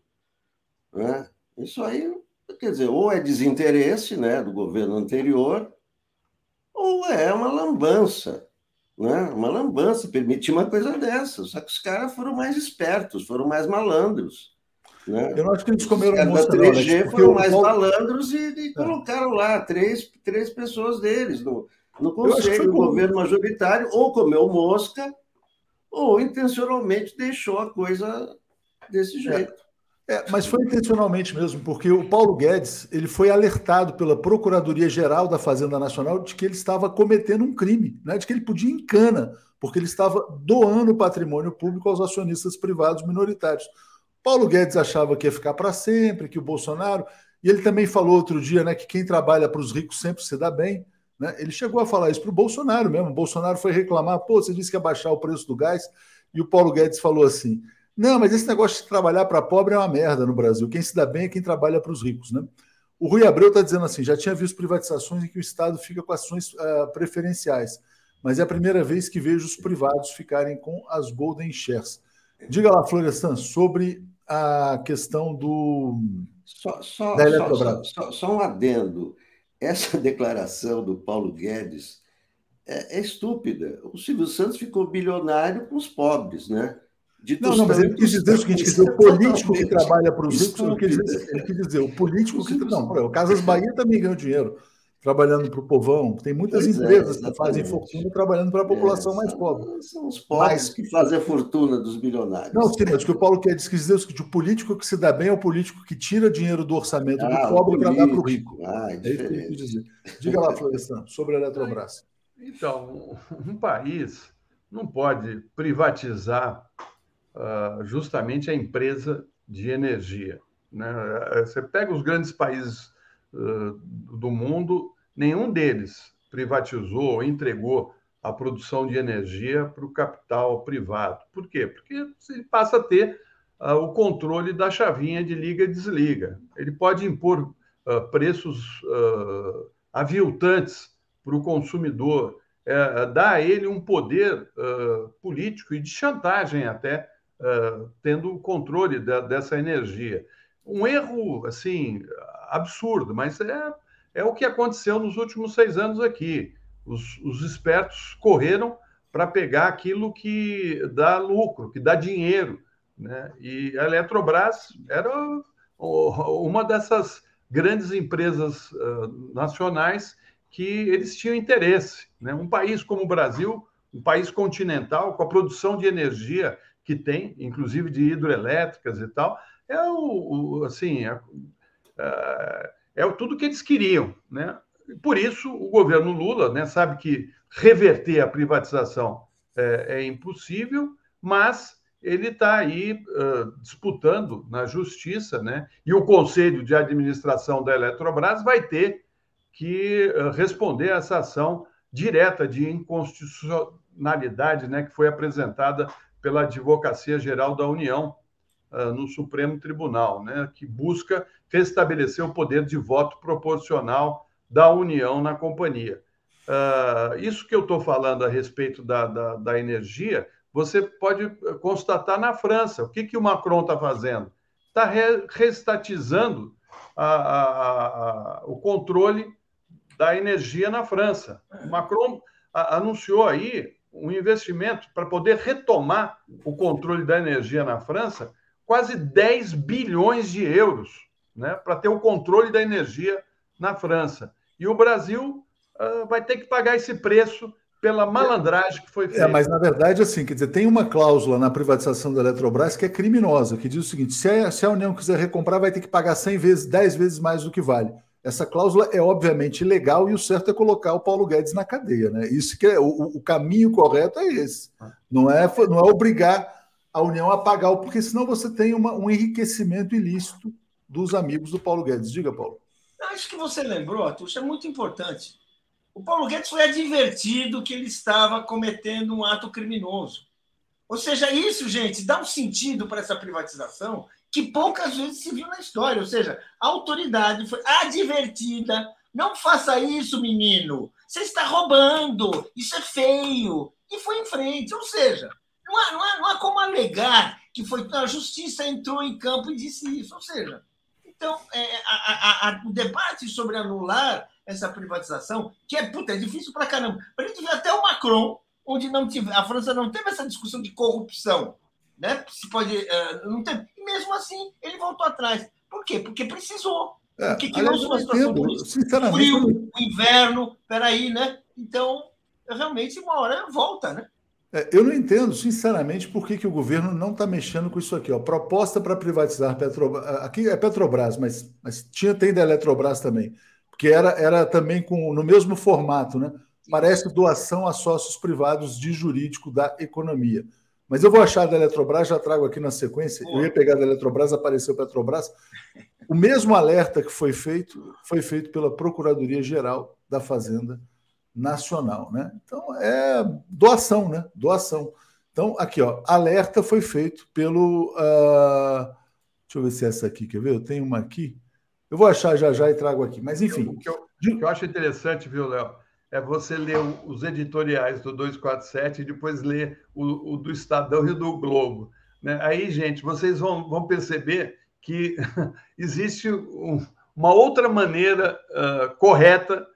C: Né? Isso aí, quer dizer, ou é desinteresse né, do governo anterior, ou é uma lambança né? Uma lambança permitir uma coisa dessa. Só que os caras foram mais espertos, foram mais malandros. Né?
A: Eu não acho que eles comeram
C: Os
A: mosca,
C: da
A: não,
C: 3G
A: Alex,
C: foram mais
A: Paulo-
C: malandros e, e colocaram lá três, três pessoas deles no, no conselho do governo majoritário, ou comeu mosca, ou intencionalmente deixou a coisa desse jeito.
A: É, mas foi intencionalmente mesmo, porque o Paulo Guedes ele foi alertado pela Procuradoria-Geral da Fazenda Nacional de que ele estava cometendo um crime, né? de que ele podia em cana, porque ele estava doando patrimônio público aos acionistas privados minoritários. Paulo Guedes achava que ia ficar para sempre, que o Bolsonaro. E ele também falou outro dia né, que quem trabalha para os ricos sempre se dá bem. Né? Ele chegou a falar isso para o Bolsonaro mesmo. O Bolsonaro foi reclamar: pô, você disse que ia baixar o preço do gás. E o Paulo Guedes falou assim: não, mas esse negócio de trabalhar para pobre é uma merda no Brasil. Quem se dá bem é quem trabalha para os ricos. Né? O Rui Abreu está dizendo assim: já tinha visto privatizações em que o Estado fica com ações uh, preferenciais, mas é a primeira vez que vejo os privados ficarem com as Golden Shares. Diga lá, Florestan, sobre a questão do.
C: Só, só,
A: Da
C: só,
A: Eletrobras.
C: só, só um adendo. Essa declaração do Paulo Guedes é, é estúpida. O Silvio Santos ficou bilionário com os pobres, né? De
A: Não, não, mas ele quis dizer o seguinte: quis dizer, o político que trabalha para os ricos, ele quis, dizer, ele quis dizer, o político que. Não, o Casas Bahia também ganhou dinheiro trabalhando para o povão. Tem muitas
C: Pois é,
A: empresas que fazem fortuna trabalhando para a população
C: É,
A: mais pobre.
C: São os pobres
A: Mas-
C: que fazem a fortuna dos bilionários.
A: Não, sim, mas o que o Paulo quer dizer, é o seguinte: o político que se dá bem é o político que tira dinheiro do orçamento
C: Ah,
A: do pobre para dar para o rico.
C: Ah, é
A: É isso que ele quis dizer. Diga lá, Florestan, sobre a Eletrobras.
B: Então, um país não pode privatizar ah, justamente a empresa de energia. né? Você pega os grandes países ah, do mundo, nenhum deles privatizou ou entregou a produção de energia para o capital privado. Por quê? Porque ele passa a ter ah, o controle da chavinha de liga e desliga. Ele pode impor preços aviltantes para o consumidor, é, dá a ele um poder uh, político e de chantagem até, uh, tendo o controle da, dessa energia. Um erro, assim, absurdo, mas é, é o que aconteceu nos últimos seis anos aqui. Os, os espertos correram para pegar aquilo que dá lucro, que dá dinheiro. Né? E a Eletrobras era uma dessas grandes empresas uh, nacionais que eles tinham interesse. Né? Um país como o Brasil, um país continental, com a produção de energia que tem, inclusive de hidroelétricas e tal, é o, o- assim, é, é- é tudo que eles queriam, né? Por isso, o governo Lula né, sabe que reverter a privatização é, é impossível, mas ele está aí uh, disputando na justiça, né? E o conselho de administração da Eletrobras vai ter que responder a essa ação direta de inconstitucionalidade, né, que foi apresentada pela Advocacia Geral da União uh, no Supremo Tribunal, né, que busca restabelecer o poder de voto proporcional da União na companhia. Uh, isso que eu estou falando a respeito da, da, da, energia, você pode constatar na França. O que, que o Macron está fazendo? Está re restatizando a, a, a, o controle da energia na França. O Macron anunciou aí um investimento para poder retomar o controle da energia na França, quase 10 bilhões de euros, né, para ter o controle da energia na França. E o Brasil uh, vai ter que pagar esse preço pela malandragem que foi feita.
A: É, mas na verdade, assim, quer dizer, tem uma cláusula na privatização da Eletrobras que é criminosa, que diz o seguinte: se a, se a União quiser recomprar, vai ter que pagar 100 vezes, 10 vezes mais do que vale. Essa cláusula é obviamente ilegal e o certo é colocar o Paulo Guedes na cadeia, né? Isso que é o, o caminho correto é esse. Não é, não é obrigar a União a pagar, porque senão você tem uma, um enriquecimento ilícito dos amigos do Paulo Guedes. Diga, Paulo.
D: Acho que você lembrou, Arthur, isso é muito importante. O Paulo Guedes foi advertido que ele estava cometendo um ato criminoso. Ou seja, isso, gente, dá um sentido para essa privatização que poucas vezes se viu na história. Ou seja, a autoridade foi advertida: não faça isso, menino, você está roubando, isso é feio. E foi em frente. Ou seja, não há, não há, não há como alegar que foi a justiça entrou em campo e disse isso. Ou seja, então, é, a, a, o debate sobre anular essa privatização, que é, puta, é difícil para caramba. A gente vê até o Macron, onde não tive, a França não teve essa discussão de corrupção. né? Se pode, uh, não tem. Mesmo assim, ele voltou atrás. Por quê? Porque precisou. É, Porque criou-se uma situação entendo, frio, inverno, peraí, né? Então, realmente, uma hora volta, né?
A: É, eu não entendo, sinceramente, por que, que o governo não está mexendo com isso aqui. Ó. Proposta para privatizar Petrobras. Aqui é Petrobras, mas, mas tinha, tem da Eletrobras também. Porque era, era também com, no mesmo formato, né? Parece doação a sócios privados de jurídico da economia. Mas eu vou achar da Eletrobras, já trago aqui na sequência. Eu ia pegar da Eletrobras, apareceu Petrobras. O mesmo alerta que foi feito foi feito pela Procuradoria-Geral da Fazenda Nacional. Né? Então, é doação, né? Doação. Então, aqui, ó, alerta foi feito pelo. Uh... Deixa eu ver se é essa aqui, quer ver? Eu tenho uma aqui. Eu vou achar já já e trago aqui. Mas, enfim.
B: O que eu, o que eu acho interessante, viu, Léo? É você ler os editoriais do 247 e depois ler o, o do Estadão e do Globo. Né? Aí, gente, vocês vão, vão perceber que existe um, uma outra maneira uh, correta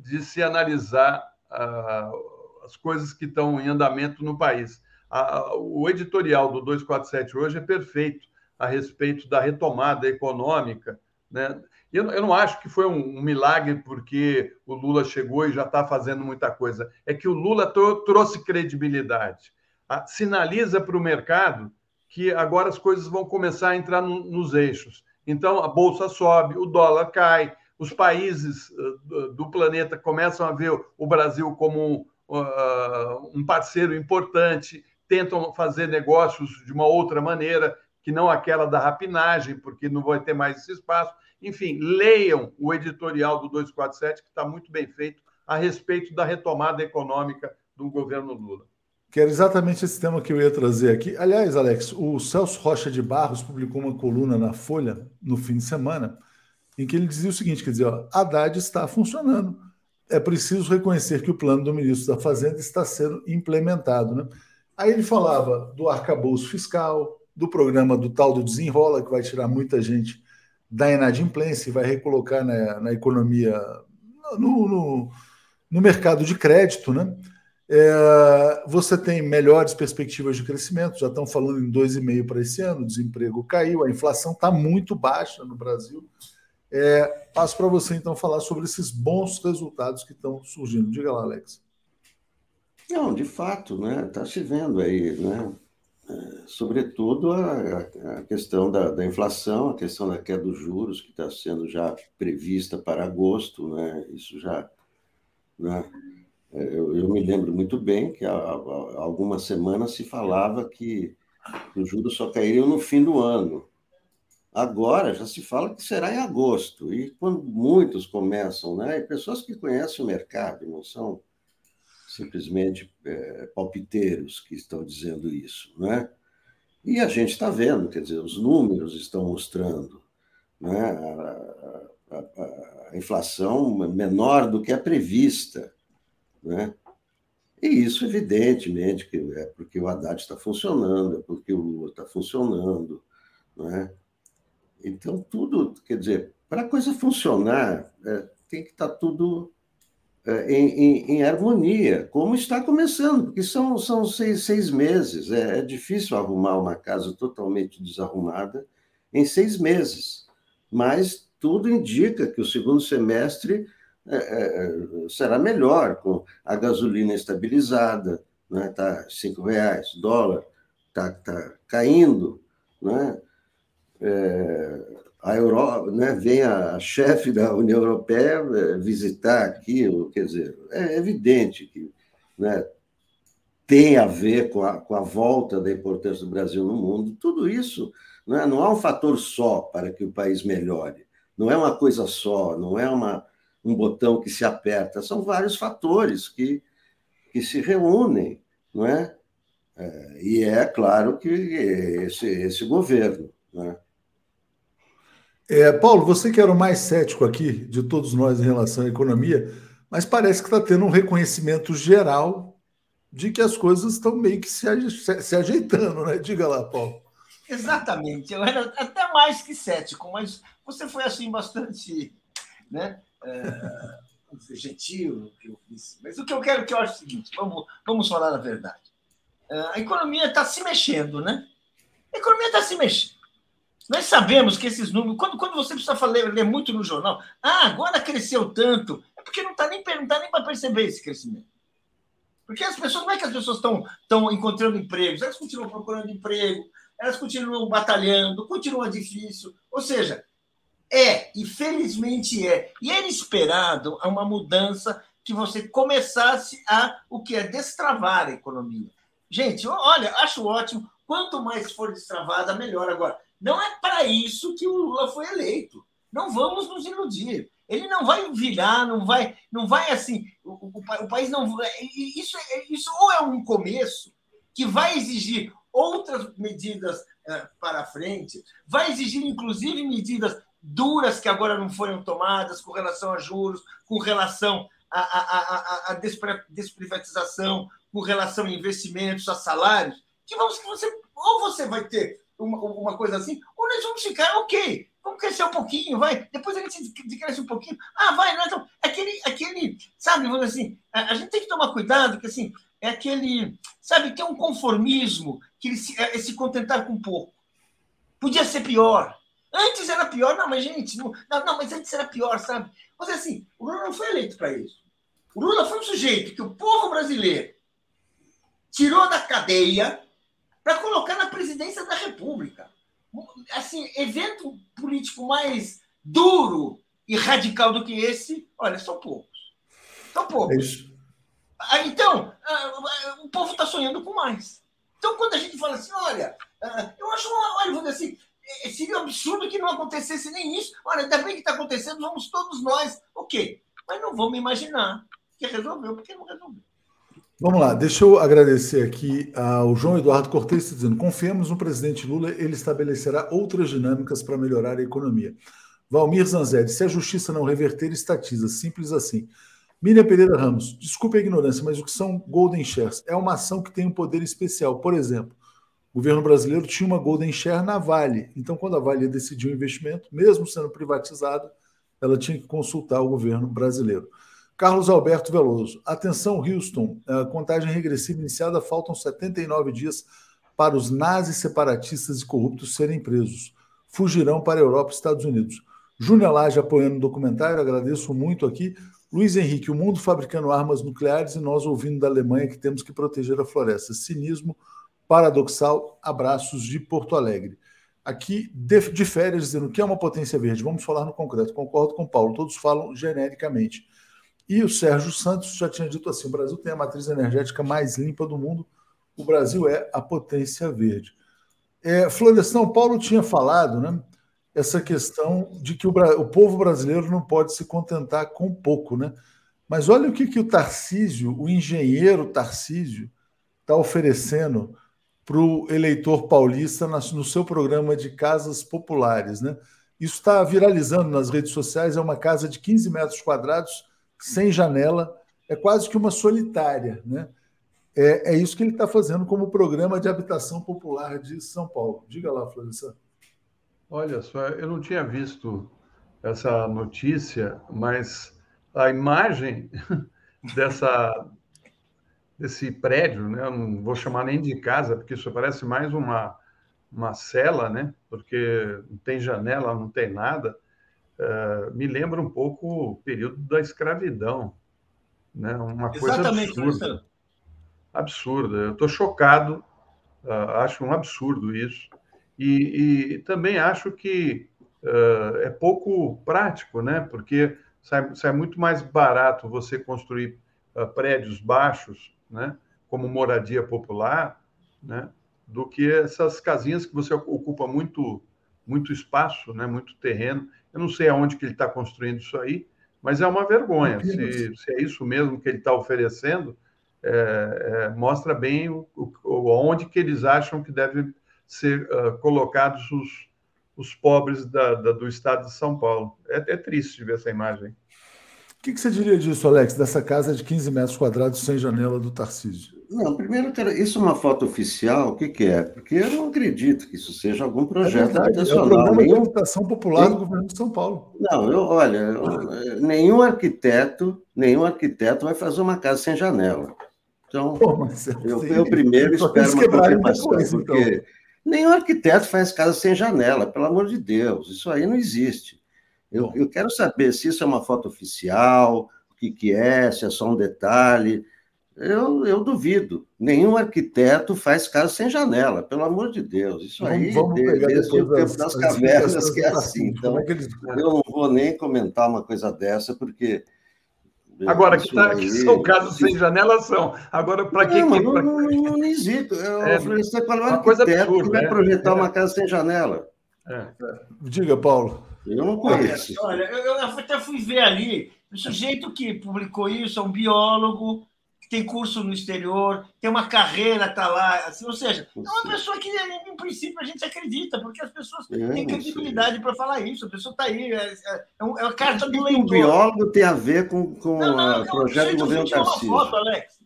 B: de se analisar uh, as coisas que estão em andamento no país. Uh, o editorial do 247 hoje é perfeito a respeito da retomada econômica, né? Eu, eu não acho que foi um, um, milagre porque o Lula chegou e já está fazendo muita coisa. É que o Lula trouxe credibilidade. A, sinaliza para o mercado que agora as coisas vão começar a entrar no, nos eixos. Então, a bolsa sobe, o dólar cai, os países uh, do planeta começam a ver o Brasil como uh, um parceiro importante, tentam fazer negócios de uma outra maneira, que não aquela da rapinagem, porque não vai ter mais esse espaço. Enfim, leiam o editorial do 247, que está muito bem feito, a respeito da retomada econômica do governo Lula.
A: Que era exatamente esse tema que eu ia trazer aqui. Aliás, Alex, o Celso Rocha de Barros publicou uma coluna na Folha no fim de semana, em que ele dizia o seguinte: quer dizer, ó, Haddad está funcionando. É preciso reconhecer que o plano do ministro da Fazenda está sendo implementado. Né? Aí ele falava do arcabouço fiscal, do programa do tal do desenrola, que vai tirar muita gente da inadimplência e vai recolocar na, na economia, no, no, no, mercado de crédito, né? É, você tem melhores perspectivas de crescimento, já estão falando em 2,5% para esse ano, o desemprego caiu, a inflação está muito baixa no Brasil. É, passo para você então falar sobre esses bons resultados que estão surgindo. Diga lá, Alex.
C: Não, de fato, né? Está se vendo aí, né? Sobretudo a, a questão da, da, inflação, a questão da queda dos juros, que está sendo já prevista para agosto, né? isso já. Né? Eu, eu, me lembro muito bem que há, há algumas semanas se falava que os juros só cairiam no fim do ano. Agora já se fala que será em agosto. E quando muitos começam, né? E pessoas que conhecem o mercado, não são simplesmente é, palpiteiros que estão dizendo isso, né? E a gente está vendo, quer dizer, os números estão mostrando, né? A, a, a, a inflação menor do que a prevista, né? E isso, evidentemente, que é porque o Haddad está funcionando, é porque o Lula está funcionando, né? Então, tudo, quer dizer, para a coisa funcionar, é, tem que estar tá tudo em, em, em, harmonia, como está começando, porque são, são seis, seis meses. É, é, difícil arrumar uma casa totalmente desarrumada em seis meses, mas tudo indica que o segundo semestre é, é, é será melhor, com a gasolina estabilizada, né? Tá cinco reais, dólar está tá caindo, né? É, a Europa, né, vem a chefe da União Europeia eh, visitar aqui, quer dizer, é evidente que né, tem a ver com a, com a volta da importância do Brasil no mundo. Tudo isso né, não há um fator só para que o país melhore, não é uma coisa só, não é uma, um botão que se aperta, são vários fatores que, que se reúnem, não é? é e é claro que esse, esse governo, né?
A: É, Paulo, você que era o mais cético aqui de todos nós em relação à economia, mas parece que está tendo um reconhecimento geral de que as coisas estão meio que se, se ajeitando, né? Diga lá, Paulo.
D: Exatamente. Eu era até mais que cético, mas você foi assim bastante, né? É, gentil que eu. Mas o que eu quero que eu acho é o seguinte: vamos, vamos falar a verdade. É, a economia está se mexendo, né? A economia está se mexendo. Nós sabemos que esses números, quando, quando você precisa ler muito no jornal, ah, agora cresceu tanto, é porque não está nem, tá nem para perceber esse crescimento. Porque as pessoas, não é que as pessoas estão encontrando empregos, elas continuam procurando emprego, elas continuam batalhando, continua difícil. Ou seja, é, e felizmente é. E era esperado uma mudança que você começasse a o que é destravar a economia. Gente, olha, acho ótimo. Quanto mais for destravada, melhor. Agora, não é para isso que o Lula foi eleito. Não vamos nos iludir. Ele não vai virar, não vai, não vai assim. O, o, o país não. Isso, é, isso ou é um começo que vai exigir outras medidas para frente, vai exigir inclusive medidas duras que agora não foram tomadas com relação a juros, com relação à, à, à, à desprivatização, com relação a investimentos, a salários, que vamos que você ou você vai ter uma, uma coisa assim, ou nós vamos ficar, ok, vamos crescer um pouquinho, vai. Depois a gente cresce um pouquinho. Ah, vai, então, aquele, aquele, sabe, vamos assim, a, a, gente tem que tomar cuidado, que assim, é aquele, sabe, tem um conformismo, que ele se, é, é se contentar com pouco. Podia ser pior. Antes era pior, não, mas gente, não, não, mas antes era pior, sabe? Mas assim, o Lula não foi eleito para isso. O Lula foi um sujeito que o povo brasileiro tirou da cadeia para colocar na presidência da República. Assim, evento político mais duro e radical do que esse, olha, são poucos. São poucos. É então, o povo está sonhando com mais. Então, quando a gente fala assim, olha, eu acho, olha, vou dizer assim, é, seria um absurdo que não acontecesse nem isso. Olha, ainda bem que está acontecendo, vamos todos nós. Ok, mas não vamos imaginar que resolveu, porque não resolveu.
A: Vamos lá, deixa eu agradecer aqui ao João Eduardo Cortes, dizendo: confiamos no presidente Lula, ele estabelecerá outras dinâmicas para melhorar a economia. Valmir Zanzedi, se a justiça não reverter, estatiza, simples assim. Miriam Pereira Ramos, desculpe a ignorância, mas o que são Golden Shares? É uma ação que tem um poder especial. Por exemplo, o governo brasileiro tinha uma Golden Share na Vale. Então, quando a Vale decidiu o investimento, mesmo sendo privatizada, ela tinha que consultar o governo brasileiro. Carlos Alberto Veloso. Atenção, Houston. A contagem regressiva iniciada, faltam 79 dias para os nazis separatistas e corruptos serem presos. Fugirão para a Europa e Estados Unidos. Júnior Lage apoiando o documentário, agradeço muito aqui. Luiz Henrique, o mundo fabricando armas nucleares e nós ouvindo da Alemanha que temos que proteger a floresta. Cinismo paradoxal. Abraços de Porto Alegre. Aqui, de férias, dizendo que é uma potência verde. Vamos falar no concreto. Concordo com o Paulo, todos falam genericamente. E o Sérgio Santos já tinha dito assim: o Brasil tem a matriz energética mais limpa do mundo, o Brasil é a potência verde. É, Florestan Paulo tinha falado né, essa questão de que o, o, povo brasileiro não pode se contentar com pouco. Né? Mas olha o que, que o Tarcísio, o engenheiro Tarcísio, está oferecendo para o eleitor paulista no seu programa de casas populares. Né? Isso está viralizando nas redes sociais, é uma casa de 15 metros quadrados sem janela, é quase que uma solitária. Né? É, é isso que ele está fazendo como programa de habitação popular de São Paulo. Diga lá, Florestan.
B: Olha só, eu não tinha visto essa notícia, mas a imagem dessa desse prédio, né? Eu não vou chamar nem de casa, porque isso parece mais uma uma cela, né? Porque não tem janela, não tem nada. Uh, me lembra um pouco o período da escravidão, né? Uma coisa Exatamente, absurda. Absurda. Eu estou chocado, uh, acho um absurdo isso. E, e também acho que uh, é pouco prático, né? Porque sai, sai muito mais barato você construir prédios baixos, né? Como moradia popular, né? Do que essas casinhas que você ocupa muito muito espaço, né? Muito terreno eu não sei aonde que ele está construindo isso aí, mas é uma vergonha. Se, se é isso mesmo que ele está oferecendo, é, é, mostra bem o, o, onde que eles acham que devem ser uh, colocados os, os pobres da, da, do estado de São Paulo. É, é triste ver essa imagem.
A: O que, que, você diria disso, Alex, dessa casa de 15 metros quadrados sem janela do Tarcísio?
C: Não, primeiro, isso é uma foto oficial, o que, que é? Porque eu não acredito que isso seja algum projeto é habitacional. É o
A: programa nenhum... de habitação popular do governo de São Paulo.
C: Não, eu, olha, eu, nenhum arquiteto, nenhum arquiteto vai fazer uma casa sem janela. Então, Pô, eu, eu, primeiro espero uma confirmação, coisa, porque então. Nenhum arquiteto faz casa sem janela, pelo amor de Deus, isso aí não existe. Eu, eu quero saber se isso é uma foto oficial, o que, que é, se é só um detalhe. Eu, eu duvido. Nenhum arquiteto faz casa sem janela, pelo amor de Deus. Isso vamos, aí vamos desde, desde o tempo das cavernas que é assim. Então, é eles... eu não vou nem comentar uma coisa dessa, porque.
B: Agora, que, tá, aí... que são casas sem janela, são. Agora, para que.
C: Não, não, não, não existe. Eu, é, Florestan, qual é o arquiteto absurda, que vai né? projetar é. uma casa sem janela?
A: É. Diga, Paulo.
C: Eu não conheço.
D: Olha, eu, eu até fui ver ali. O sujeito que publicou isso é um biólogo tem curso no exterior, tem uma carreira, está lá. Assim, ou seja, é uma pessoa que, em princípio, a gente acredita, porque as pessoas é, têm credibilidade para falar isso. A pessoa está aí, é, é, é a carta do leitor.
C: Um biólogo tem a ver com, com o projeto do governo Tarcísio.
D: uma foto, Alex.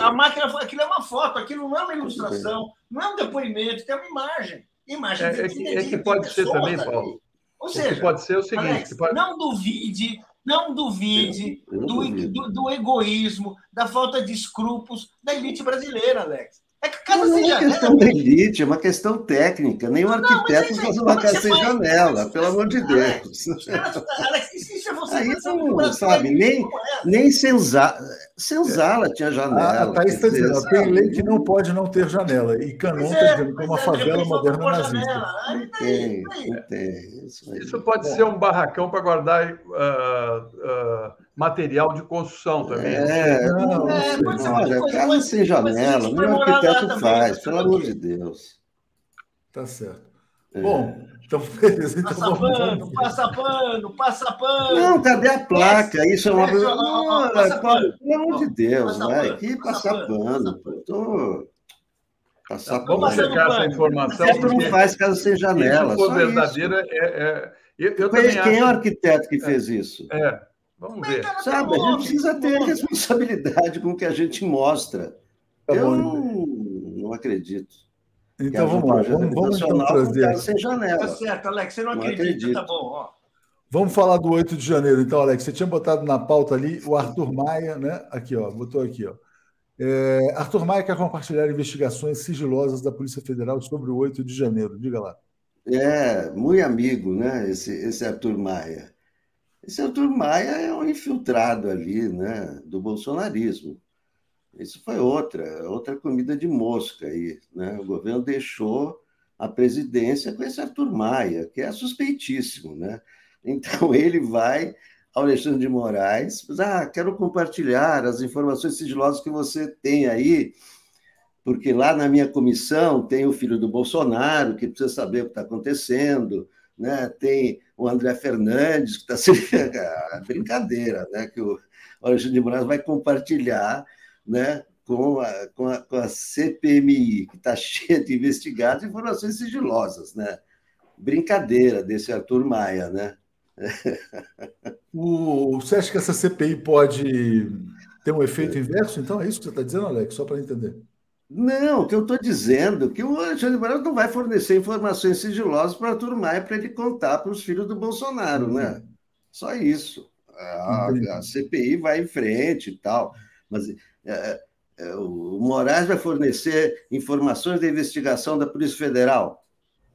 D: A máquina, aquilo é uma foto, aquilo não é uma ilustração, não é um depoimento, tem uma imagem. Imagem
B: é, é que, é que pode ser também, Paulo.
D: Ou seja,
B: pode ser o seguinte: Alex,
D: pode... não duvide não duvide eu, eu do, do, do, egoísmo, da falta de escrúpulos da elite brasileira, Alex.
C: É que casa não, não é questão da elite, é uma questão técnica. Nenhum arquiteto não, faz uma casa sem janela, pelo amor de Deus. Alex, isso é você Aí não, sabe, nem, nem senzala, senzala tinha janela.
A: A Thaís está dizendo, tem lei que não pode não ter janela. E Canon está é, dizendo que é uma favela moderna nazista.
C: Tem.
B: Isso, isso pode ser um barracão para guardar uh, uh, material de construção também.
C: É, não, não, é, não, olha, casa sem janela, nem arquiteto faz, pelo amor de Deus.
A: Tá certo. É. Bom, então, beleza.
D: Então, passa pano, passa pano, passa pano.
C: Não, cadê a placa? Isso é uma. Não, pelo amor de Deus, vai. Que passar pano, pô. Tô.
B: Passar pano. Vamos checar essa informação. Você
C: não faz casa sem janela. Se for
B: verdadeira, é. é... Eu, eu
C: Quem acho... é o arquiteto que fez isso?
B: É. Vamos ver.
C: Sabe, a gente precisa ter responsabilidade com o que a gente mostra. Tá eu não, não acredito.
A: Então vamos lá, vamos, vamos então trazer.
C: Sem janela.
D: Tá certo, Alex, você não, não acredita, acredito. tá bom. Ó.
A: Vamos falar do 8 de janeiro, então, Alex. Você tinha botado na pauta ali o Arthur Maia, né? Aqui, ó, botou aqui, ó. É, Arthur Maia quer compartilhar investigações sigilosas da Polícia Federal sobre o 8 de janeiro. Diga lá.
C: É, muito amigo, né? Esse, esse Arthur Maia. Esse Arthur Maia é um infiltrado ali, né? Do bolsonarismo. Isso foi outra, outra comida de mosca aí, né? O governo deixou a presidência com esse Arthur Maia, que é suspeitíssimo, né? Então ele vai ao Alexandre de Moraes, ah, quero compartilhar as informações sigilosas que você tem aí, porque lá na minha comissão tem o filho do Bolsonaro, que precisa saber o que está acontecendo, né? tem o André Fernandes, que está sendo brincadeira, né? que o Alexandre de Moraes vai compartilhar né? com, a, com, a, com a CPMI, que está cheia de investigados, informações sigilosas. Né? Brincadeira desse Arthur Maia, né?
A: o, você acha que essa CPI pode ter um efeito inverso? Então, é isso que você está dizendo, Alex? Só para entender.
C: Não, o que eu estou dizendo é que o Alexandre Moraes não vai fornecer informações sigilosas para Arthur Maia para ele contar para os filhos do Bolsonaro, né? Só isso. A, a, CPI vai em frente e tal. Mas é, é, o Moraes vai fornecer informações da investigação da Polícia Federal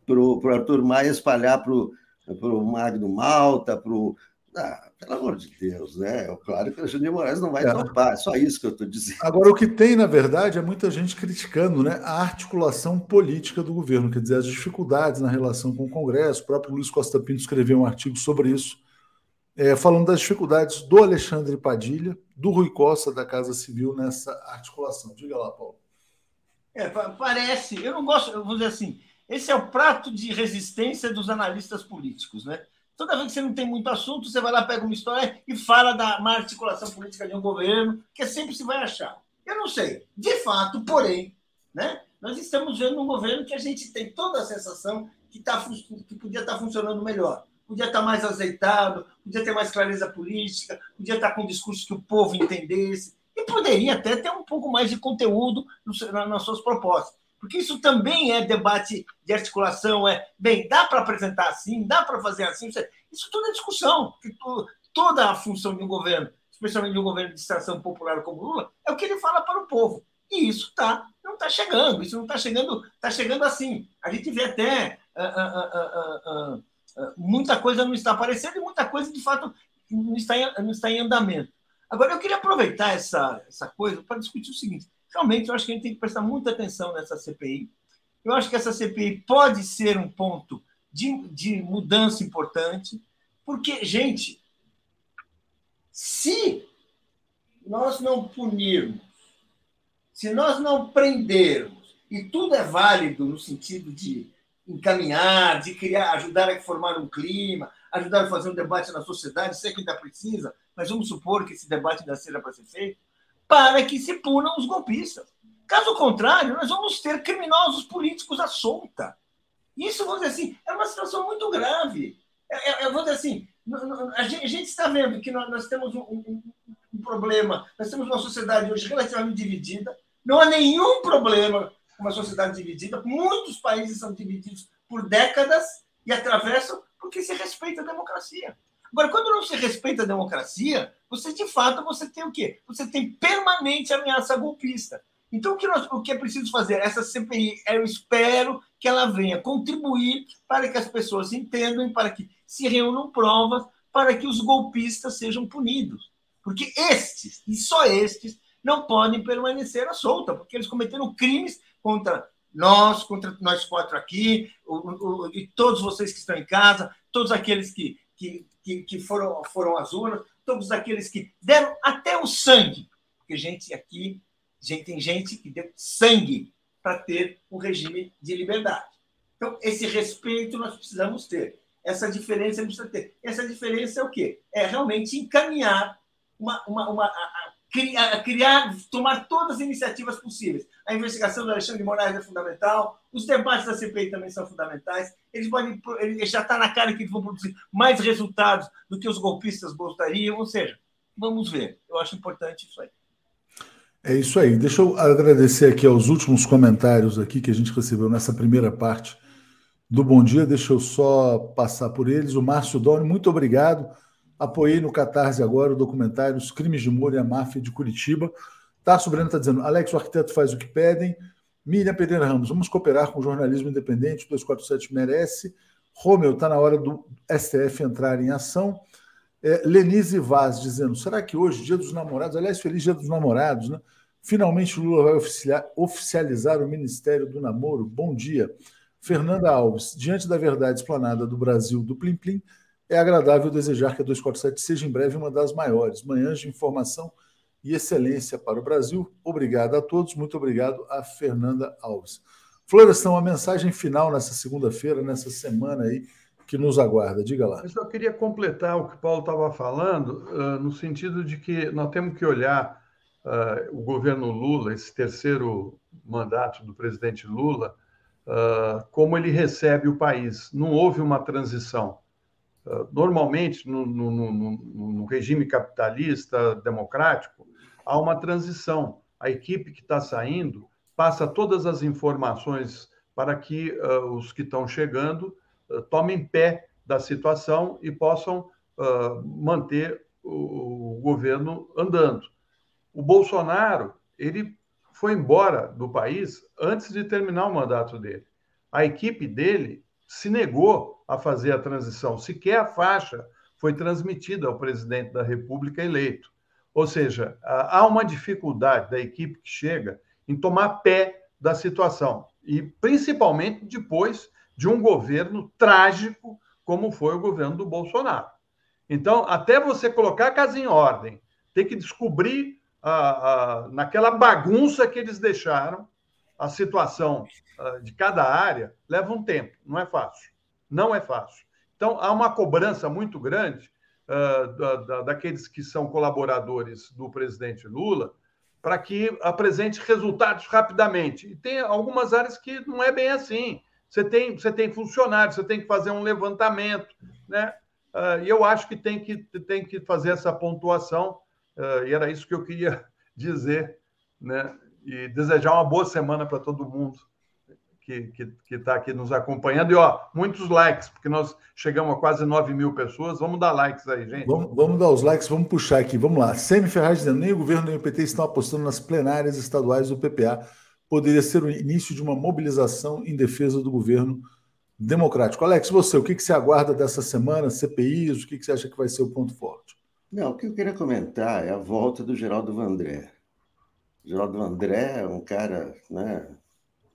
C: para o Arthur Maia espalhar para o Magno Malta, para o. Ah, pelo amor de Deus, né? É claro que o Alexandre de Moraes não vai é. topar, é só isso que eu estou dizendo.
A: Agora, o que tem, na verdade, é muita gente criticando né, a articulação política do governo, quer dizer, as dificuldades na relação com o Congresso. O próprio Luiz Costa Pinto escreveu um artigo sobre isso é, falando das dificuldades do Alexandre Padilha, do Rui Costa, da Casa Civil, nessa articulação. Diga lá, Paulo.
D: É, parece, eu não gosto, eu vou dizer assim, esse é o prato de resistência dos analistas políticos, né? Toda vez que você não tem muito assunto, você vai lá, pega uma história e fala da má articulação política de um governo, que sempre se vai achar. Eu não sei. De fato, porém, né, nós estamos vendo um governo que a gente tem toda a sensação que, tá, que podia estar funcionando melhor podia estar mais azeitado, podia ter mais clareza política, podia estar com um discurso que o povo entendesse, e poderia até ter um pouco mais de conteúdo nas suas propostas. Porque isso também é debate de articulação, é, bem, dá para apresentar assim, dá para fazer assim, isso tudo é discussão, porque toda a função de um governo, especialmente de um governo de distração popular como Lula, é o que ele fala para o povo. E isso tá, não está chegando, isso não está chegando, está chegando assim. A gente vê até uh, uh, muita coisa não está aparecendo e muita coisa, de fato, não está em, não está em andamento. Agora, eu queria aproveitar essa, essa coisa para discutir o seguinte: realmente, eu acho que a gente tem que prestar muita atenção nessa CPI. Eu acho que essa CPI pode ser um ponto de, de mudança importante, porque, gente, se nós não punirmos, se nós não prendermos, e tudo é válido no sentido de encaminhar, de criar, ajudar a formar um clima, ajudar a fazer um debate na sociedade, sei que ainda precisa, mas vamos supor que esse debate ainda seja para ser feito, para que se punam os golpistas. Caso contrário, nós vamos ter criminosos políticos à solta. Isso, vamos dizer assim, é uma situação muito grave. É, é, vou dizer assim, a gente, a gente está vendo que nós, nós temos um, um, um, problema, nós temos uma sociedade hoje relativamente dividida, não há nenhum problema com uma sociedade dividida, muitos países são divididos por décadas e atravessam porque se respeita a democracia. Agora, quando não se respeita a democracia, você de fato você tem o quê? Você tem permanente ameaça golpista. Então, o que, nós, o que é preciso fazer? Essa CPI, eu espero que ela venha contribuir para que as pessoas entendam, para que se reúnam provas, para que os golpistas sejam punidos. Porque estes, e só estes, não podem permanecer à solta, porque eles cometeram crimes contra nós, contra nós quatro aqui, o, o, e todos vocês que estão em casa, todos aqueles que, que, que, que foram, foram às urnas, todos aqueles que deram até o sangue, porque gente aqui Gente, tem gente que deu sangue para ter um regime de liberdade. Então, esse respeito nós precisamos ter. Essa diferença precisa ter. Essa diferença é o quê? É realmente encaminhar uma, uma, uma criar, criar, tomar todas as iniciativas possíveis. A investigação do Alexandre de Moraes é fundamental, os debates da CPI também são fundamentais. Eles podem, ele já está na cara que eles vão produzir mais resultados do que os golpistas gostariam, ou seja, vamos ver. Eu acho importante isso aí.
A: É isso aí. Deixa eu agradecer aqui aos últimos comentários aqui que a gente recebeu nessa primeira parte do Bom Dia. Deixa eu só passar por eles. O Márcio Doni, muito obrigado. Apoiei no Catarse agora o documentário Os Crimes de Moro e a Máfia de Curitiba. Tarso Breno está dizendo, Alex, o arquiteto faz o que pedem. Miriam Pereira Ramos, vamos cooperar com o jornalismo independente, 247 merece. Romeu, está na hora do STF entrar em ação. É, Lenise Vaz dizendo: será que hoje, dia dos namorados, aliás, feliz dia dos namorados, né? Finalmente Lula vai oficializar o Ministério do Namoro. Bom dia. Fernanda Alves, diante da verdade explanada do Brasil do Plim Plim, é agradável desejar que a 247 seja em breve uma das maiores manhãs de informação e excelência para o Brasil. Obrigado a todos, muito obrigado a Fernanda Alves. Florestan, uma mensagem final nessa segunda-feira, nessa semana aí que nos aguarda. Diga lá.
B: Eu só queria completar o que o Paulo estava falando, uh, no sentido de que nós temos que olhar uh, o governo Lula, esse terceiro mandato do presidente Lula, uh, como ele recebe o país. Não houve uma transição. Normalmente, no, no, no, no regime capitalista democrático, há uma transição. A equipe que está saindo passa todas as informações para que os que estão chegando tomem pé da situação e possam uh, manter o, o, governo andando. O Bolsonaro ele foi embora do país antes de terminar o mandato dele. A equipe dele se negou a fazer a transição, sequer a faixa foi transmitida ao presidente da República eleito. Ou seja, há uma dificuldade da equipe que chega em tomar pé da situação, e principalmente depois de um governo trágico como foi o governo do Bolsonaro. Então, até você colocar a casa em ordem, tem que descobrir naquela bagunça que eles deixaram a situação ah, de cada área leva um tempo, não é fácil. Não é fácil. Então, há uma cobrança muito grande da, daqueles que são colaboradores do presidente Lula para que apresente resultados rapidamente. E tem algumas áreas que não é bem assim. Você tem, você tem funcionários, você tem que fazer um levantamento, né? Uh, e eu acho que tem, que tem que fazer essa pontuação, e era isso que eu queria dizer, né? E desejar uma boa semana para todo mundo que está aqui nos acompanhando. E, ó, muitos likes, porque nós chegamos a quase 9 mil pessoas. Vamos dar likes aí, gente.
A: Vamos, vamos dar os likes, vamos puxar aqui. Vamos lá. Semi Ferraz dizendo: nem o governo nem o PT estão apostando nas plenárias estaduais do PPA poderia ser o início de uma mobilização em defesa do governo democrático. Alex, você, o que, que você aguarda dessa semana? CPIs, o que, que você acha que vai ser o ponto forte?
C: Não, o que eu queria comentar é a volta do Geraldo Vandré. Geraldo Vandré é um cara né,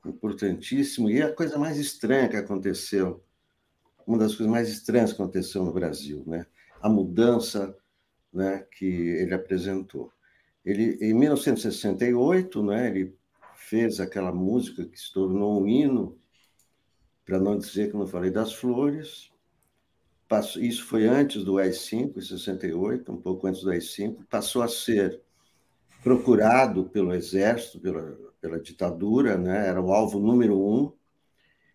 C: importantíssimo e a coisa mais estranha que aconteceu, uma das coisas mais estranhas que aconteceu no Brasil, né? a mudança né, que ele apresentou. Ele, em 1968, né, ele fez aquela música que se tornou um hino, para não dizer que não falei das flores. Isso foi antes do AI-5, em 68, um pouco antes do AI-5. Passou a ser procurado pelo exército, pela, pela ditadura, né? era o alvo número um.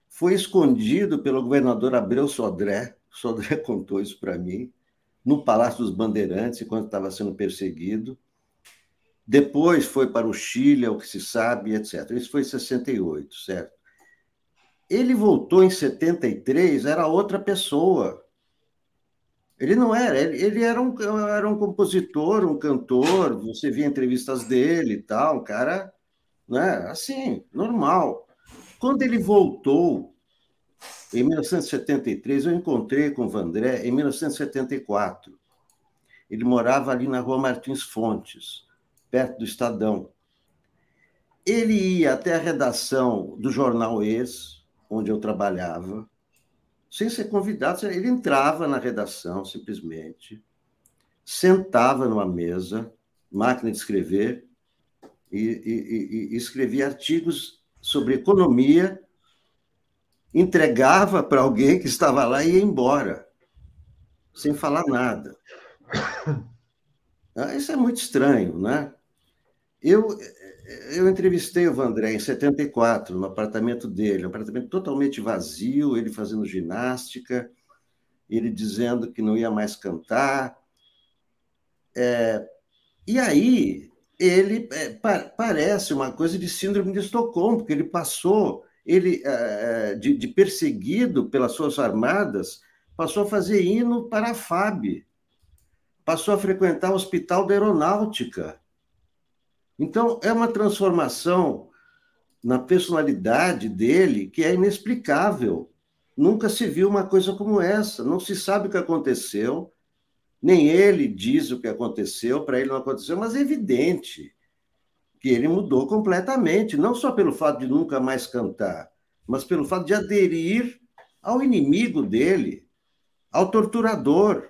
C: Foi escondido pelo governador Abreu Sodré, Sodré contou isso para mim, no Palácio dos Bandeirantes, enquanto estava sendo perseguido. Depois foi para o Chile, é o que se sabe, etc. Isso foi em 68, certo? Ele voltou em 73, era outra pessoa. Ele não era, ele, era, um, era um compositor, um cantor, você via entrevistas dele e tal, um cara, né, assim, normal. Quando ele voltou, em 1973, eu encontrei com o Vandré em 1974. Ele morava ali na rua Martins Fontes perto do Estadão. Ele ia até a redação do jornal Ex, onde eu trabalhava, sem ser convidado. Ele entrava na redação, simplesmente, sentava numa mesa, máquina de escrever, e, e, e, escrevia artigos sobre economia, entregava para alguém que estava lá e ia embora, sem falar nada. Ah, isso é muito estranho, né? Eu, eu entrevistei o Vandré em 74, no apartamento dele, um apartamento totalmente vazio, ele fazendo ginástica, ele dizendo que não ia mais cantar. É, e aí, ele é, pa, parece uma coisa de síndrome de Estocolmo, porque ele passou, ele é, de, de perseguido pelas suas armadas, passou a fazer hino para a FAB, passou a frequentar o Hospital da Aeronáutica, então, é uma transformação na personalidade dele que é inexplicável. Nunca se viu uma coisa como essa. Não se sabe o que aconteceu, nem ele diz o que aconteceu, para ele não aconteceu, mas é evidente que ele mudou completamente, não só pelo fato de nunca mais cantar, mas pelo fato de aderir ao inimigo dele, ao torturador.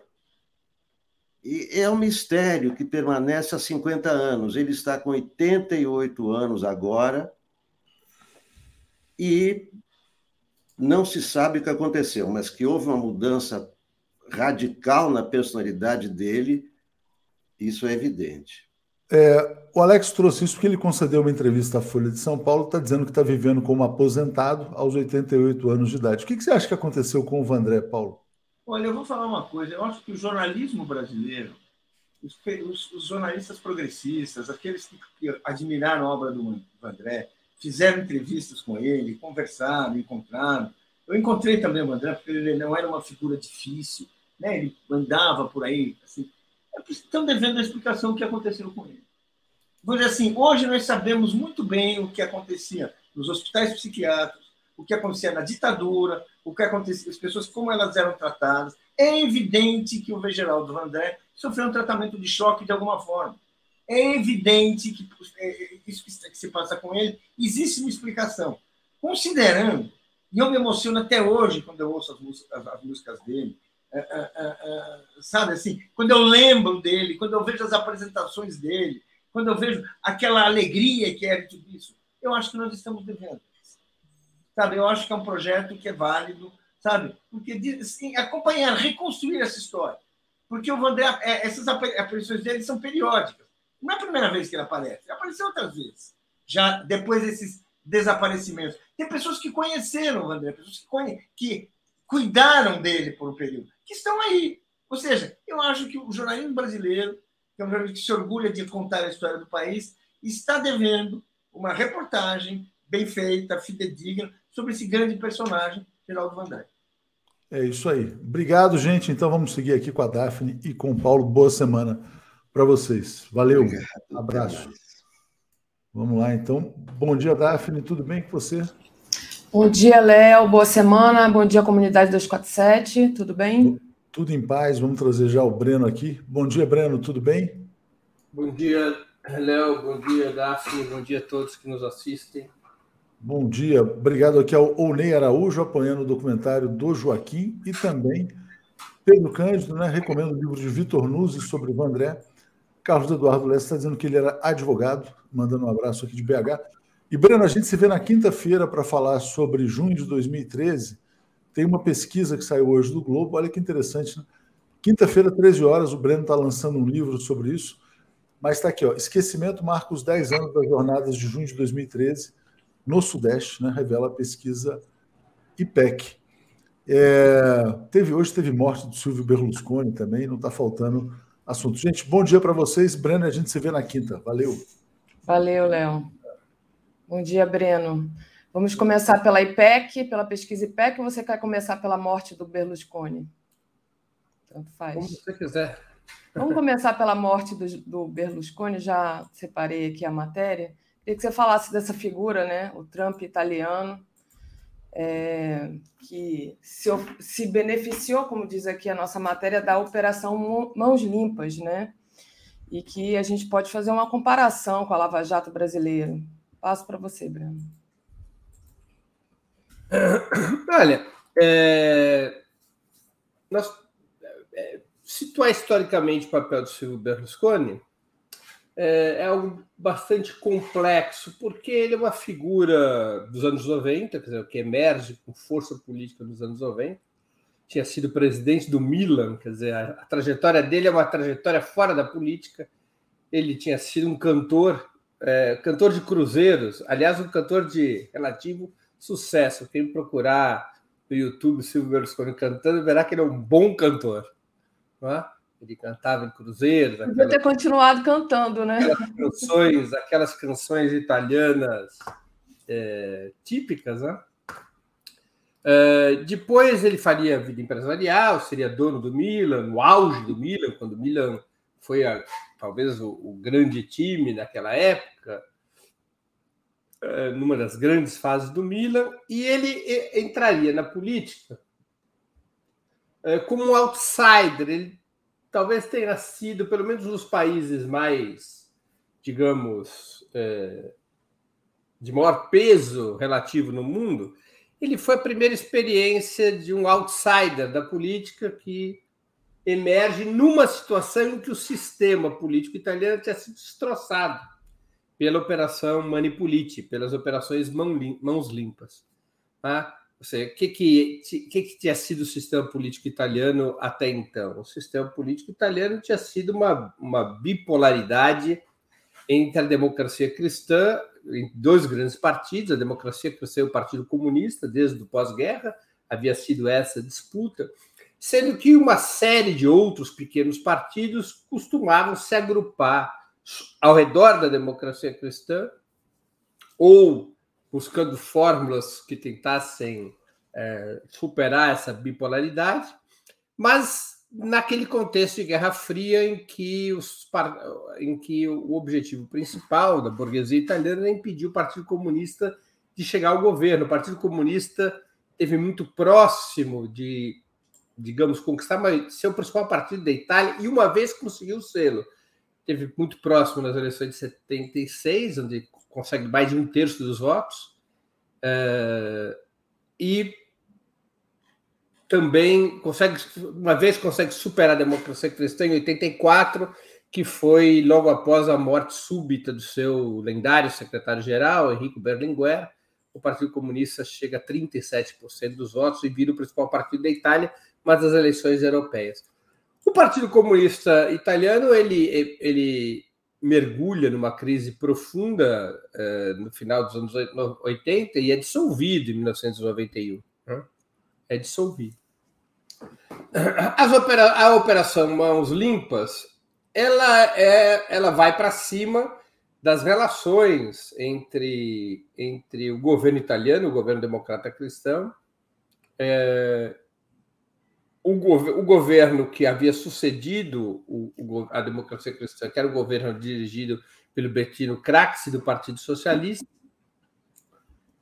C: E é um mistério que permanece há 50 anos. Ele está com 88 anos agora e não se sabe o que aconteceu, mas que houve uma mudança radical na personalidade dele, isso é evidente.
A: É, o Alex trouxe isso porque ele concedeu uma entrevista à Folha de São Paulo, está dizendo que está vivendo como aposentado aos 88 anos de idade. O que, que você acha que aconteceu com o Vandré, Paulo?
D: Olha, eu vou falar uma coisa. Eu acho que o jornalismo brasileiro, os, os, os jornalistas progressistas, aqueles que, que, admiraram a obra do André, fizeram entrevistas com ele, conversaram, encontraram. Eu encontrei também o André, porque ele não era uma figura difícil, né? ele andava por aí. Assim. Estão devendo a explicação do que aconteceu com ele. Vou dizer assim, hoje nós sabemos muito bem o que acontecia nos hospitais psiquiátricos, o que acontecia na ditadura, o que acontecia, as pessoas, como elas eram tratadas. É evidente que o Geraldo Vandré sofreu um tratamento de choque de alguma forma. É evidente que é, é, isso que se passa com ele, existe uma explicação. Considerando, e eu me emociono até hoje quando eu ouço as músicas, as músicas dele, é, sabe assim, quando eu lembro dele, quando eu vejo as apresentações dele, quando eu vejo aquela alegria que era tudo isso, eu acho que nós estamos devendo sabe? Eu acho que é um projeto que é válido, sabe? Porque assim, acompanhar, reconstruir essa história. Porque o Vandré, é, essas aparições dele são periódicas. Não é a primeira vez que ele aparece, ele apareceu outras vezes. Já depois desses desaparecimentos. Tem pessoas que conheceram o Vandré, pessoas que, conhe... que cuidaram dele por um período, que estão aí. Ou seja, eu acho que o jornalismo brasileiro, que é um jornalismo que se orgulha de contar a história do país, está devendo uma reportagem bem feita, fidedigna, sobre esse grande personagem, Geraldo Van Dyke.
A: É isso aí. Obrigado, gente. Então vamos seguir aqui com a Daphne e com o Paulo. Boa semana para vocês. Valeu. Obrigado. Abraço. Vamos lá, então. Bom dia, Daphne. Tudo bem com você?
E: Bom dia, Léo. Boa semana. Bom dia, comunidade 247. Tudo bem?
A: Tudo em paz. Vamos trazer já o Breno aqui. Bom dia, Breno. Tudo bem?
F: Bom dia, Léo. Bom dia, Daphne. Bom dia a todos que nos assistem.
A: Bom dia. Obrigado aqui ao Ounei Araújo, apoiando o documentário do Joaquim e também Pedro Cândido, né? Recomendo o livro de Vitor Nuzzi sobre o Vandré. Carlos Eduardo Lessa está dizendo que ele era advogado, mandando um abraço aqui de BH. E, Breno, a gente se vê na quinta-feira para falar sobre junho de 2013. Tem uma pesquisa que saiu hoje do Globo, olha que interessante. Né? Quinta-feira, 13 horas, o Breno está lançando um livro sobre isso. Mas está aqui, ó, Esquecimento marca os 10 anos das jornadas de junho de 2013 no Sudeste, né? revela a pesquisa IPEC. É, teve, hoje teve morte do Silvio Berlusconi também, não está faltando assunto. Gente, bom dia para vocês. Breno, a gente se vê na quinta. Valeu.
E: Valeu, Léo. Bom dia, Breno. Vamos começar pela IPEC, pela pesquisa IPEC, ou você quer começar pela morte do Berlusconi?
F: Tanto faz. Como você quiser.
E: Vamos começar pela morte do, do Berlusconi, já separei aqui a matéria. Queria que você falasse dessa figura, né? O Trump italiano, é, que se, se beneficiou, como diz aqui a nossa matéria, da Operação Mãos Limpas, né? E que a gente pode fazer uma comparação com a Lava Jato brasileira. Passo para você, Breno.
F: Olha, é, nós, é, situar historicamente o papel do Silvio Berlusconi é, é, algo bastante complexo, porque ele é uma figura dos anos 90, quer dizer, que emerge com força política nos anos 90. Tinha sido presidente do Milan, quer dizer, a, a trajetória dele é uma trajetória fora da política. Ele tinha sido um cantor é, cantor de cruzeiros, aliás, um cantor de relativo sucesso. Quem procurar no YouTube Silvio Berlusconi cantando, verá que ele é um bom cantor. É? Ele cantava em cruzeiros.
E: Podia ter continuado cantando, né?
F: Aquelas canções, aquelas canções italianas é, típicas, né? É, depois ele faria vida empresarial, seria dono do Milan, no auge do Milan, quando o Milan foi a, talvez o, o, grande time naquela época, é, numa das grandes fases do Milan, e ele entraria na política é, como um outsider. Ele talvez tenha sido, pelo menos nos países mais, digamos, é, de maior peso relativo no mundo, ele foi a primeira experiência de um outsider da política que emerge numa situação em que o sistema político italiano tinha sido destroçado pela operação Manipulite, pelas operações mãos limpas. Tá? Seja, o que, que, que, que tinha sido o sistema político italiano até então? O sistema político italiano tinha sido uma, uma bipolaridade entre a democracia cristã, em dois grandes partidos, a democracia cristã e o Partido Comunista, desde o pós-guerra, havia sido essa disputa, sendo que uma série de outros pequenos partidos costumavam se agrupar ao redor da democracia cristã ou buscando fórmulas que tentassem é, superar essa bipolaridade, mas naquele contexto de Guerra Fria em que, os, em que o objetivo principal da burguesia italiana era impedir o Partido Comunista de chegar ao governo. O Partido Comunista teve muito próximo de digamos, conquistar seu principal partido da Itália e uma vez conseguiu o selo. Teve muito próximo nas eleições de 76, onde consegue mais de um terço dos votos, uh, e também consegue, uma vez consegue superar a democracia cristã em 84, que foi logo após a morte súbita do seu lendário secretário-geral, Enrico Berlinguer, o Partido Comunista chega a 37% dos votos e vira o principal partido da Itália, mas das eleições europeias. O Partido Comunista Italiano ele, ele mergulha numa crise profunda uh, no final dos anos 80 e é dissolvido em 1991. Né? É dissolvido. Opera a operação Mãos Limpas ela, é, ela vai para cima das relações entre, entre o governo italiano, o governo democrata cristão, é, o, o, governo que havia sucedido o, o, a democracia cristã, que era o governo dirigido pelo Bettino Craxi, do Partido Socialista,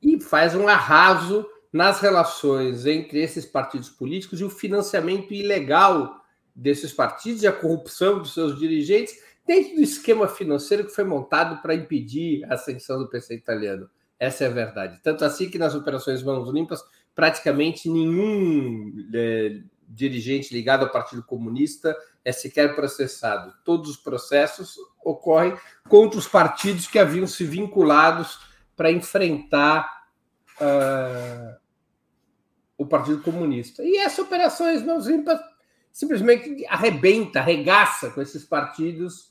F: e faz um arraso nas relações entre esses partidos políticos e o financiamento ilegal desses partidos e a corrupção dos seus dirigentes dentro do esquema financeiro que foi montado para impedir a ascensão do PC italiano. Essa é a verdade. Tanto assim que nas operações Mãos Limpas, praticamente nenhum é, dirigente ligado ao Partido Comunista é sequer processado. Todos os processos ocorrem contra os partidos que haviam se vinculados para enfrentar uh, o Partido Comunista. E essa operações Mãos Limpas simplesmente arrebenta, arregaça com esses partidos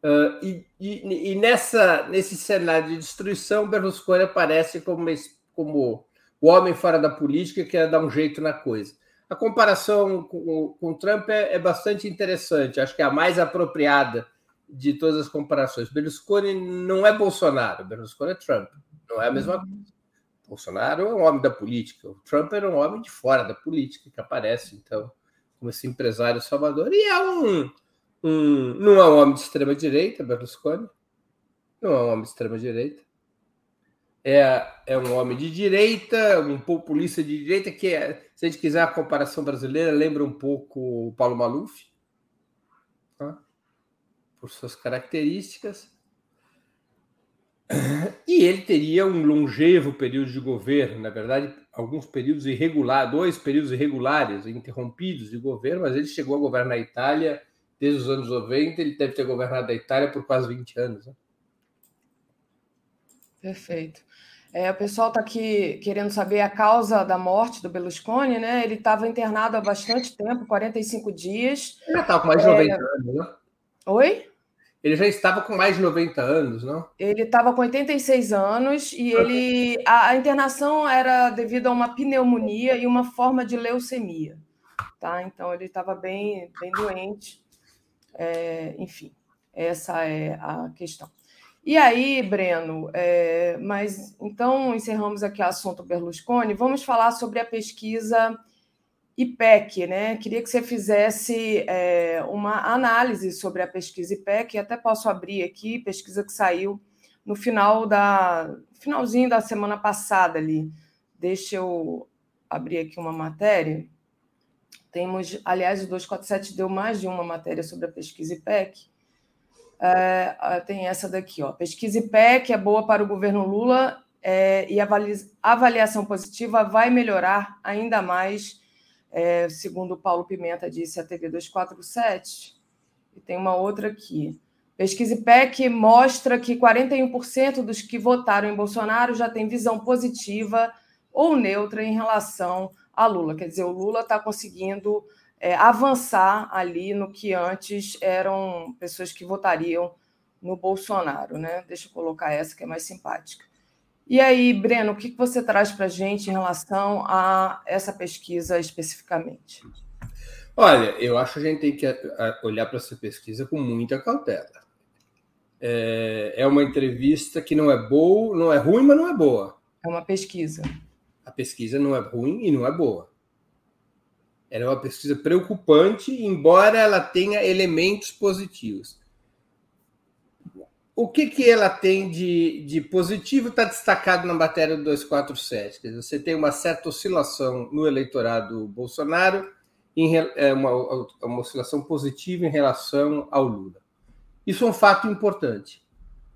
F: Uh, e, e, e, nessa, nesse cenário de destruição, Berlusconi aparece como, como o homem fora da política que quer dar um jeito na coisa. A comparação com, com Trump é, é, bastante interessante, acho que é a mais apropriada de todas as comparações. Berlusconi não é Bolsonaro, Berlusconi é Trump, não é a mesma coisa. Bolsonaro é um homem da política, o Trump era um homem de fora da política que aparece, então, como esse empresário salvador, e é um um, não é um homem de extrema direita, Berlusconi. Não é um homem de extrema direita. É, é um homem de direita, um populista de direita, que, é, se a gente quiser a comparação brasileira, lembra um pouco o Paulo Maluf, tá? por suas características. E ele teria um longevo período de governo, na verdade, alguns períodos irregulares, dois períodos irregulares, interrompidos de governo, mas ele chegou a governar a Itália desde os anos 90, ele deve ter governado a Itália por quase 20 anos. Né?
E: Perfeito. É, o pessoal está aqui querendo saber a causa da morte do Berlusconi, né? Ele estava internado há bastante tempo, 45 dias.
F: Ele já estava com mais de 90 é... anos, né?
E: Oi?
F: Ele já estava com mais de 90 anos, não?
E: Ele estava com 86 anos e ele a, a, internação era devido a uma pneumonia e uma forma de leucemia, tá? Então ele estava bem, bem doente. É, enfim, essa é a questão. E aí, Breno, é, mas então encerramos aqui o assunto Berlusconi, vamos falar sobre a pesquisa IPEC, né? Queria que você fizesse é, uma análise sobre a pesquisa IPEC, até posso abrir aqui, pesquisa que saiu no final da finalzinho da semana passada ali. Deixa eu abrir aqui uma matéria. Temos, aliás, o 247 deu mais de uma matéria sobre a pesquisa IPEC. É, tem essa daqui, ó. Pesquisa IPEC é boa para o governo Lula é, e a avaliação positiva vai melhorar ainda mais, é, segundo Paulo Pimenta disse à TV 247. E tem uma outra aqui. Pesquisa IPEC mostra que 41% dos que votaram em Bolsonaro já têm visão positiva ou neutra em relação a Lula. Quer dizer, o Lula está conseguindo é, avançar ali no que antes eram pessoas que votariam no Bolsonaro, né? Deixa eu colocar essa que é mais simpática. E aí, Breno, o que você traz para a gente em relação a essa pesquisa especificamente?
F: Olha, eu acho que a gente tem que olhar para essa pesquisa com muita cautela. É, é uma entrevista que não é boa, não é ruim, mas não é boa.
E: É uma pesquisa
F: a pesquisa não é ruim e não é boa. Ela é uma pesquisa preocupante, embora ela tenha elementos positivos. O que, que ela tem de, de positivo está destacado na matéria do 247. Quer dizer, você tem uma certa oscilação no eleitorado Bolsonaro, em, é uma, uma oscilação positiva em relação ao Lula. Isso é um fato importante.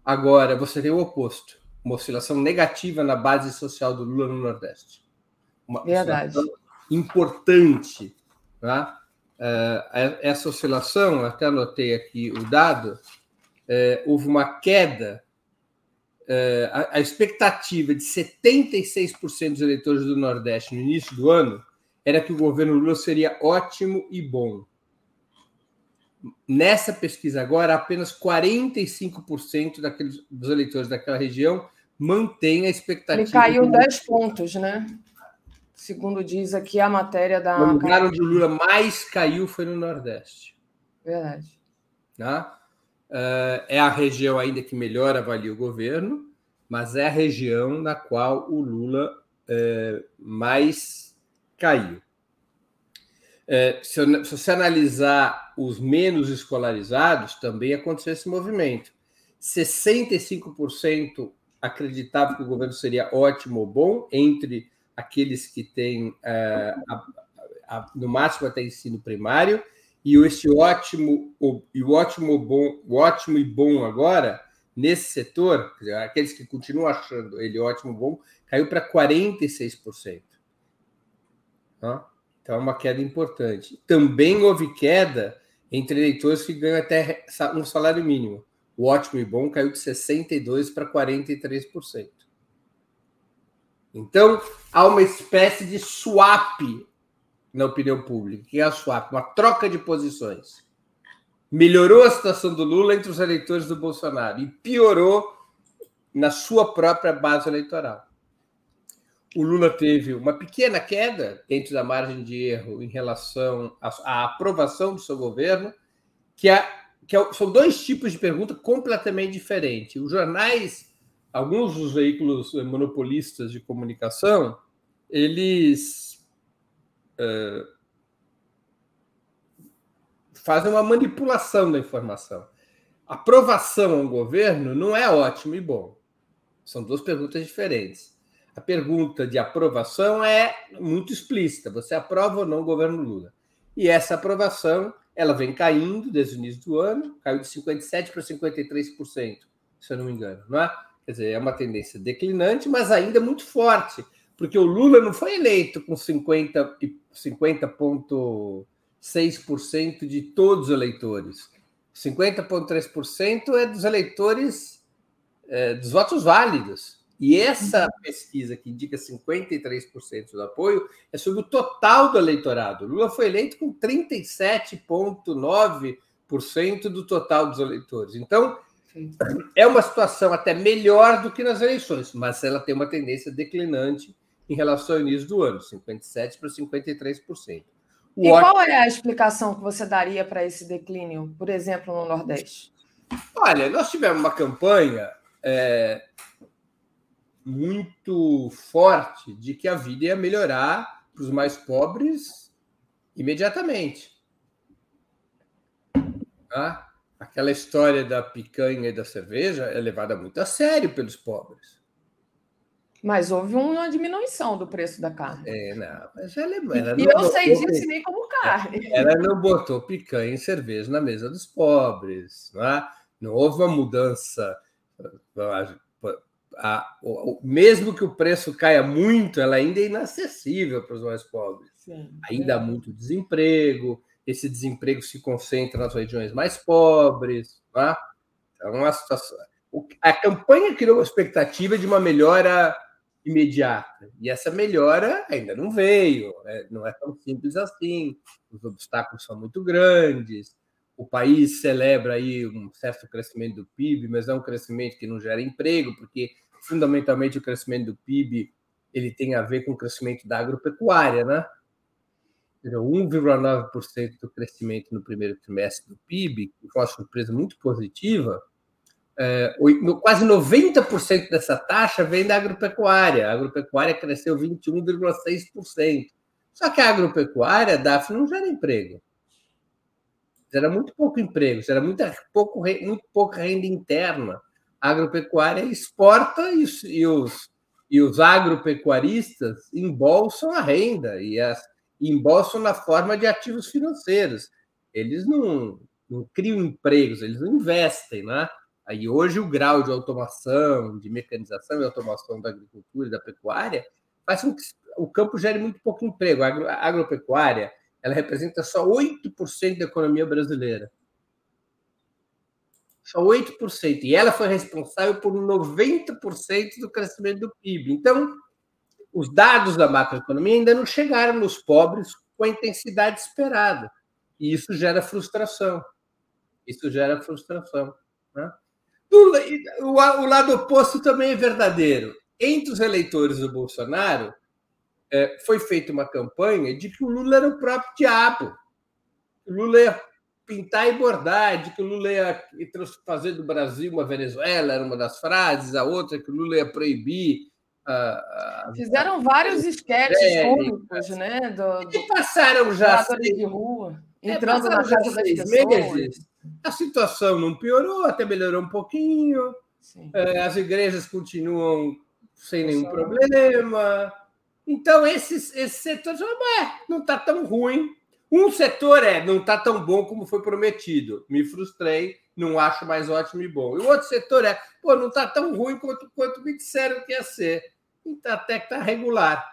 F: Agora, você tem o oposto uma oscilação negativa na base social do Lula no Nordeste.
E: Uma Verdade.
F: Importante. Tá? É, essa oscilação, até anotei aqui o dado, é, houve uma queda. É, a, a expectativa de 76% dos eleitores do Nordeste no início do ano era que o governo Lula seria ótimo e bom. Nessa pesquisa agora, apenas 45% daqueles, dos eleitores daquela região mantém a expectativa.
E: Ele caiu 10 pontos, né? Segundo diz aqui a matéria da.
F: O lugar onde o Lula mais caiu foi no Nordeste.
E: Verdade.
F: Tá? Uh, é a região ainda que melhor avalia o governo, mas é a região na qual o Lula uh, mais caiu. Uh, se, se você analisar os menos escolarizados, também aconteceu esse movimento 65% acreditavam que o governo seria ótimo ou bom, entre aqueles que têm, é, a, a, no máximo, até ensino primário, e esse ótimo, o, e o ótimo, bom, o ótimo e bom agora, nesse setor, dizer, aqueles que continuam achando ele ótimo bom, caiu para 46%. Tá? Então, é uma queda importante. Também houve queda entre eleitores que ganham até um salário mínimo. O ótimo e bom caiu de 62% para 43%. Então, há uma espécie de swap na opinião pública. Que é a swap? Uma troca de posições. Melhorou a situação do Lula entre os eleitores do Bolsonaro e piorou na sua própria base eleitoral. O Lula teve uma pequena queda dentro da margem de erro em relação à, aprovação do seu governo, que, é, que é, são dois tipos de pergunta completamente diferentes. Os jornais, alguns dos veículos monopolistas de comunicação, eles uh, fazem uma manipulação da informação. Aprovação ao governo não é ótimo e bom. São duas perguntas diferentes. A pergunta de aprovação é muito explícita. Você aprova ou não o governo Lula? E essa aprovação, ela vem caindo desde o início do ano, caiu de 57% para 53%, se eu não me engano, não é? Quer dizer, é uma tendência declinante, mas ainda muito forte, porque o Lula não foi eleito com 50 50,6% de todos os eleitores. 50,3% é dos eleitores é, dos votos válidos. E essa pesquisa que indica 53% do apoio é sobre o total do eleitorado. Lula foi eleito com 37,9% do total dos eleitores. Então, é uma situação até melhor do que nas eleições, mas ela tem uma tendência declinante em relação ao início do ano, 57% para 53%.
E: O e qual é a explicação que você daria para esse declínio, por exemplo, no Nordeste?
F: Olha, nós tivemos uma campanha é, muito forte de que a vida ia melhorar para os mais pobres imediatamente. Ah, aquela história da picanha e da cerveja é levada muito a sério pelos pobres.
E: Mas houve uma diminuição do preço da carne.
F: É, não, mas ela, ela
E: e eu sei disso nem como carne.
F: Ela não botou picanha e cerveja na mesa dos pobres. Não, é? não houve uma mudança. Mesmo que o preço caia muito, ela ainda é inacessível para os mais pobres. Sim, ainda é. há muito desemprego, esse desemprego se concentra nas regiões mais pobres. É? Então, uma situação. A campanha criou uma expectativa de uma melhora imediata. E essa melhora ainda não veio, né? não é tão simples assim. Os obstáculos são muito grandes. O país celebra aí um certo crescimento do PIB, mas é um crescimento que não gera emprego, porque fundamentalmente o crescimento do PIB ele tem a ver com o crescimento da agropecuária, né? 1,9% do crescimento no primeiro trimestre do PIB, que foi uma surpresa muito positiva, é, quase 90% dessa taxa vem da agropecuária. A agropecuária cresceu 21,6%. Só que a agropecuária, DAF, não gera emprego. Gera muito pouco emprego, gera muito, pouco, muito pouca renda interna. A agropecuária exporta e, e, os, e os agropecuaristas embolsam a renda e as, embolsam na forma de ativos financeiros. Eles não, não criam empregos, eles não investem, né? Aí hoje o grau de automação, de mecanização e automação da agricultura e da pecuária faz com que o campo gere muito pouco emprego. A, agro, a agropecuária ela representa só 8% da economia brasileira. Só 8%. E ela foi responsável por 90% do crescimento do PIB. Então, os dados da macroeconomia ainda não chegaram nos pobres com a intensidade esperada. E isso gera frustração. Isso gera frustração. Né? o, o lado oposto também é verdadeiro. Entre os eleitores do Bolsonaro, é, foi feita uma campanha de que o Lula era o próprio diabo. O Lula ia pintar e bordar, de que o Lula ia fazer do Brasil uma Venezuela, era uma das frases, a outra que o Lula ia proibir.
E: Fizeram vários esquetes cômicos, né? Do,
F: do, e passaram já.
E: De rua, é, entrando é, na casa das pessoas. Meses
F: A situação não piorou, até melhorou um pouquinho. É, as igrejas continuam sem nenhum problema. Então, esses, esses setores, não está tão ruim. Um setor é, não está tão bom como foi prometido. Me frustrei, não acho mais ótimo e bom. E o outro setor é, pô, não está tão ruim quanto, quanto me disseram que ia ser. Então, até que está regular.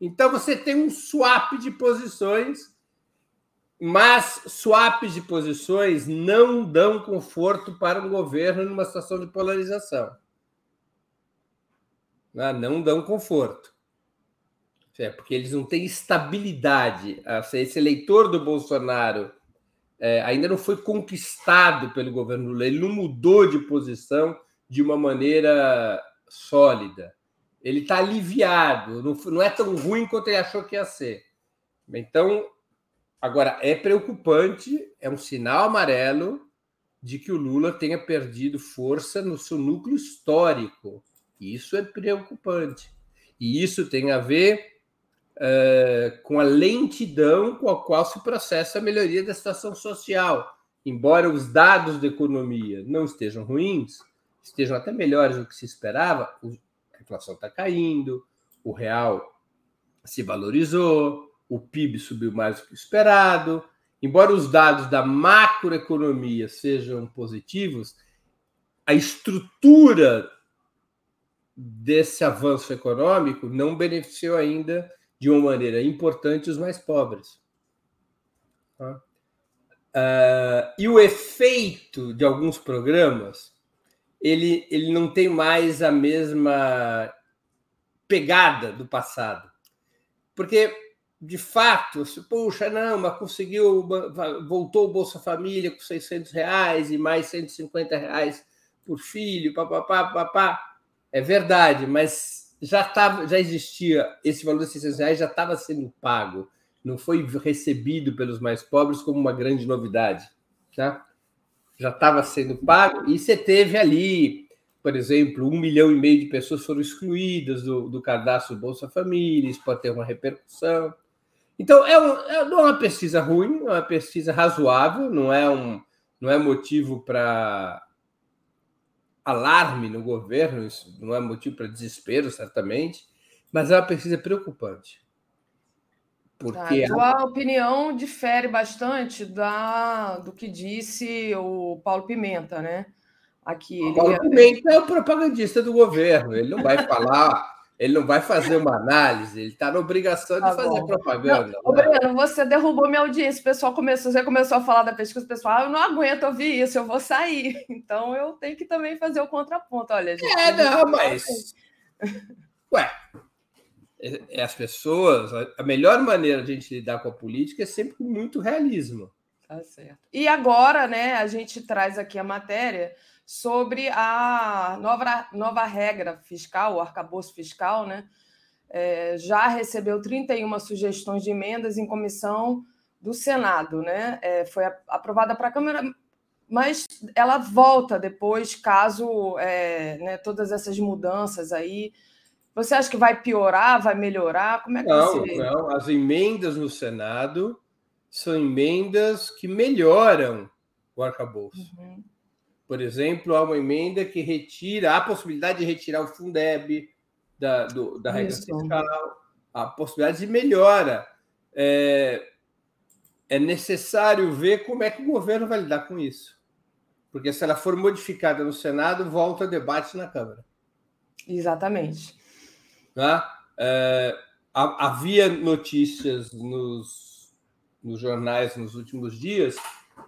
F: Então, você tem um swap de posições, mas swaps de posições não dão conforto para um governo numa situação de polarização. Né? Não dão conforto. É, porque eles não têm estabilidade. Esse eleitor do Bolsonaro é, ainda não foi conquistado pelo governo Lula, ele não mudou de posição de uma maneira sólida. Ele está aliviado, não, não é tão ruim quanto ele achou que ia ser. Então, agora, é preocupante, é um sinal amarelo de que o Lula tenha perdido força no seu núcleo histórico. Isso é preocupante. E isso tem a ver uh, com a lentidão com a qual se processa a melhoria da situação social. Embora os dados da economia não estejam ruins, estejam até melhores do que se esperava, a inflação está caindo, o real se valorizou, o PIB subiu mais do que esperado. Embora os dados da macroeconomia sejam positivos, a estrutura desse avanço econômico não beneficiou ainda de uma maneira importante os mais pobres. Tá? Uh, e o efeito de alguns programas, ele, ele não tem mais a mesma pegada do passado. Porque, de fato, se, puxa, não, mas conseguiu, voltou o Bolsa Família com 600 reais e mais 150 reais por filho, papapá, papá. É verdade, mas já, tava, já existia, esse valor de 600 reais já estava sendo pago, não foi recebido pelos mais pobres como uma grande novidade. Tá? Já estava sendo pago, e você teve ali, por exemplo, um milhão e meio de pessoas foram excluídas do, do cadastro Bolsa Família, isso pode ter uma repercussão. Então, é, um, é não é uma pesquisa ruim, é uma pesquisa razoável, não é, um, não é motivo para alarme no governo, isso não é motivo para desespero, certamente, mas é uma pesquisa preocupante.
E: Porque tá, a opinião difere bastante da, do que disse o Paulo Pimenta, né?
F: Aqui, o Paulo Pimenta é o propagandista do governo, ele não vai falar ele não vai fazer uma análise, ele está na obrigação tá de fazer bom. propaganda.
E: Não, né? Breno, você derrubou minha audiência. O pessoal começou, você começou a falar da pesquisa, o pessoal, ah, eu não aguento ouvir isso, eu vou sair. Então eu tenho que também fazer o contraponto. Olha, gente.
F: É, não, mas. Ué, é, é as pessoas, a melhor maneira de a gente lidar com a política é sempre com muito realismo.
E: Tá certo. E agora, né, a gente traz aqui a matéria sobre a nova, nova regra fiscal, o arcabouço fiscal, né? É, já recebeu 31 sugestões de emendas em comissão do Senado, né? É, foi aprovada para a Câmara, mas ela volta depois, caso é, né, todas essas mudanças aí. Você acha que vai piorar, vai melhorar? Como é que
F: não, você... não. As emendas no Senado são emendas que melhoram o arcabouço. Uhum. Por exemplo, há uma emenda que retira a possibilidade de retirar o Fundeb da, do, da regra Isso. fiscal, a possibilidade de melhora. É, é necessário ver como é que o governo vai lidar com isso. Porque se ela for modificada no Senado, volta debate na Câmara.
E: Exatamente.
F: Tá? É, havia notícias nos, nos jornais nos últimos dias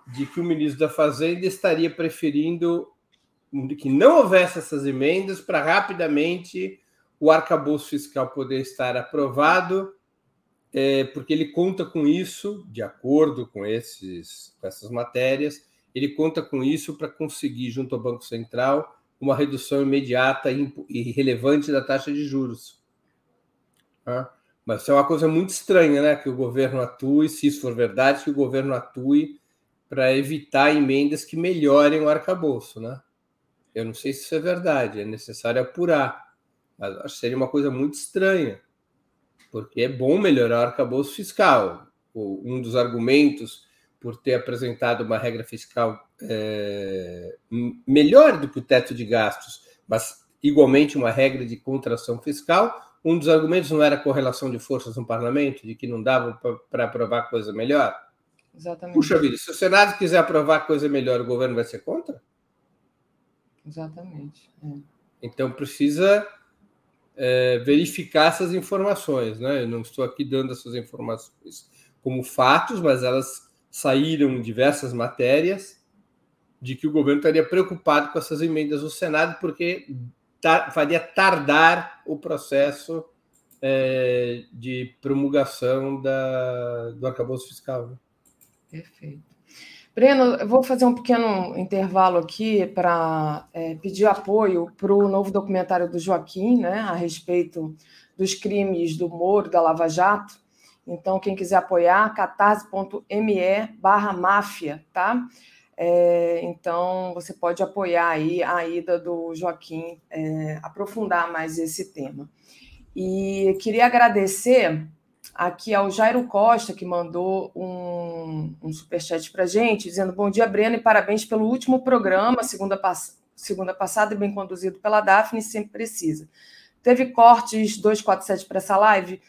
F: de que o ministro da Fazenda estaria preferindo que não houvesse essas emendas para rapidamente o arcabouço fiscal poder estar aprovado, é, porque ele conta com isso, de acordo com, esses, com essas matérias, ele conta com isso para conseguir, junto ao Banco Central, uma redução imediata e relevante da taxa de juros. Mas isso é uma coisa muito estranha, né? Que o governo atue, se isso for verdade, que o governo atue para evitar emendas que melhorem o arcabouço, né? Eu não sei se isso é verdade, é necessário apurar, mas acho que seria uma coisa muito estranha, porque é bom melhorar o arcabouço fiscal. Um dos argumentos por ter apresentado uma regra fiscal é, melhor do que o teto de gastos, mas igualmente uma regra de contração fiscal. Um dos argumentos não era a correlação de forças no parlamento, de que não dava para aprovar coisa melhor?
E: Exatamente.
F: Puxa vida, se o Senado quiser aprovar coisa melhor, o governo vai ser contra?
E: Exatamente. É.
F: Então precisa é, verificar essas informações. Né? Eu não estou aqui dando essas informações como fatos, mas elas saíram em diversas matérias de que o governo estaria preocupado com essas emendas no Senado, porque faria tardar o processo é, de promulgação da, do arcabouço fiscal. Né?
E: Perfeito. Breno, eu vou fazer um pequeno intervalo aqui para é, pedir apoio para o novo documentário do Joaquim, né, a respeito dos crimes do Moro, da Lava Jato. Então, quem quiser apoiar, catarse.me barra máfia, tá? É, então, você pode apoiar aí a ida do Joaquim, é, aprofundar mais esse tema. E queria agradecer aqui ao Jairo Costa, que mandou um, um superchat para a gente, dizendo bom dia, Breno, e parabéns pelo último programa, segunda, pass segunda passada, bem conduzido pela Daphne, sempre precisa. Teve cortes 247 para essa live?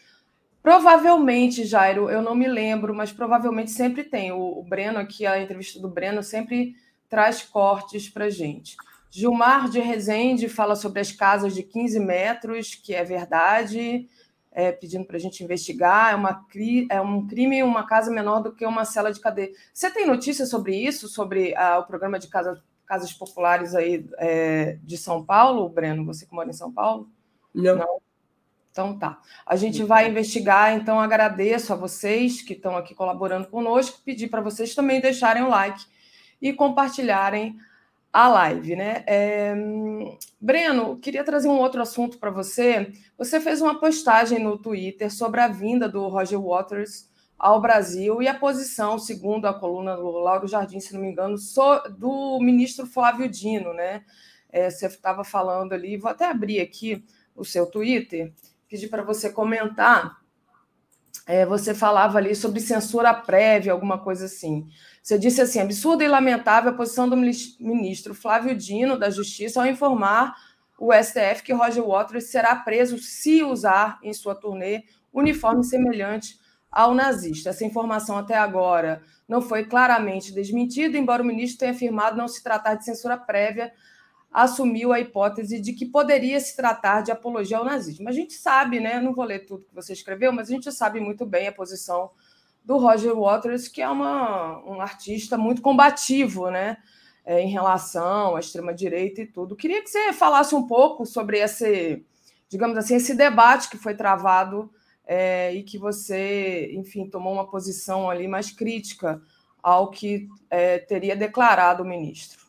E: Provavelmente, Jairo, eu não me lembro, mas provavelmente sempre tem. O, o Breno aqui, a entrevista do Breno, sempre traz cortes para gente. Gilmar de Rezende fala sobre as casas de 15 metros, que é verdade é, pedindo para a gente investigar. É, uma, é um crime uma casa menor do que uma cela de cadeia. Você tem notícia sobre isso, sobre ah, o programa de casa, casas populares aí é, de São Paulo, Breno? Você que mora em São Paulo?
F: Não. Não?
E: Então tá. A gente vai investigar, então agradeço a vocês que estão aqui colaborando conosco, pedir para vocês também deixarem o like e compartilharem a live, né? É... Breno, queria trazer um outro assunto para você. Você fez uma postagem no Twitter sobre a vinda do Roger Waters ao Brasil e a posição, segundo a coluna do Lauro Jardim, se não me engano, do ministro Flávio Dino, né? É, você estava falando ali, vou até abrir aqui o seu Twitter, pedir para você comentar. É, você falava ali sobre censura prévia, alguma coisa assim. Você disse assim: absurda e lamentável a posição do ministro Flávio Dino da Justiça ao informar o STF que Roger Waters será preso se usar em sua turnê uniforme semelhante ao nazista. Essa informação até agora não foi claramente desmentida, embora o ministro tenha afirmado não se tratar de censura prévia, assumiu a hipótese de que poderia se tratar de apologia ao nazismo. A gente sabe, né? Não vou ler tudo que você escreveu, mas a gente sabe muito bem a posição do Roger Waters, que é uma, um artista muito combativo, né? É, em relação à extrema-direita e tudo. Queria que você falasse um pouco sobre esse, digamos assim, esse debate que foi travado é, e que você, enfim, tomou uma posição ali mais crítica ao que é, teria declarado o ministro.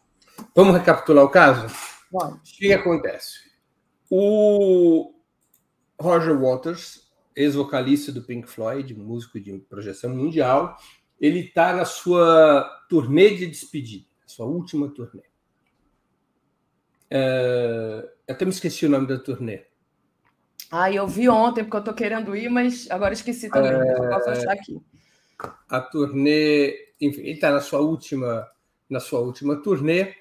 F: Vamos recapitular o caso?
E: Vamos.
F: O que acontece? O Roger Waters ex-vocalista do Pink Floyd, músico de projeção mundial, ele está na sua turnê de despedida, sua última turnê. É... Eu até me esqueci o nome da turnê.
E: Ah, eu vi ontem, porque eu estou querendo ir, mas agora esqueci também. É... Eu posso achar aqui.
F: A turnê, enfim, ele está na sua última, na sua última turnê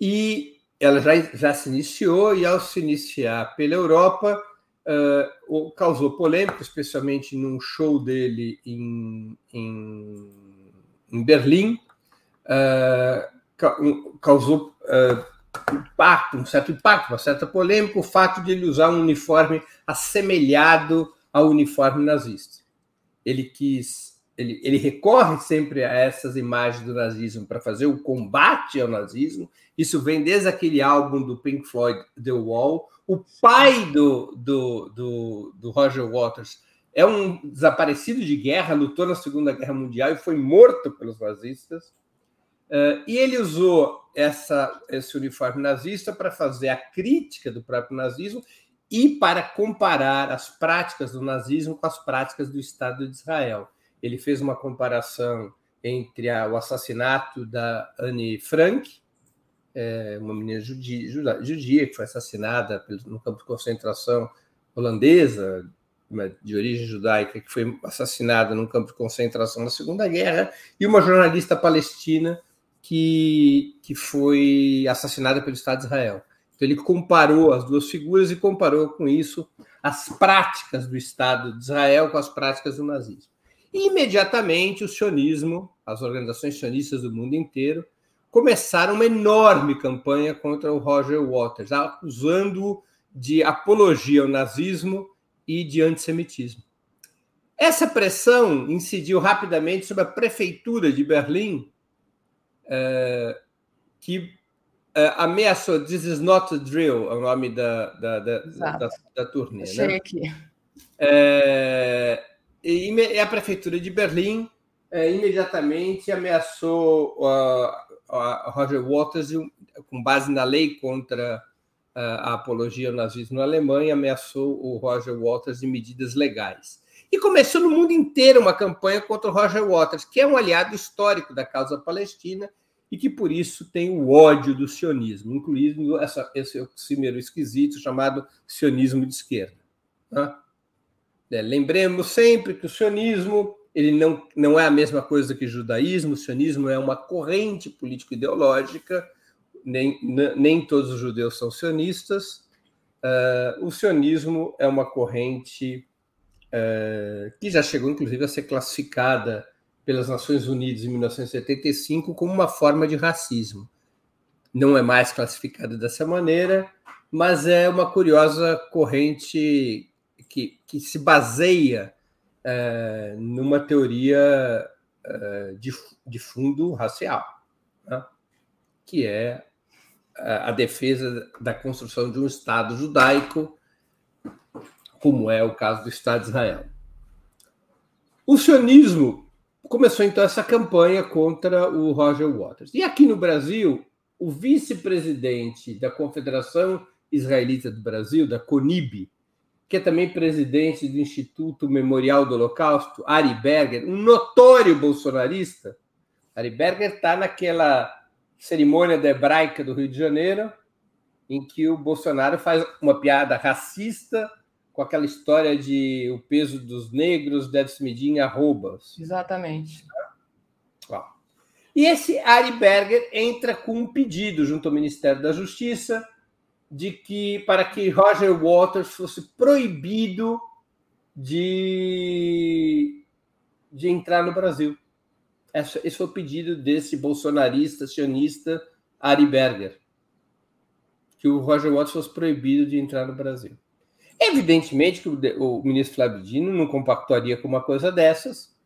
F: e ela já, já se iniciou e ao se iniciar pela Europa, uh, causou polêmica, especialmente num show dele em, em, em Berlim, uh, causou uh, impacto, um certo impacto, uma certa polêmica, o fato de ele usar um uniforme assemelhado ao uniforme nazista. Ele quis ele, ele, recorre sempre a essas imagens do nazismo para fazer o combate ao nazismo. Isso vem desde aquele álbum do Pink Floyd, The Wall, o pai do, do, do, do, Roger Waters é um desaparecido de guerra, lutou na Segunda Guerra Mundial e foi morto pelos nazistas. Uh, e ele usou essa, esse uniforme nazista para fazer a crítica do próprio nazismo e para comparar as práticas do nazismo com as práticas do Estado de Israel. Ele fez uma comparação entre a, o assassinato da Anne Frank, é, uma menina judia, judia, que foi assassinada no campo de concentração holandesa de origem judaica, que foi assassinada num campo de concentração na Segunda Guerra, e uma jornalista palestina que, que foi assassinada pelo Estado de Israel. Então, ele comparou as duas figuras e comparou com isso as práticas do Estado de Israel com as práticas do nazismo. E, imediatamente, o sionismo, as organizações sionistas do mundo inteiro, começaram uma enorme campanha contra o Roger Waters, acusando-o de apologia ao nazismo e de antissemitismo. Essa pressão incidiu rapidamente sobre a prefeitura de Berlim, eh, que eh, ameaçou This is not a drill, é o nome da, da, da, da, turnê. Achei né? aqui. É, e a prefeitura de Berlim é, imediatamente ameaçou a Roger Waters, com base na lei contra a apologia ao nazismo na Alemanha, ameaçou o Roger Waters de medidas legais. E começou no mundo inteiro uma campanha contra o Roger Waters, que é um aliado histórico da causa palestina e que por isso tem o ódio do sionismo, incluindo essa, esse oxímero esquisito chamado sionismo de esquerda. Né? É, lembremos sempre que o sionismo ele não, não é a mesma coisa que o judaísmo, o sionismo é uma corrente político-ideológica, nem, nem todos os judeus são sionistas. Uh, o sionismo é uma corrente uh, que já chegou, inclusive, a ser classificada pelas Nações Unidas em 1975 como uma forma de racismo. Não é mais classificada dessa maneira, mas é uma curiosa corrente que, que se baseia é, numa teoria é, de, de fundo racial, né? que é a defesa da construção de um Estado judaico, como é o caso do Estado de Israel. O sionismo começou então essa campanha contra o Roger Waters. E aqui no Brasil, o vice-presidente da Confederação Israelita do Brasil, da CONIB, que é também presidente do Instituto Memorial do Holocausto, Ari Berger, um notório bolsonarista. Ari Berger está naquela cerimônia da hebraica do Rio de Janeiro, em que o Bolsonaro faz uma piada racista com aquela história de o peso dos negros deve se medir em arrobas.
E: Exatamente.
F: E esse Ari Berger entra com um pedido junto ao Ministério da Justiça de que para que Roger Waters fosse proibido de, de entrar no Brasil. Esse foi o pedido desse bolsonarista, sionista Ari Berger, que o Roger Waters fosse proibido de entrar no Brasil. Evidentemente que o, o ministro Flávio Dino não compactuaria com uma coisa dessas.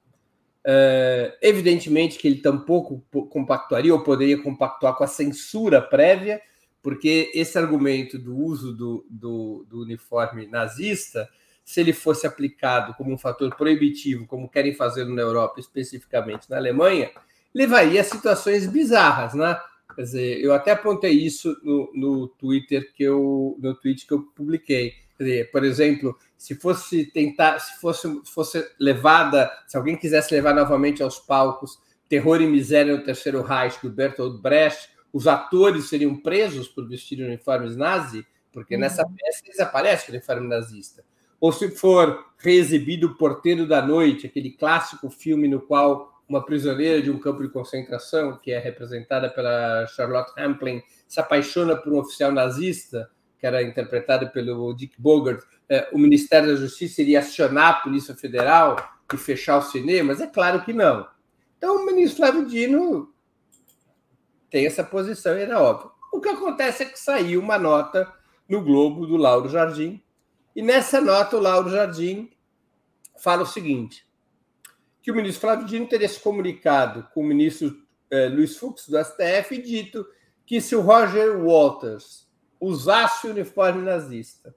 F: É, evidentemente que ele tampouco compactuaria ou poderia compactuar com a censura prévia, porque esse argumento do uso do, do, do uniforme nazista, se ele fosse aplicado como um fator proibitivo, como querem fazer na Europa, especificamente na Alemanha, levaria a situações bizarras, né? Quer dizer, eu até apontei isso no, no Twitter que eu no tweet que eu publiquei dizer, por exemplo, se fosse tentar, se fosse, fosse levada, se alguém quisesse levar novamente aos palcos Terror e Miséria no Terceiro Reich do Bertolt Brecht, os atores seriam presos por vestir uniformes nazi, porque uhum. nessa peça eles aparecem o uniforme nazista. Ou se for reexibido O Porteiro da Noite, aquele clássico filme no qual uma prisioneira de um campo de concentração, que é representada pela Charlotte Rampling, se apaixona por um oficial nazista, que era interpretado pelo Dick Bogart, é, o Ministério da Justiça iria acionar a Polícia Federal e fechar os cinemas? É claro que não. Então, o ministro Flávio Dino tem essa posição, era óbvio. O que acontece é que saiu uma nota no Globo do Lauro Jardim, e nessa nota o Lauro Jardim fala o seguinte: que o ministro Flávio Dino teria se comunicado com o ministro eh, Luiz Fux do STF e dito que se o Roger Walters usasse o uniforme nazista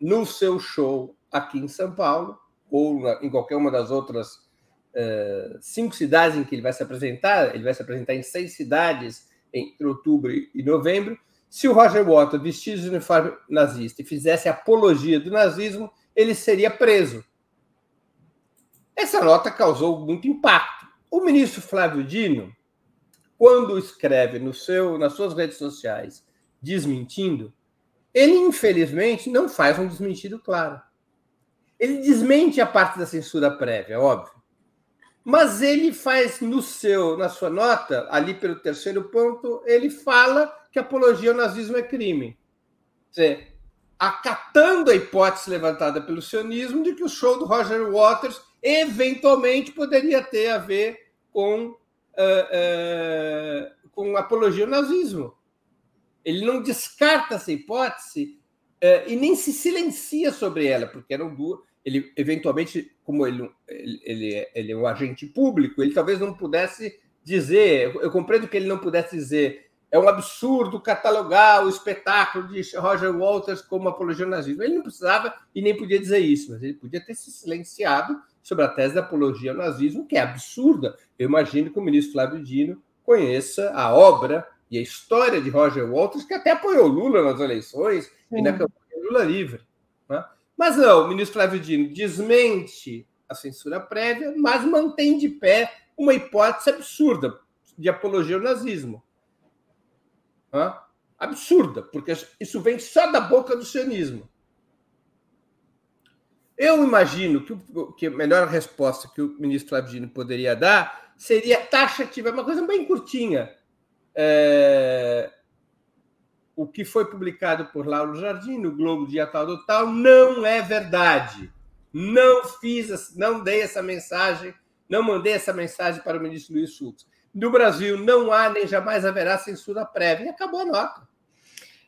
F: no seu show aqui em São Paulo, ou em qualquer uma das outras uh, cinco cidades em que ele vai se apresentar, ele vai se apresentar em seis cidades entre outubro e novembro. Se o Roger Waters vestisse o uniforme nazista e fizesse apologia do nazismo, ele seria preso. Essa nota causou muito impacto. O ministro Flávio Dino, quando escreve no seu, nas suas redes sociais desmentindo, ele infelizmente não faz um desmentido claro. ele desmente a parte da censura prévia, óbvio. Mas ele faz no seu, na sua nota, ali pelo terceiro ponto, ele fala que apologia ao nazismo é crime. Quer acatando a hipótese levantada pelo sionismo de que o show do Roger Waters eventualmente poderia ter a ver com, uh, uh, com apologia ao nazismo. Ele não descarta essa hipótese uh, e nem se silencia sobre ela, porque eram duas. Ele, eventualmente, como ele, ele, ele, ele é um agente público, ele talvez não pudesse dizer. Eu compreendo que ele não pudesse dizer é um absurdo catalogar o espetáculo de Roger Walters como apologia ao nazismo. Ele não precisava e nem podia dizer isso, mas ele podia ter se silenciado sobre a tese da apologia ao nazismo, que é absurda. Eu imagino que o ministro Flávio Dino conheça a obra e a história de Roger Walters, que até apoiou Lula nas eleições Sim. e na campanha Lula livre. Né? Mas não, o ministro Flávio Dino desmente a censura prévia, mas mantém de pé uma hipótese absurda de apologia ao nazismo Hã? Absurda, porque isso vem só da boca do sionismo. Eu imagino que, que a melhor resposta que o ministro Flávio poderia dar seria taxativa, uma coisa bem curtinha. É... O que foi publicado por Lauro Jardim no Globo Dia Tal do Tal não é verdade. Não fiz, não dei essa mensagem, não mandei essa mensagem para o ministro Luiz Fux. No Brasil não há nem jamais haverá censura prévia. E acabou a nota.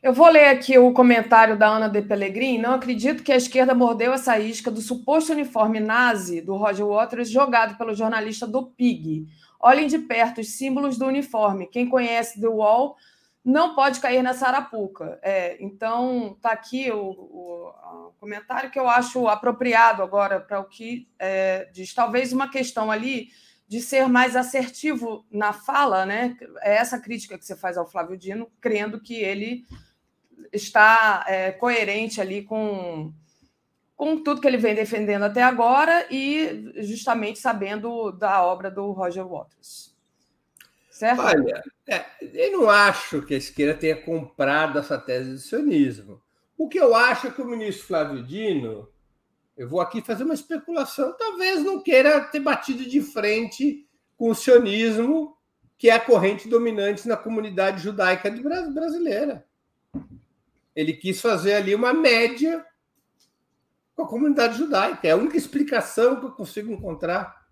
E: Eu vou ler aqui o comentário da Ana de Pellegrini. Não acredito que a esquerda mordeu essa isca do suposto uniforme nazi do Roger Waters jogado pelo jornalista do PIG. Olhem de perto os símbolos do uniforme. Quem conhece The Wall não pode cair nessa arapuca. É, então, está aqui o, o, o, comentário que eu acho apropriado agora para o que é, diz. Talvez uma questão ali de ser mais assertivo na fala, né? É essa crítica que você faz ao Flávio Dino, crendo que ele está é, coerente ali com, com tudo que ele vem defendendo até agora e justamente sabendo da obra do Roger Waters.
F: Certo? Olha, é, eu não acho que a esquerda tenha comprado essa tese do sionismo. O que eu acho é que o ministro Flávio Dino eu vou aqui fazer uma especulação. Talvez não queira ter batido de frente com o sionismo, que é a corrente dominante na comunidade judaica brasileira. Ele quis fazer ali uma média com a comunidade judaica. É a única explicação que eu consigo encontrar.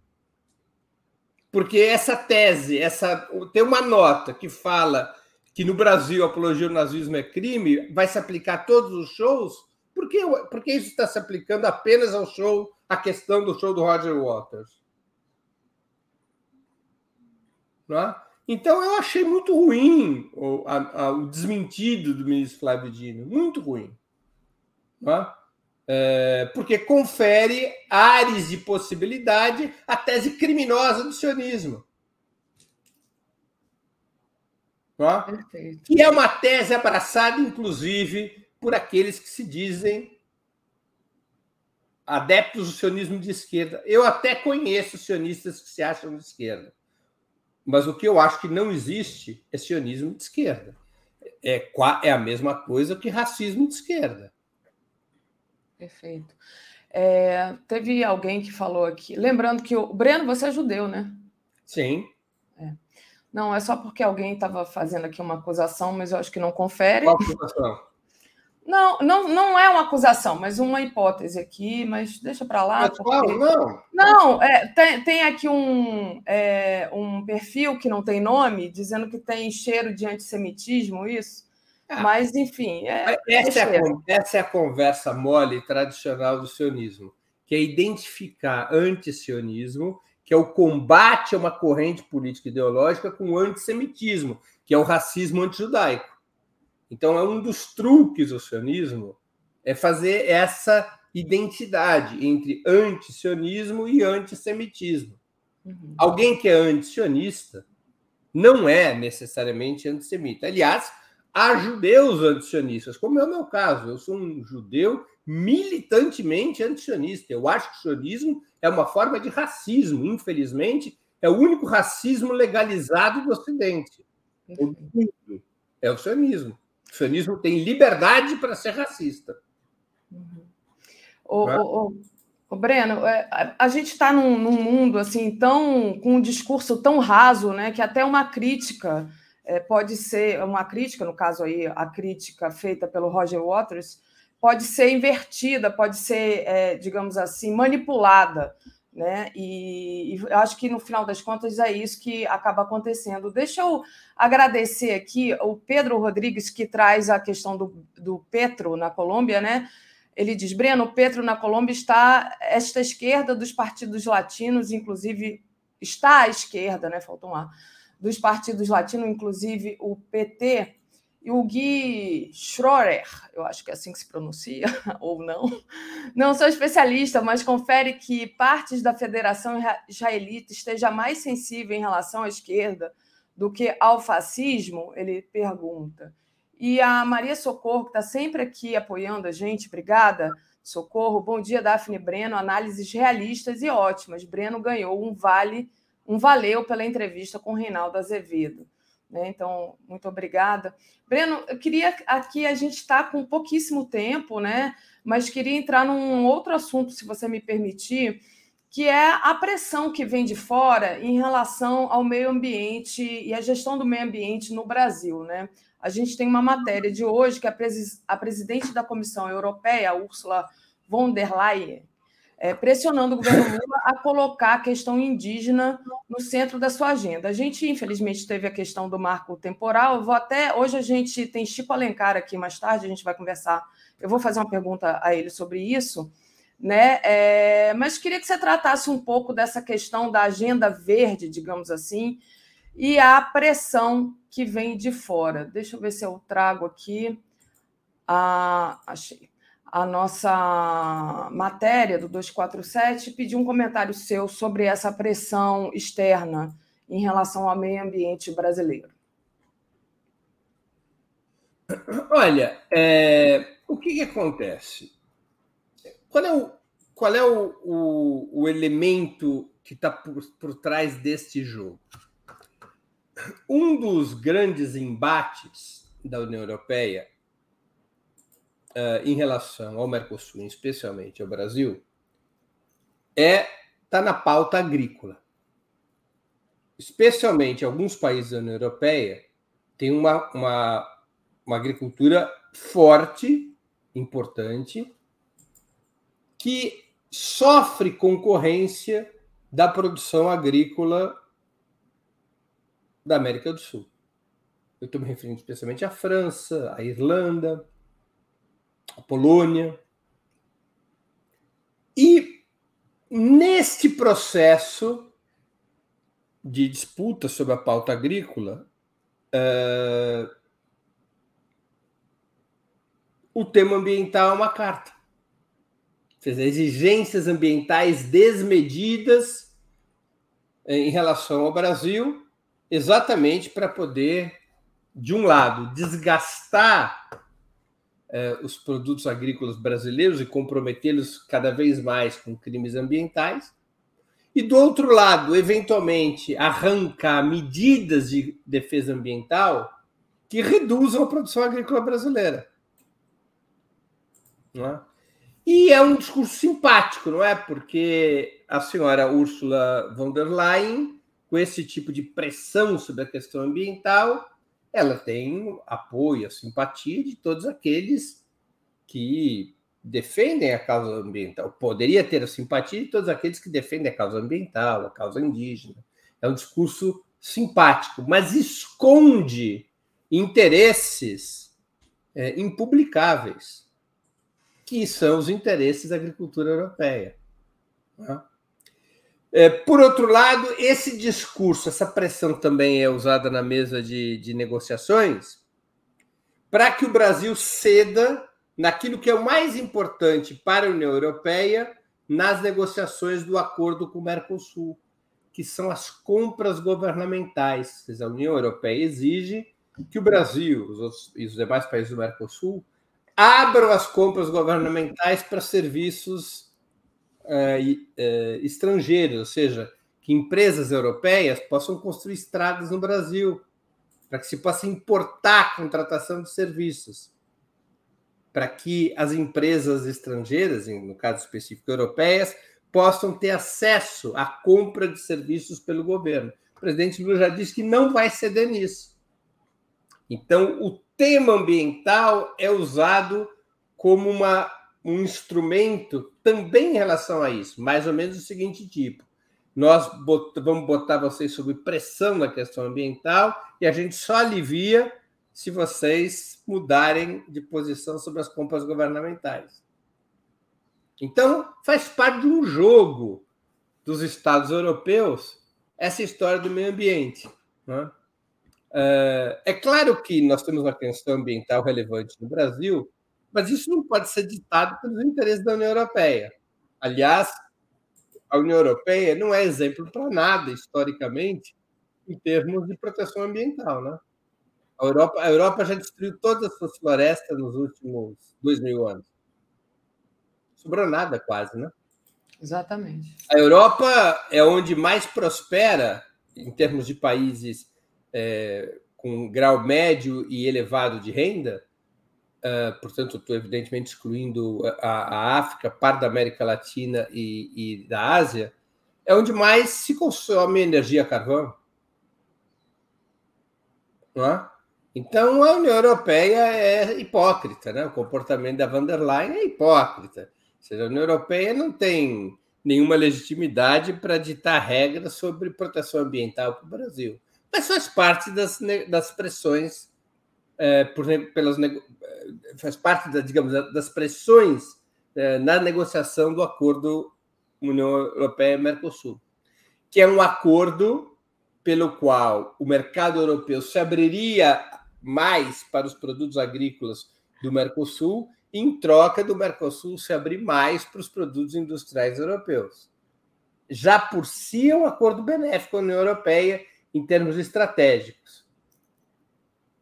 F: Porque essa tese, essa tem uma nota que fala que no Brasil a apologia ao nazismo é crime, vai se aplicar a todos os shows por que, por que isso está se aplicando apenas ao show, à questão do show do Roger Waters? É? Então, eu achei muito ruim o, a, a, o desmentido do ministro Flávio Dino, muito ruim. É? É, porque confere ares de possibilidade à tese criminosa do sionismo. É? Que é uma tese abraçada, inclusive, por aqueles que se dizem adeptos do sionismo de esquerda. Eu até conheço sionistas que se acham de esquerda. Mas o que eu acho que não existe é sionismo de esquerda. É, é a mesma coisa que racismo de esquerda.
E: Perfeito. É, teve alguém que falou aqui. Lembrando que o Breno, você é judeu, né?
F: Sim.
E: É. Não, é só porque alguém estava fazendo aqui uma acusação, mas eu acho que não confere.
F: Qual acusação?
E: Não, não, não é uma acusação, mas uma hipótese aqui, mas deixa para lá.
F: Mas porque... não.
E: Não, é, tem, tem aqui um, é, um perfil que não tem nome, dizendo que tem cheiro de antissemitismo, isso. Ah, mas, enfim. É,
F: essa, é a, essa é a conversa mole tradicional do sionismo, que é identificar antisionismo, que é o combate a uma corrente política ideológica, com o antissemitismo, que é o racismo antijudaico. Então, é um dos truques do sionismo é fazer essa identidade entre antisionismo e antissemitismo. Uhum. Alguém que é antisionista não é necessariamente antissemita. Aliás, há judeus antisionistas, como é o meu caso. Eu sou um judeu militantemente antisionista. Eu acho que o sionismo é uma forma de racismo. Infelizmente, é o único racismo legalizado do Ocidente. É o sionismo. O sionismo tem liberdade para ser racista.
E: Uhum. O, o, Ô, Breno, é, a gente está num, num, mundo assim tão com um discurso tão raso, né, que até uma crítica é, pode ser uma crítica, no caso aí a crítica feita pelo Roger Waters pode ser invertida, pode ser, é, digamos assim, manipulada, né? E, e acho que no final das contas é isso que acaba acontecendo. Deixa eu agradecer aqui o Pedro Rodrigues que traz a questão do, do Petro na Colômbia, né? Ele diz: Breno, Petro na Colômbia está esta esquerda dos partidos latinos, inclusive está à esquerda, né? Faltou um ar, dos partidos latinos, inclusive o PT. E o Gui Schroer, eu acho que é assim que se pronuncia, ou não, não sou especialista, mas confere que partes da Federação Israelita esteja mais sensível em relação à esquerda do que ao fascismo, ele pergunta. E a Maria Socorro, que está sempre aqui apoiando a gente, obrigada, Socorro. Bom dia, Daphne Breno. Análises realistas e ótimas. Breno ganhou um vale, um valeu pela entrevista com o Reinaldo Azevedo. Né? Então, muito obrigada. Breno, eu queria aqui, a gente está com pouquíssimo tempo, né? Mas queria entrar num outro assunto, se você me permitir, que é a pressão que vem de fora em relação ao meio ambiente e a gestão do meio ambiente no Brasil, né? a gente tem uma matéria de hoje que a presidente da Comissão Europeia, Ursula von der Leyen, é, pressionando o governo Lula a colocar a questão indígena no centro da sua agenda. A gente, infelizmente, teve a questão do marco temporal. Eu vou até hoje a gente tem Chico Alencar aqui mais tarde, a gente vai conversar. Eu vou fazer uma pergunta a ele sobre isso, né? É, mas queria que você tratasse um pouco dessa questão da agenda verde, digamos assim, e a pressão que vem de fora. Deixa eu ver se eu trago aqui. A, achei. A nossa matéria do 247 pediu um comentário seu sobre essa pressão externa em relação ao meio ambiente brasileiro.
F: Olha, é, o que, que, acontece? Qual é o, qual é o, o, o elemento que está por, por trás deste jogo? um dos grandes embates da União Europeia uh, em relação ao Mercosul, especialmente ao Brasil, é está na pauta agrícola. Especialmente alguns países da União Europeia têm uma, uma, uma agricultura forte, importante, que sofre concorrência da produção agrícola da América do Sul. Eu estou me referindo especialmente à França, à Irlanda, à Polônia. E neste processo de disputa sobre a pauta agrícola, uh, o tema ambiental é uma carta. Seja, exigências ambientais desmedidas em relação ao Brasil exatamente para poder, de um lado, desgastar eh, os produtos agrícolas brasileiros e comprometê-los cada vez mais com crimes ambientais, e do outro lado, eventualmente, arrancar medidas de defesa ambiental que reduzam a produção agrícola brasileira. É? E é um discurso simpático, não é? Porque a senhora Ursula von der Leyen com esse tipo de pressão sobre a questão ambiental, ela tem apoio, a simpatia de todos aqueles que defendem a causa ambiental. Poderia ter a simpatia de todos aqueles que defendem a causa ambiental, a causa indígena. É um discurso simpático, mas esconde interesses é, impublicáveis, que são os interesses da agricultura europeia. Né? É, por outro lado, esse discurso, essa pressão também é usada na mesa de, de negociações para que o Brasil ceda naquilo que é o mais importante para a União Europeia nas negociações do acordo com o Mercosul, que são as compras governamentais. A União Europeia exige que o Brasil os outros, e os demais países do Mercosul abram as compras governamentais para serviços estrangeiros, ou seja, que empresas europeias possam construir estradas no Brasil, para que se possa importar a contratação de serviços. para que as empresas estrangeiras, no caso específico europeias, possam ter acesso à compra de serviços pelo governo. O presidente Lula já disse que não vai ceder nisso. Então, o tema ambiental é usado como uma, um instrumento também em relação a isso, mais ou menos do seguinte tipo: nós bot vamos botar vocês sob pressão na questão ambiental e a gente só alivia se vocês mudarem de posição sobre as compras governamentais. Então, faz parte de um jogo dos Estados europeus essa história do meio ambiente. Né? É claro que nós temos uma questão ambiental relevante no Brasil, mas isso não pode ser ditado pelos interesses da União Europeia. Aliás, a União Europeia não é exemplo para nada, historicamente, em termos de proteção ambiental. Né? A, Europa, a Europa já destruiu todas as suas florestas nos últimos dois mil anos. Sobrou nada, quase, né?
E: Exatamente.
F: A Europa é onde mais prospera, em termos de países é, com grau médio e elevado de renda, uh, portanto, estou evidentemente excluindo a, a, África, parte da América Latina e, e da Ásia, é onde mais se consome energia carvão. Não é? Então, a União Europeia é hipócrita, né? o comportamento da van der Leyen é hipócrita. Ou seja, a União Europeia não tem nenhuma legitimidade para ditar regras sobre proteção ambiental para o Brasil mas faz parte das, das pressões é, por, pelas faz parte da, digamos das pressões é, na negociação do acordo União Europeia Mercosul, que é um acordo pelo qual o mercado europeu se abriria mais para os produtos agrícolas do Mercosul, em troca do Mercosul se abrir mais para os produtos industriais europeus. Já por si é um acordo benéfico à União Europeia em termos estratégicos.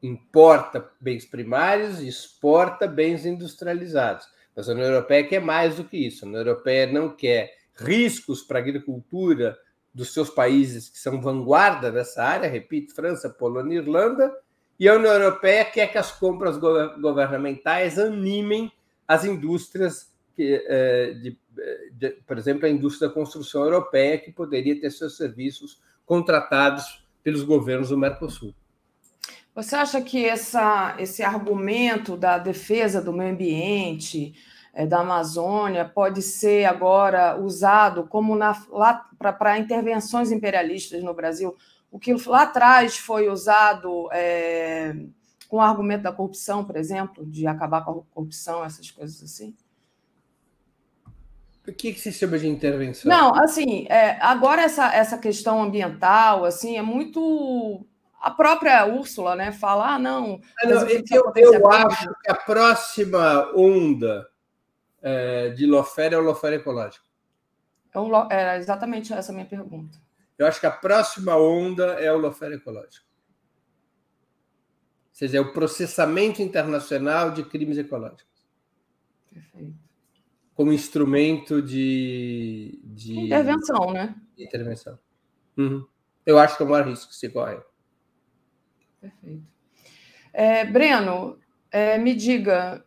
F: Importa bens primários e exporta bens industrializados. Mas a União Europeia quer mais do que isso. A União Europeia não quer riscos para a agricultura dos seus países que são vanguarda nessa área, repito, França, Polônia e Irlanda, e a União Europeia quer que as compras governamentais animem as indústrias, que, eh, de, de, por exemplo, a indústria da construção europeia, que poderia ter seus serviços contratados pelos governos do Mercosul.
E: Você acha que essa, esse argumento da defesa do meio ambiente, é, da Amazônia, pode ser agora usado como para intervenções imperialistas no Brasil? O que lá atrás foi usado é, com o argumento da corrupção, por exemplo, de acabar com a corrupção, essas coisas assim?
F: O que, que se chama de intervenção?
E: Não, assim, é, agora essa, essa questão ambiental, assim, é muito. A própria Úrsula, né, fala, ah, não.
F: Ah, não eu, eu acho que a próxima onda é, de Lofera é o Lofera ecológico.
E: É, é exatamente essa a minha pergunta.
F: Eu acho que a próxima onda é o Lofera ecológico. Ou seja, é o processamento internacional de crimes ecológicos. Perfeito como instrumento de, de
E: intervenção, né?
F: intervenção. Uhum. Eu acho que é o maior risco que se corre.
E: Perfeito. É, Breno, é, me diga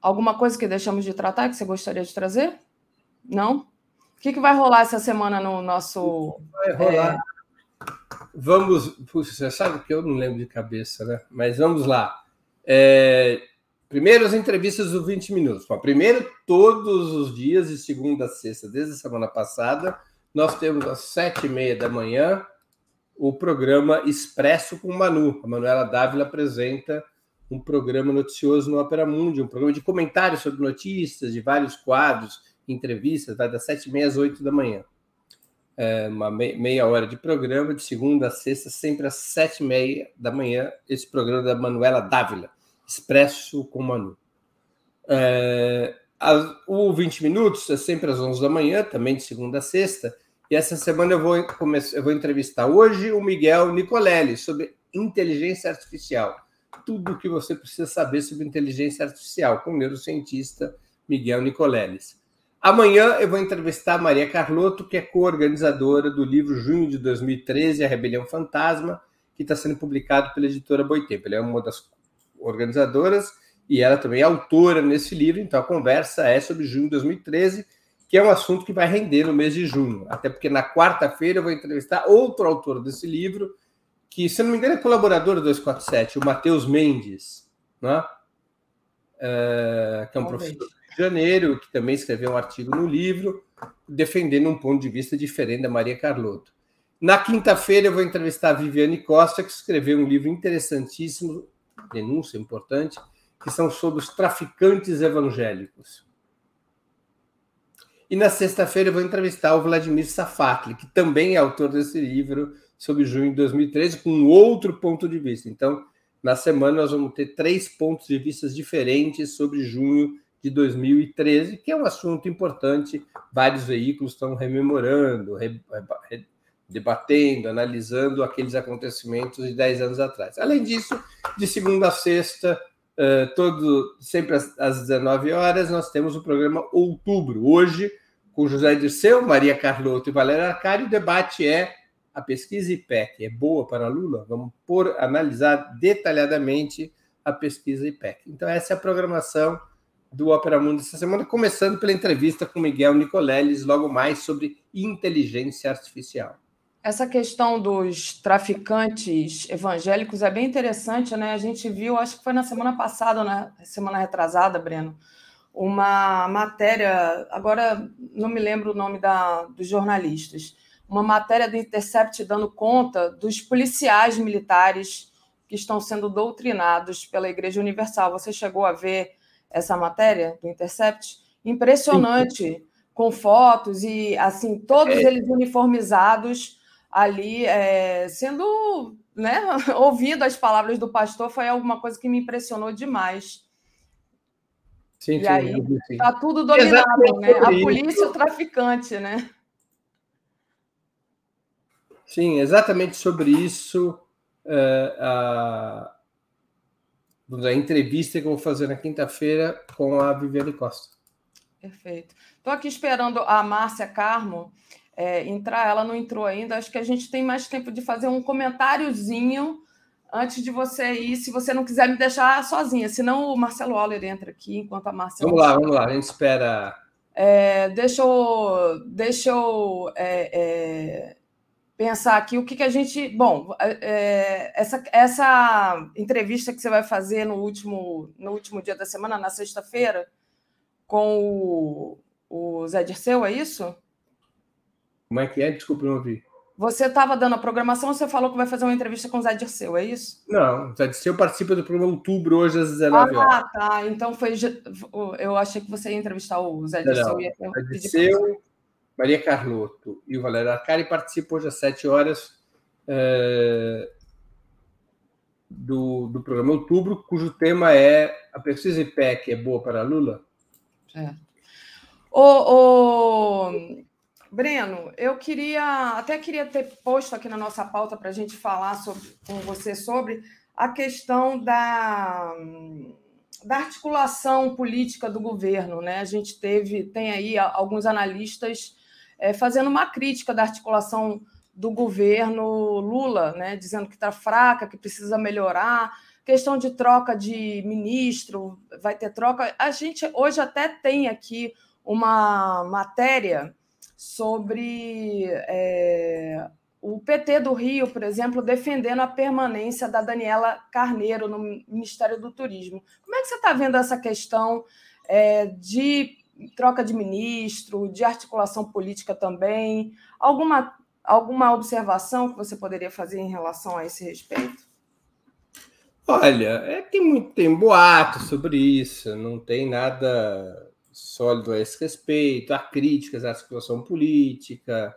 E: alguma coisa que deixamos de tratar que você gostaria de trazer? Não? O que, que vai rolar essa semana no nosso.
F: Vai rolar. É... Vamos. Puxa, você sabe que eu não lembro de cabeça, né? Mas vamos lá. É, Primeiro, as entrevistas do 20 minutos. Bom, primeiro, todos os dias, de segunda a sexta, desde a semana passada, nós temos às sete e meia da manhã o programa Expresso com Manu. A Manuela Dávila apresenta um programa noticioso no Opera Mundi, um programa de comentários sobre notícias, de vários quadros, entrevistas, vai das sete e meia às oito da manhã. É uma meia hora de programa, de segunda a sexta, sempre às sete e meia da manhã, esse programa da Manuela Dávila Expresso com Manu. É, o 20 Minutos é sempre às 11 da manhã, também de segunda a sexta, e essa semana eu vou, começar, eu vou entrevistar hoje o Miguel Nicolelli sobre inteligência artificial. Tudo o que você precisa saber sobre inteligência artificial, com o neurocientista Miguel Nicolelli. Amanhã eu vou entrevistar a Maria Carlotto, que é co-organizadora do livro Junho de 2013, A Rebelião Fantasma, que está sendo publicado pela editora Boitempo. Ela é uma das organizadoras e ela também é autora nesse livro, então a conversa é sobre junho de 2013, que é um assunto que vai render no mês de junho, até porque na quarta-feira eu vou entrevistar outro autor desse livro, que, se não me engano, é colaborador do 247, o Matheus Mendes, né? É, que é um professor do Rio de Janeiro, que também escreveu um artigo no livro, defendendo um ponto de vista diferente da Maria Carlotto. Na quinta-feira eu vou entrevistar a Viviane Costa, que escreveu um livro interessantíssimo, denúncia importante, que são sobre os traficantes evangélicos. E na sexta-feira eu vou entrevistar o Vladimir Safatli, que também é autor desse livro sobre junho de 2013, com outro ponto de vista. Então, na semana nós vamos ter três pontos de vista diferentes sobre junho de 2013, que é um assunto importante. Vários veículos estão rememorando, re, re, debatendo, analisando aqueles acontecimentos de 10 anos atrás. Além disso, de segunda a sexta, uh, todo, sempre às, às 19 horas, nós temos o programa Outubro. Hoje, com José Dirceu, Maria Carlotto e Valéria Arcari, o debate é a pesquisa IPEC é boa para Lula? Vamos por analisar detalhadamente a pesquisa IPEC. Então, essa é a programação do Opera Mundo essa semana, começando pela entrevista com Miguel Nicoleles, logo mais sobre inteligência artificial.
E: Essa questão dos traficantes evangélicos é bem interessante, né? A gente viu, acho que foi na semana passada, na semana retrasada, Breno, uma matéria, agora não me lembro o nome da, dos jornalistas, uma matéria do Intercept dando conta dos policiais militares que estão sendo doutrinados pela Igreja Universal. Você chegou a ver essa matéria do Intercept? Impressionante, Sim. com fotos e assim todos é. eles uniformizados ali, é, sendo, né, ouvindo as palavras do pastor, foi alguma coisa que me impressionou demais. Sim, e sim, aí está tudo dominado, né? A polícia e o traficante, né?
F: Sim, exatamente sobre isso. Uh, a, a entrevista que eu vou fazer na quinta-feira com a Viviane Costa.
E: Perfeito. Estou aqui esperando a Márcia Carmo é, entrar, ela não entrou ainda. Acho que a gente tem mais tempo de fazer um comentáriozinho antes de você ir, se você não quiser me deixar sozinha. Senão o Marcelo Waller entra aqui enquanto a Márcia.
F: Vamos lá, vamos lá, a gente espera.
E: É, deixa eu, deixa eu é, é pensar aqui o que, que a gente. Bom, é, essa, essa entrevista que você vai fazer no último, no último dia da semana, na sexta-feira, com o, o Zé Dirceu, é isso?
F: Como é que é? Desculpa, não ouvi.
E: Você estava dando a programação, você falou que vai fazer uma entrevista com o Zé Dirceu, é isso?
F: Não, o Zé Dirceu participa do programa Outubro hoje às 19 horas.
E: Ah, tá. Então foi. Eu achei que você ia entrevistar o Zé Dirceu. Não,
F: não. Zé Dirceu, Maria Carlotto e o Valério Arcari participam hoje às 7 horas é, do, do programa Outubro, cujo tema é a pesquisa IPEC é boa para Lula?
E: É. O, o, Breno, eu queria até queria ter posto aqui na nossa pauta para a gente falar sobre, com você sobre a questão da, da articulação política do governo. Né? A gente teve, tem aí alguns analistas é, fazendo uma crítica da articulação do governo Lula, né, dizendo que está fraca, que precisa melhorar. Questão de troca de ministro, vai ter troca. A gente hoje até tem aqui uma matéria sobre é, o PT do Rio, por exemplo, defendendo a permanência da Daniela Carneiro no Ministério do Turismo. Como é que você está vendo essa questão é, de troca de ministro, de articulação política também. Alguma, alguma observação que você poderia fazer em relação a esse respeito?
F: Olha, é, tem muito tem boato sobre isso, não tem nada sólido a esse respeito, há críticas à articulação política,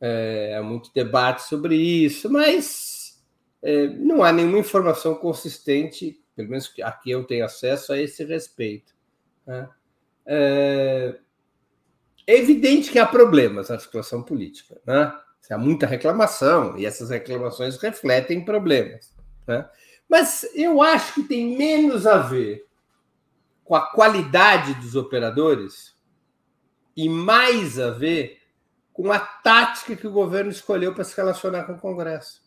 F: é, há muito debate sobre isso, mas é, não há nenhuma informação consistente, pelo menos aqui eu tenho acesso a esse respeito. Né? É, é evidente que há problemas na situação política, né? Há muita reclamação e essas reclamações refletem problemas. Né? Mas eu acho que tem menos a ver com a qualidade dos operadores e mais a ver com a tática que o governo escolheu para se relacionar com o Congresso.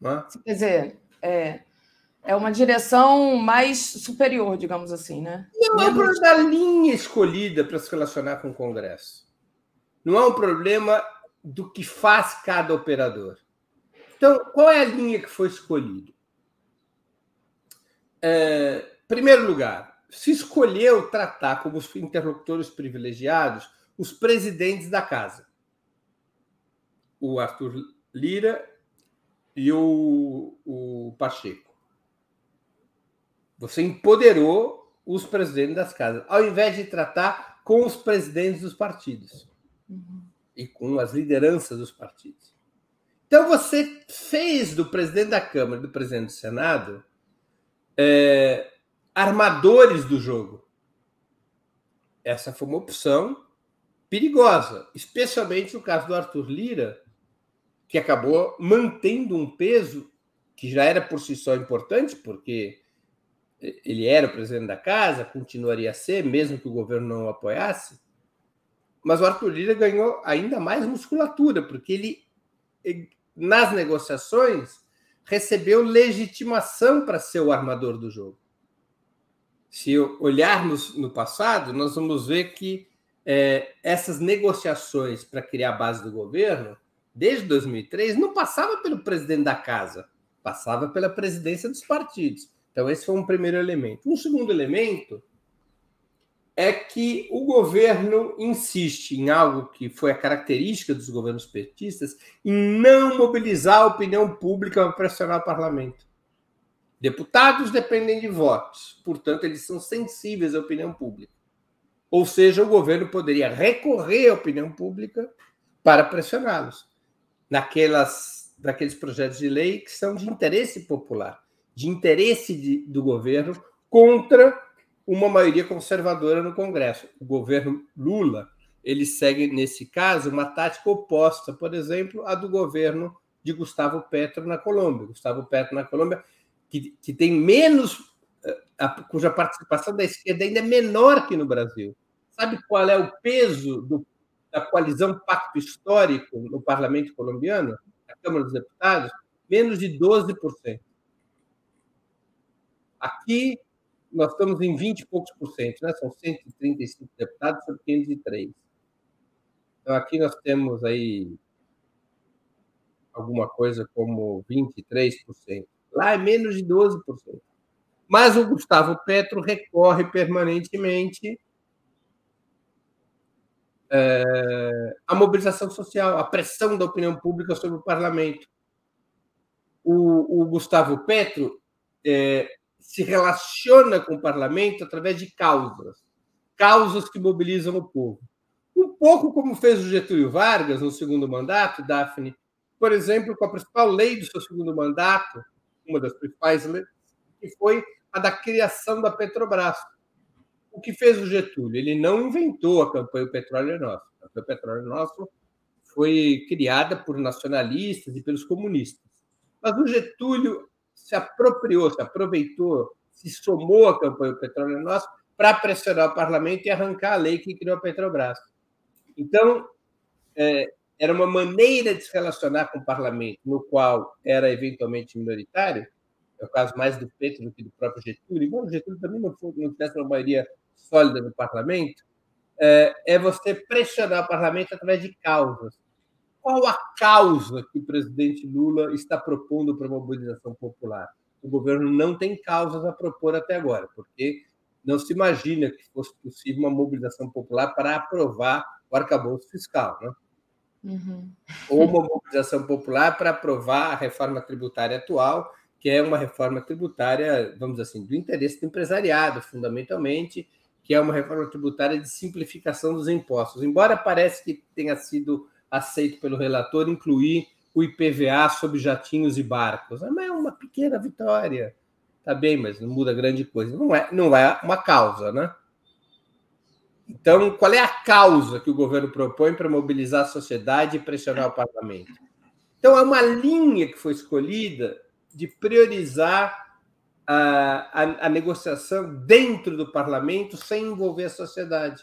E: Né? Quer dizer, é, é uma direção mais superior, digamos assim, né?
F: Não é um problema da linha escolhida para se relacionar com o Congresso. Não é um problema do que faz cada operador. Então, qual é a linha que foi escolhida? É, primeiro lugar, se escolheu tratar como os interlocutores privilegiados os presidentes da casa. O Arthur Lira e o, o Pacheco. Você empoderou os presidentes das casas, ao invés de tratar com os presidentes dos partidos uhum. e com as lideranças dos partidos. Então você fez do presidente da Câmara e do presidente do Senado é, armadores do jogo. Essa foi uma opção perigosa, especialmente no caso do Arthur Lira, que acabou mantendo um peso que já era por si só importante, porque ele era o presidente da casa, continuaria a ser, mesmo que o governo não o apoiasse. Mas o Arthur Lira ganhou ainda mais musculatura, porque ele, nas negociações, recebeu legitimação para ser o armador do jogo. Se olharmos no passado, nós vamos ver que é, essas negociações para criar a base do governo, desde 2003, não passava pelo presidente da casa, passava pela presidência dos partidos. Então, esse foi um primeiro elemento. Um segundo elemento é que o governo insiste em algo que foi a característica dos governos petistas, em não mobilizar a opinião pública para pressionar o parlamento. Deputados dependem de votos, portanto, eles são sensíveis à opinião pública. Ou seja, o governo poderia recorrer à opinião pública para pressioná-los naquelas, naqueles projetos de lei que são de interesse popular, de interesse de, do governo contra uma maioria conservadora no Congresso. O governo Lula ele segue, nesse caso, uma tática oposta, por exemplo, à do governo de Gustavo Petro na Colômbia. Gustavo Petro na Colômbia, que, que tem menos a, cuja participação da esquerda ainda é menor que no Brasil. Sabe qual é o peso do, da coalizão Pacto Histórico no parlamento colombiano, na Câmara dos Deputados? Menos de 12%. Aqui, nós estamos em 20 e poucos por cento, né? são 135 deputados sobre 503. Então, aqui nós temos aí alguma coisa como 23%. Lá é menos de 12%. Mas o Gustavo Petro recorre permanentemente é, à mobilização social, à pressão da opinião pública sobre o parlamento. O, o Gustavo Petro é, se relaciona com o parlamento através de causas, causas que mobilizam o povo. Um pouco como fez o Getúlio Vargas no segundo mandato, Daphne, por exemplo, com a principal lei do seu segundo mandato, uma das principais leis, que foi a da criação da Petrobras. O que fez o Getúlio? Ele não inventou a campanha O Petróleo é Nosso. A campanha Petróleo é Nosso foi criada por nacionalistas e pelos comunistas. Mas o Getúlio se apropriou, se aproveitou, se somou à campanha O Petróleo Nosso para pressionar o parlamento e arrancar a lei que criou a Petrobras. Então, é, era uma maneira de se relacionar com o parlamento, no qual era eventualmente minoritário, é o caso mais do Petro do que do próprio Getúlio, embora o Getúlio também não, for, não tivesse uma maioria sólida no parlamento, é, é você pressionar o parlamento através de causas. Qual a causa que o presidente Lula está propondo para a mobilização popular? O governo não tem causas a propor até agora, porque não se imagina que fosse possível uma mobilização popular para aprovar o arcabouço fiscal. Né? Uhum. Ou uma mobilização popular para aprovar a reforma tributária atual, que é uma reforma tributária, vamos dizer assim, do interesse do empresariado, fundamentalmente, que é uma reforma tributária de simplificação dos impostos. Embora pareça que tenha sido aceito pelo relator incluir o IPVA sobre jatinhos e barcos, mas é uma pequena vitória. Tá bem, mas não muda grande coisa. Não é, não é uma causa, né? Então, qual é a causa que o governo propõe para mobilizar a sociedade e pressionar o parlamento? Então, é uma linha que foi escolhida de priorizar a, a, a, negociação dentro do parlamento sem envolver a sociedade.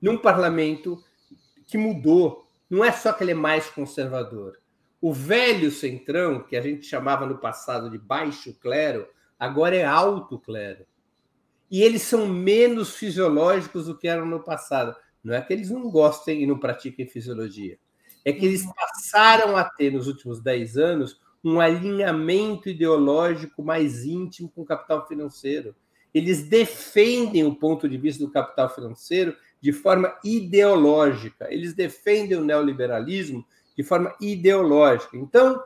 F: Num parlamento que mudou, não é só que ele é mais conservador. O velho centrão, que a gente chamava no passado de baixo clero, agora é alto clero. E eles são menos fisiológicos do que eram no passado. Não é que eles não gostem e não pratiquem fisiologia. É que eles passaram a ter, nos últimos 10 anos, um alinhamento ideológico mais íntimo com o capital financeiro. Eles defendem o ponto de vista do capital financeiro de forma ideológica. Eles defendem o neoliberalismo de forma ideológica. Então,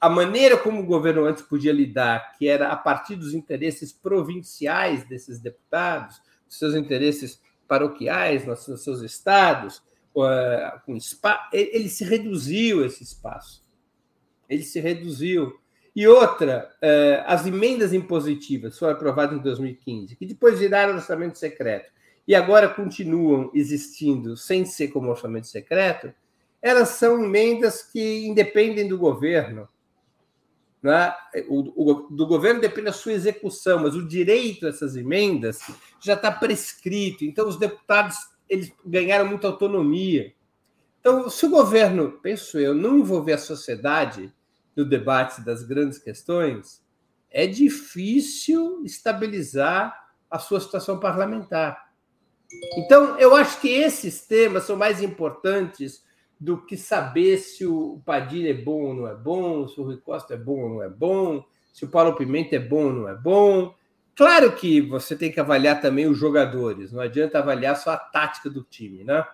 F: a maneira como o governo antes podia lidar, que era a partir dos interesses provinciais desses deputados, dos seus interesses paroquiais nos seus estados, com espaço, ele se reduziu esse espaço. Ele se reduziu. E outra, é, as emendas impositivas foram aprovadas em 2015, que depois viraram orçamento secreto e agora continuam existindo sem ser como orçamento secreto, elas são emendas que independem do governo. Né? O, o, do governo depende da sua execução, mas o direito a essas emendas já está prescrito. Então, os deputados eles ganharam muita autonomia. Então, se o governo, penso eu, não envolver a sociedade no debate das grandes questões, é difícil estabilizar a sua situação parlamentar. Então, eu acho que esses temas são mais importantes do que saber se o Padilha é bom ou não é bom, se o Rui Costa é bom ou não é bom, se o Paulo Pimenta é bom ou não é bom. Claro que você tem que avaliar também os jogadores, não adianta avaliar só a tática do time, né?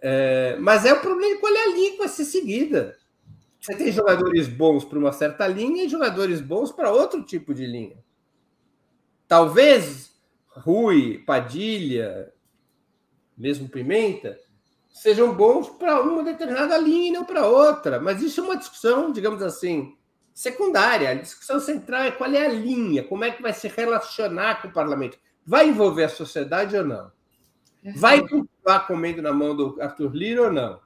F: É, mas é o problema qual é a linha que vai ser seguida. Você tem jogadores bons para uma certa linha e jogadores bons para outro tipo de linha. Talvez Rui, Padilha, mesmo Pimenta, sejam bons para uma determinada linha e não para outra. Mas isso é uma discussão, digamos assim, secundária. A discussão central é qual é a linha, como é que vai se relacionar com o parlamento. Vai envolver a sociedade ou não? Vai continuar comendo na mão do Arthur Lira ou não?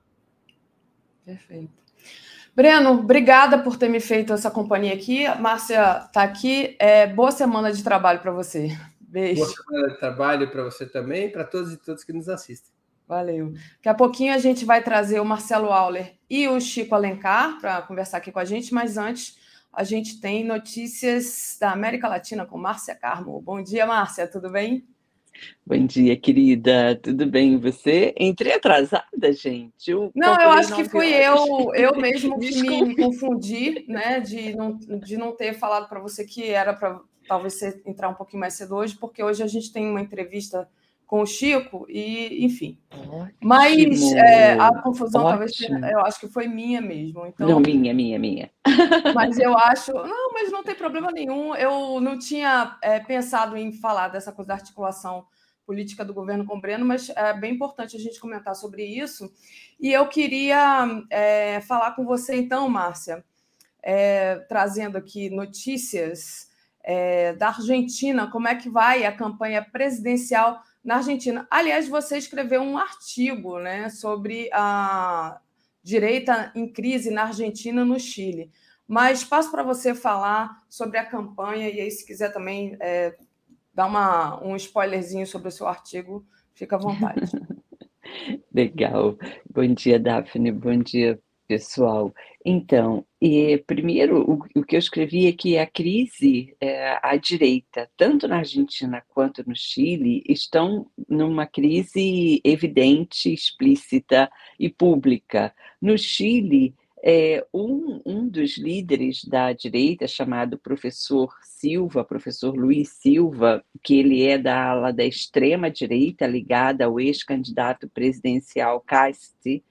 E: Perfeito. Breno, obrigada por ter me feito essa companhia aqui. A Márcia está aqui. É, boa semana de trabalho para você. Beijo.
F: Boa semana de trabalho para você também, para todos e todas que nos assistem.
E: Valeu. Daqui a pouquinho a gente vai trazer o Marcelo Auler e o Chico Alencar para conversar aqui com a gente, mas antes a gente tem notícias da América Latina com Márcia Carmo. Bom dia, Márcia, tudo bem?
G: Bom dia, querida. Tudo bem? Você? Entrei atrasada, gente.
E: Eu não, eu acho que fui eu, eu mesmo que me confundi, né, de não, de não ter falado para você que era para talvez você entrar um pouquinho mais cedo hoje, porque hoje a gente tem uma entrevista com o Chico, e enfim. Ótimo. Mas é, a confusão Ótimo. talvez eu acho que foi minha mesmo. Então,
G: não, minha, minha, minha.
E: Mas eu acho. Não, mas não tem problema nenhum. Eu não tinha é, pensado em falar dessa coisa da articulação política do governo com o Breno, mas é bem importante a gente comentar sobre isso. E eu queria é, falar com você, então, Márcia, é, trazendo aqui notícias é, da Argentina, como é que vai a campanha presidencial na Argentina. Aliás, você escreveu um artigo né, sobre a direita em crise na Argentina e no Chile. Mas passo para você falar sobre a campanha, e aí, se quiser também é, dar uma, um spoilerzinho sobre o seu artigo, fica à vontade.
G: Legal. Bom dia, Daphne. Bom dia, pessoal. Então, primeiro, o, o, que eu escrevi é que a crise, é, à direita, tanto na Argentina quanto no Chile, estão numa crise evidente, explícita e pública. No Chile, é, um, um dos líderes da direita, chamado professor Silva, professor Luiz Silva, que ele é da ala da extrema-direita, ligada ao ex-candidato presidencial Casti,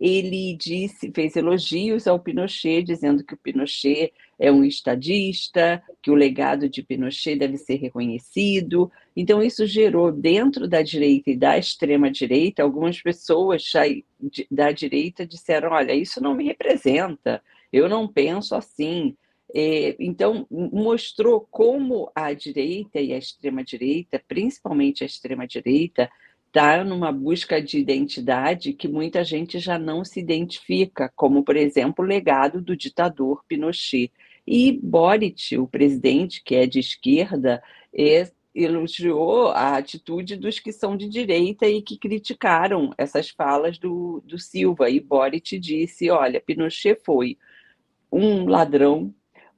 G: ele disse, fez elogios ao Pinochet, dizendo que o Pinochet é um estadista, que o legado de Pinochet deve ser reconhecido. Então, isso gerou, dentro da direita e da extrema-direita, algumas pessoas da direita disseram: olha, isso não me representa, eu não penso assim. É, então, mostrou como a direita e a extrema-direita, principalmente a extrema-direita, está numa busca de identidade que muita gente já não se identifica, como, por exemplo, o legado do ditador Pinochet. E Boric, o presidente, que é de esquerda, é, elogiou a atitude dos que são de direita e que criticaram essas falas do, do Silva. E Boric disse: olha, Pinochet foi um ladrão,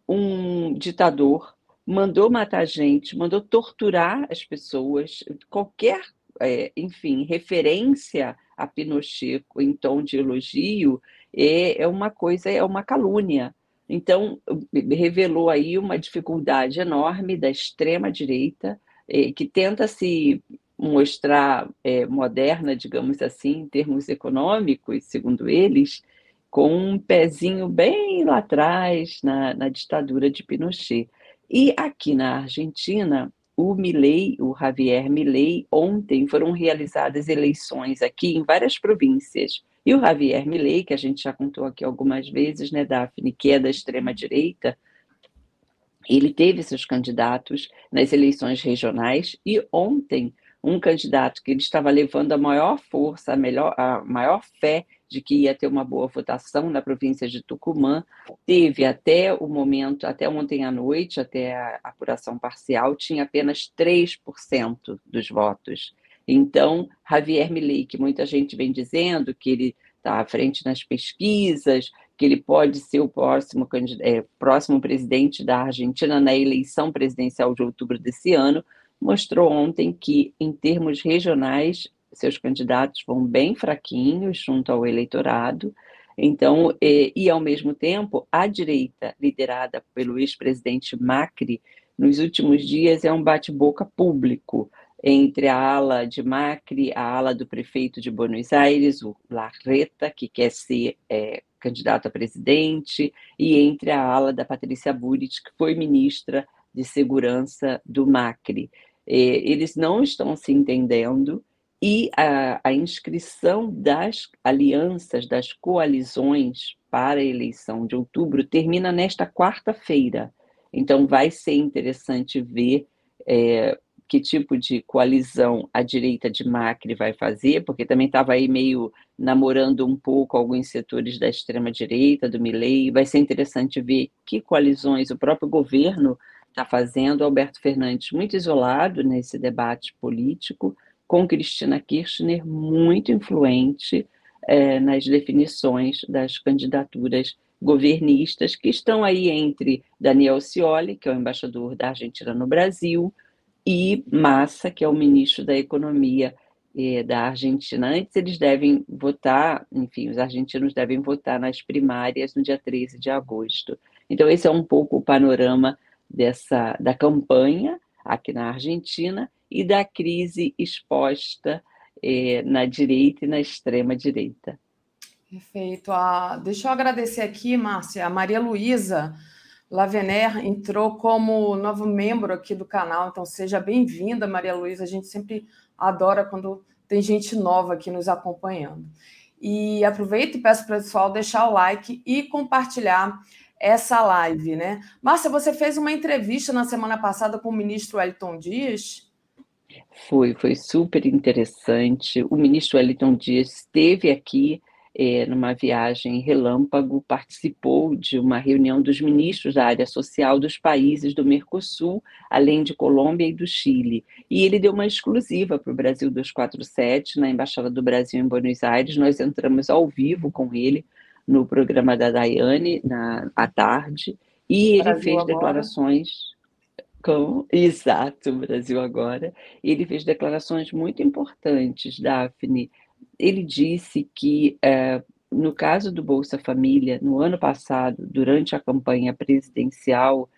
G: um ditador, mandou matar gente, mandou torturar as pessoas, qualquer, é, enfim, referência a Pinochet em tom de elogio é, é uma coisa, é uma calúnia. Então, revelou aí uma dificuldade enorme da extrema-direita, é, que tenta se mostrar é, moderna, digamos assim, em termos econômicos, segundo eles, com um pezinho bem lá atrás, na, na ditadura de Pinochet. E aqui na Argentina, o Milei, o Javier Milei, ontem foram realizadas eleições aqui em várias províncias. E o Javier Milei, que a gente já contou aqui algumas vezes, né, Daphne, que é da extrema-direita, ele teve seus candidatos nas eleições regionais e ontem um candidato que ele estava levando a maior força, a, melhor, a maior fé de que ia ter uma boa votação na província de Tucumã, teve até o momento, até ontem à noite, até a apuração parcial, tinha apenas 3% dos votos. Então, Javier Milei, que muita gente vem dizendo que ele está à frente nas pesquisas, que ele pode ser o próximo, é, próximo presidente da Argentina na eleição presidencial de outubro desse ano, mostrou ontem que, em termos regionais, seus candidatos vão bem fraquinhos junto ao eleitorado. Então, e, e ao mesmo tempo, a direita, liderada pelo ex-presidente Macri, nos últimos dias é um bate-boca público entre a ala de Macri, a ala do prefeito de Buenos Aires, o Larreta, que quer ser é, candidato a presidente, e entre a ala da Patrícia Burit, que foi ministra de Segurança do Macri. É, eles não estão se entendendo, e a, a inscrição das alianças, das coalizões para a eleição de outubro termina nesta quarta-feira. Então, vai ser interessante ver é, que tipo de coalizão a direita de Macri vai fazer, porque também estava aí meio namorando um pouco alguns setores da extrema-direita, do Milei. Vai ser interessante ver que coalizões o próprio governo está fazendo. Alberto Fernandes muito isolado nesse debate político, com Cristina Kirchner muito influente é, nas definições das candidaturas governistas que estão aí entre Daniel Scioli, que é o embaixador da Argentina no Brasil, e Massa, que é o ministro da Economia é, da Argentina. Antes eles devem votar, enfim, os argentinos devem votar nas primárias no dia 13 de agosto. Então esse é um pouco o panorama dessa da campanha aqui na Argentina e da crise exposta é, na direita e na extrema-direita.
E: Perfeito. Ah, deixa eu agradecer aqui, Márcia, a Maria Luísa Lavener entrou como novo membro aqui do canal, então seja bem-vinda, Maria Luísa. A gente sempre adora quando tem gente nova aqui nos acompanhando. E aproveito e peço para o pessoal deixar o like e compartilhar essa live, né? Márcia, você fez uma entrevista na semana passada com o ministro Wellington Dias
G: foi, foi super interessante. O ministro Wellington Dias esteve aqui é, numa viagem relâmpago, participou de uma reunião dos ministros da área social dos países do Mercosul, além de Colômbia e do Chile. E ele deu uma exclusiva para o Brasil 247, na Embaixada do Brasil em Buenos Aires. Nós entramos ao vivo com ele no programa da Daiane, na, à tarde, e ele Brasil fez agora. declarações com, exato, Brasil agora. Ele fez declarações muito importantes, Daphne. Ele disse que, é, no caso do Bolsa Família, no ano passado, durante a campanha presidencial,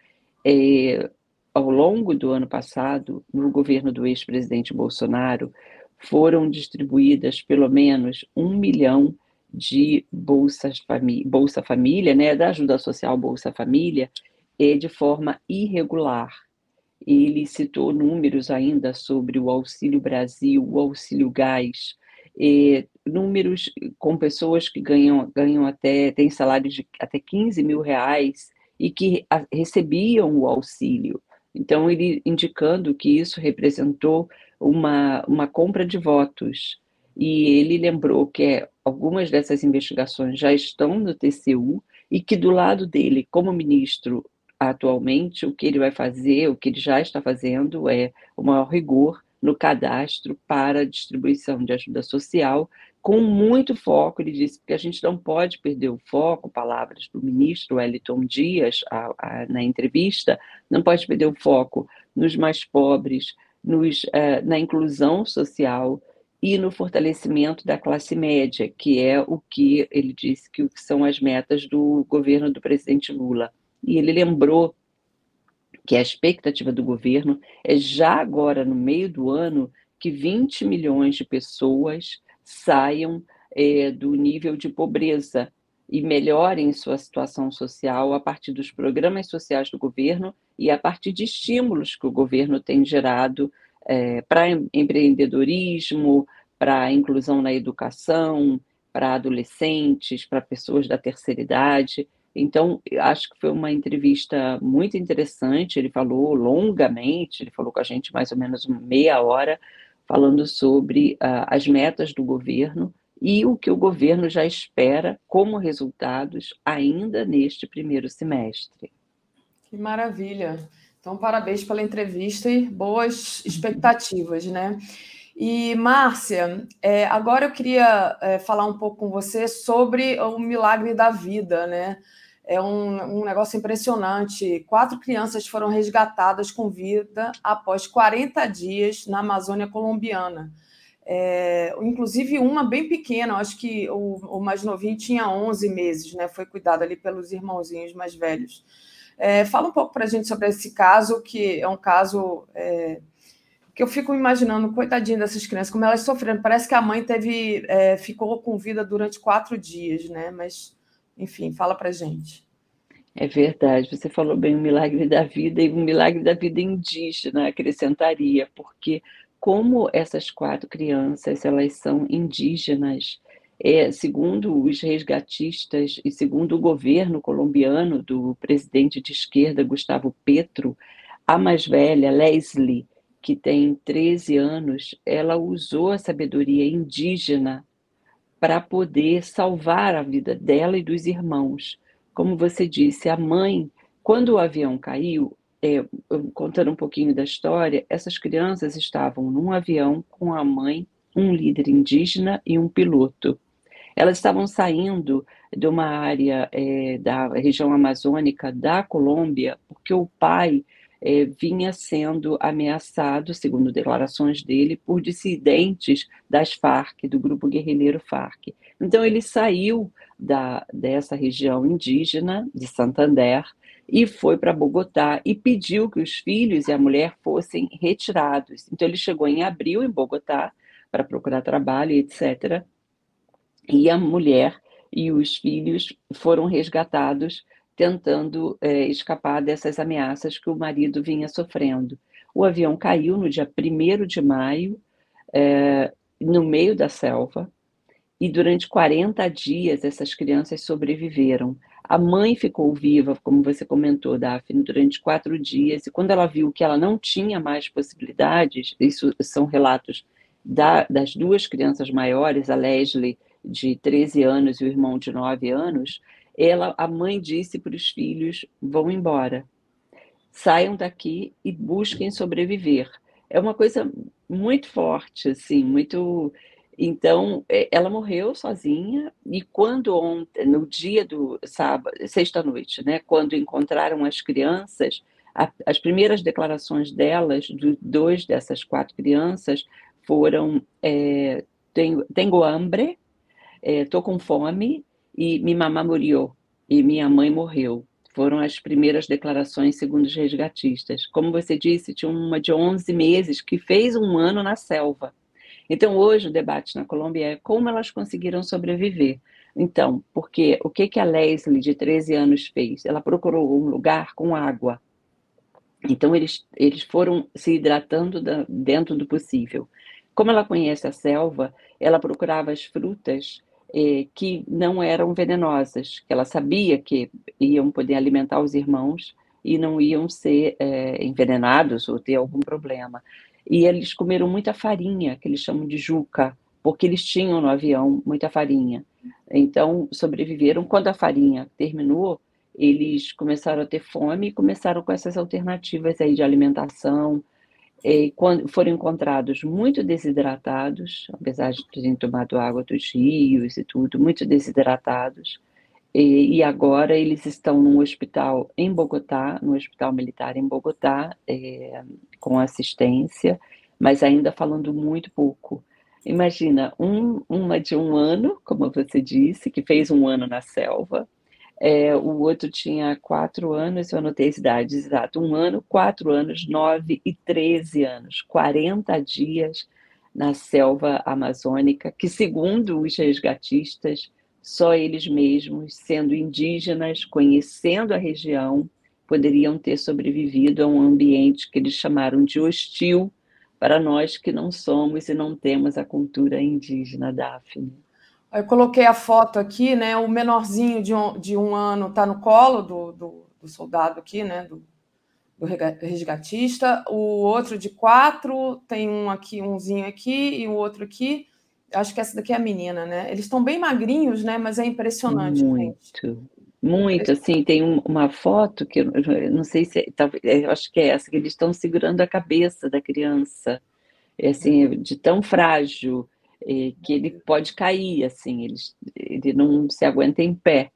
G: é, ao longo do ano passado, no governo do ex-presidente Bolsonaro, foram distribuídas pelo menos um milhão de bolsas Bolsa Família, né, da ajuda social Bolsa Família, é, de forma irregular ele citou números ainda sobre o Auxílio Brasil, o Auxílio Gás, números com pessoas que ganham, ganham até, têm salários de até 15 mil reais e que recebiam o auxílio. Então, ele indicando que isso representou uma, uma compra de votos. E ele lembrou que é, algumas dessas investigações já estão no TCU e que do lado dele, como ministro atualmente, o que ele vai fazer, o que ele já está fazendo é o maior rigor no cadastro para distribuição de ajuda social, com muito foco, ele disse, que a gente não pode perder o foco, palavras do ministro Wellington Dias a, a, na entrevista, não pode perder o foco nos mais pobres, nos, uh, na inclusão social e no fortalecimento da classe média, que é o que ele disse que são as metas do governo do presidente Lula. E ele lembrou que a expectativa do governo é já agora, no meio do ano, que 20 milhões de pessoas saiam é, do nível de pobreza e melhorem sua situação social a partir dos programas sociais do governo e a partir de estímulos que o governo tem gerado é, para empreendedorismo, para inclusão na educação, para adolescentes, para pessoas da terceira idade. Então, acho que foi uma entrevista muito interessante. Ele falou longamente, ele falou com a gente mais ou menos meia hora, falando sobre uh, as metas do governo e o que o governo já espera como resultados ainda neste primeiro semestre.
E: Que maravilha! Então, parabéns pela entrevista e boas expectativas, né? E, Márcia, é, agora eu queria é, falar um pouco com você sobre o milagre da vida, né? É um, um negócio impressionante. Quatro crianças foram resgatadas com vida após 40 dias na Amazônia colombiana. É, inclusive uma bem pequena, acho que o, o, mais novinho tinha 11 meses, né? Foi cuidado ali pelos irmãozinhos mais velhos. É, fala um pouco para a gente sobre esse caso, que é um caso é, que eu fico imaginando, coitadinha dessas crianças, como elas sofreram. Parece que a mãe teve, é, ficou com vida durante quatro dias, né? Mas, enfim, fala para gente.
G: É verdade, você falou bem o milagre da vida e o milagre da vida indígena, acrescentaria, porque como essas quatro crianças, elas são indígenas, é, segundo os resgatistas e segundo o governo colombiano do presidente de esquerda Gustavo Petro, a mais velha, Leslie, que tem 13 anos, ela usou a sabedoria indígena para poder salvar a vida dela e dos irmãos. Como você disse, a mãe, quando o avião caiu, é, contando um pouquinho da história, essas crianças estavam num avião com a mãe, um líder indígena e um piloto. Elas estavam saindo de uma área é, da região amazônica da Colômbia, porque o pai é, vinha sendo ameaçado, segundo declarações dele, por dissidentes das Farc, do grupo guerrilheiro Farc. Então ele saiu da, dessa região indígena de Santander e foi para Bogotá e pediu que os filhos e a mulher fossem retirados. Então ele chegou em abril em Bogotá para procurar trabalho, etc. E a mulher e os filhos foram resgatados tentando é, escapar dessas ameaças que o marido vinha sofrendo. O avião caiu no dia 1 de maio, é, no meio da selva, e durante 40 dias essas crianças sobreviveram. A mãe ficou viva, como você comentou, Daphne, durante quatro dias, e quando ela viu que ela não tinha mais possibilidades, isso são relatos da, das duas crianças maiores, a Leslie, de 13 anos, e o irmão de 9 anos, ela, a mãe disse para os filhos: vão embora, saiam daqui e busquem sobreviver. É uma coisa muito forte, assim, muito. Então, é, ela morreu sozinha e quando ontem, no dia do sábado, sexta-noite, né, quando encontraram as crianças, a, as primeiras declarações delas, de dois dessas quatro crianças, foram: é, tenho, tenho hambre, estou é, com fome e minha mamãe morreu e minha mãe morreu. Foram as primeiras declarações segundo os resgatistas. Como você disse, tinha uma de 11 meses que fez um ano na selva. Então, hoje o debate na Colômbia é como elas conseguiram sobreviver. Então, porque o que, que a Leslie, de 13 anos, fez? Ela procurou um lugar com água. Então, eles, eles foram se hidratando da, dentro do possível. Como ela conhece a selva, ela procurava as frutas eh, que não eram venenosas, que ela sabia que iam poder alimentar os irmãos e não iam ser eh, envenenados ou ter algum problema. E eles comeram muita farinha, que eles chamam de juca, porque eles tinham no avião muita farinha. Então, sobreviveram. Quando a farinha terminou, eles começaram a ter fome e começaram com essas alternativas aí de alimentação. E quando foram encontrados muito desidratados, apesar de terem tomado água dos rios e tudo, muito desidratados. E, e agora eles estão num hospital em Bogotá, no hospital militar em Bogotá, é, com assistência, mas ainda falando muito pouco. Imagina, um, uma de um ano, como você disse, que fez um ano na selva, é, o outro tinha quatro anos, eu anotei as idades exato, um ano, quatro anos, nove e treze anos, 40 dias na selva amazônica, que segundo os resgatistas, só eles mesmos, sendo indígenas, conhecendo a região, poderiam ter sobrevivido a um ambiente que eles chamaram de hostil para nós que não somos e não temos a cultura indígena, Daphne.
E: Eu coloquei a foto aqui, né? O menorzinho de um, de um ano está no colo do, do, do, soldado aqui, né? Do, do resgatista. O outro de quatro tem um aqui, umzinho aqui e o outro aqui. Acho que essa daqui é a menina, né? Eles estão bem magrinhos, né? Mas é impressionante.
G: Muito, gente. muito. Assim, tem um, uma foto que eu, não sei se, talvez, eu acho que é essa que eles estão segurando a cabeça da criança, é assim, de tão frágil que ele pode cair, assim, ele, ele não se aguenta em pé.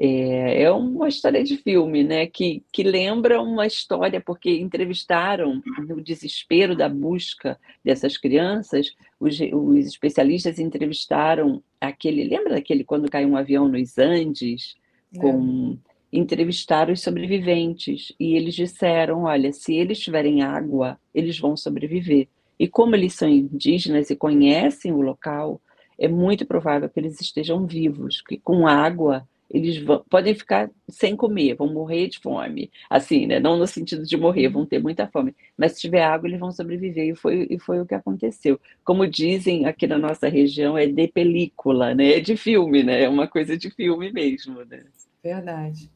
G: É, é, uma história de filme, né? Que, que lembra uma história, porque entrevistaram no desespero da busca dessas crianças, os, os especialistas entrevistaram aquele. Lembra daquele quando caiu um avião nos Andes? Com, é. Entrevistaram os sobreviventes e eles disseram: olha, se eles tiverem água, eles vão sobreviver. E como eles são indígenas e conhecem o local, é muito provável que eles estejam vivos, que com água eles vão, podem ficar sem comer, vão morrer de fome. Assim, né? Não no sentido de morrer, vão ter muita fome. Mas se tiver água, eles vão sobreviver. E foi, e foi o que aconteceu. Como dizem aqui na nossa região, é de película, né? É de filme, né? É uma coisa de filme mesmo, né?
E: Verdade.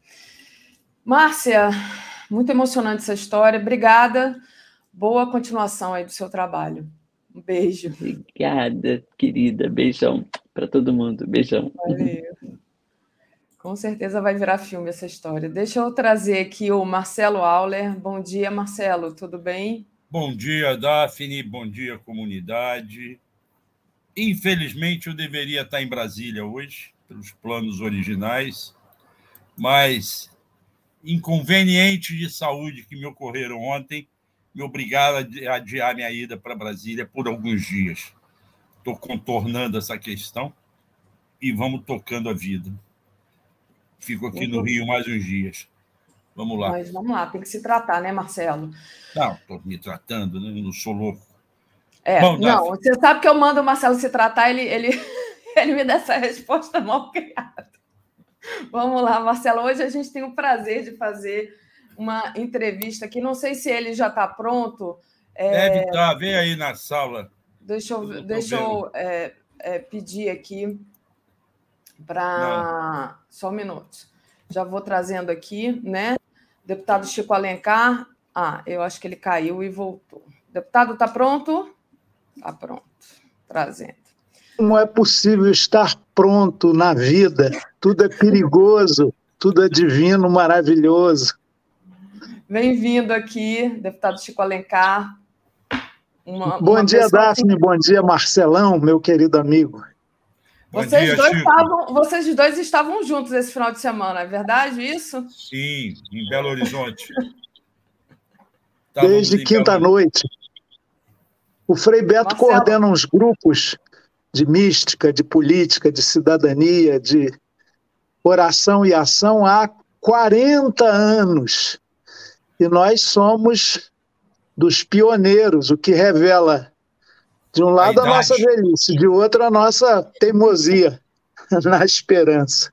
E: Márcia, muito emocionante essa história. Obrigada. Boa continuação aí do seu trabalho. Um beijo.
G: Obrigada, querida. Beijão para todo mundo. Beijão. Valeu.
E: Com certeza vai virar filme essa história. Deixa eu trazer aqui o Marcelo Auler. Bom dia, Marcelo. Tudo bem?
H: Bom dia, Daphne. Bom dia, comunidade. Infelizmente, eu deveria estar em Brasília hoje, pelos planos originais, mas inconvenientes de saúde que me ocorreram ontem me obrigaram a adiar minha ida para Brasília por alguns dias. Estou contornando essa questão e vamos tocando a vida. Fico aqui no Rio mais uns dias. Vamos lá.
E: Mas vamos lá, tem que se tratar, né, Marcelo?
H: Não, estou me tratando, né? não sou louco.
E: É, Bom, não, você sabe que eu mando o Marcelo se tratar, ele, ele, ele me dá essa resposta mal criada. Vamos lá, Marcelo. Hoje a gente tem o prazer de fazer uma entrevista que não sei se ele já está pronto.
H: É... Deve estar, tá, vem aí na sala.
E: Deixa eu, deixa eu é, é, pedir aqui para. Só um minuto. Já vou trazendo aqui, né? Deputado Chico Alencar. Ah, eu acho que ele caiu e voltou. Deputado, está pronto? Está pronto. Trazendo.
I: Como é possível estar pronto na vida? Tudo é perigoso, tudo é divino, maravilhoso.
E: Bem-vindo aqui, deputado Chico Alencar.
I: Uma, bom uma dia, Daphne. Que... Bom dia, Marcelão, meu querido amigo.
E: Vocês, dia, dois estavam, vocês dois estavam juntos esse final de semana, é verdade isso?
H: Sim, em Belo Horizonte.
I: Desde quinta-noite. O Frei Beto Marcelo. coordena uns grupos de mística, de política, de cidadania, de oração e ação há 40 anos. E nós somos dos pioneiros, o que revela, de um lado, a, a nossa velhice, de outro, a nossa teimosia na esperança.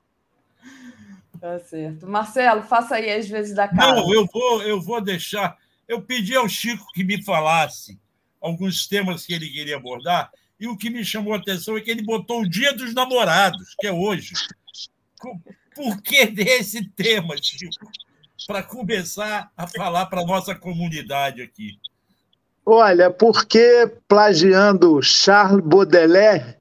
E: Tá certo. Marcelo, faça aí as vezes da cara.
H: Não, eu vou, eu vou deixar. Eu pedi ao Chico que me falasse alguns temas que ele queria abordar, e o que me chamou a atenção é que ele botou o Dia dos Namorados, que é hoje. Por que desse tema, Chico? Para começar a falar para a nossa comunidade aqui?
I: Olha, porque plagiando Charles Baudelaire,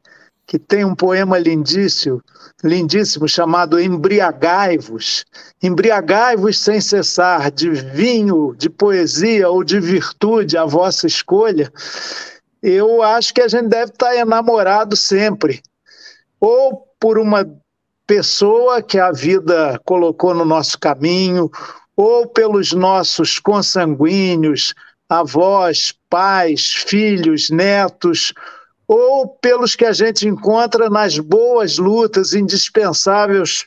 I: que tem um poema lindíssimo, lindíssimo chamado Embriagai-vos. Embriagai-vos sem cessar, de vinho, de poesia ou de virtude, a vossa escolha. Eu acho que a gente deve estar enamorado sempre, ou por uma pessoa que a vida colocou no nosso caminho, ou pelos nossos consanguíneos, avós, pais, filhos, netos, ou pelos que a gente encontra nas boas lutas indispensáveis,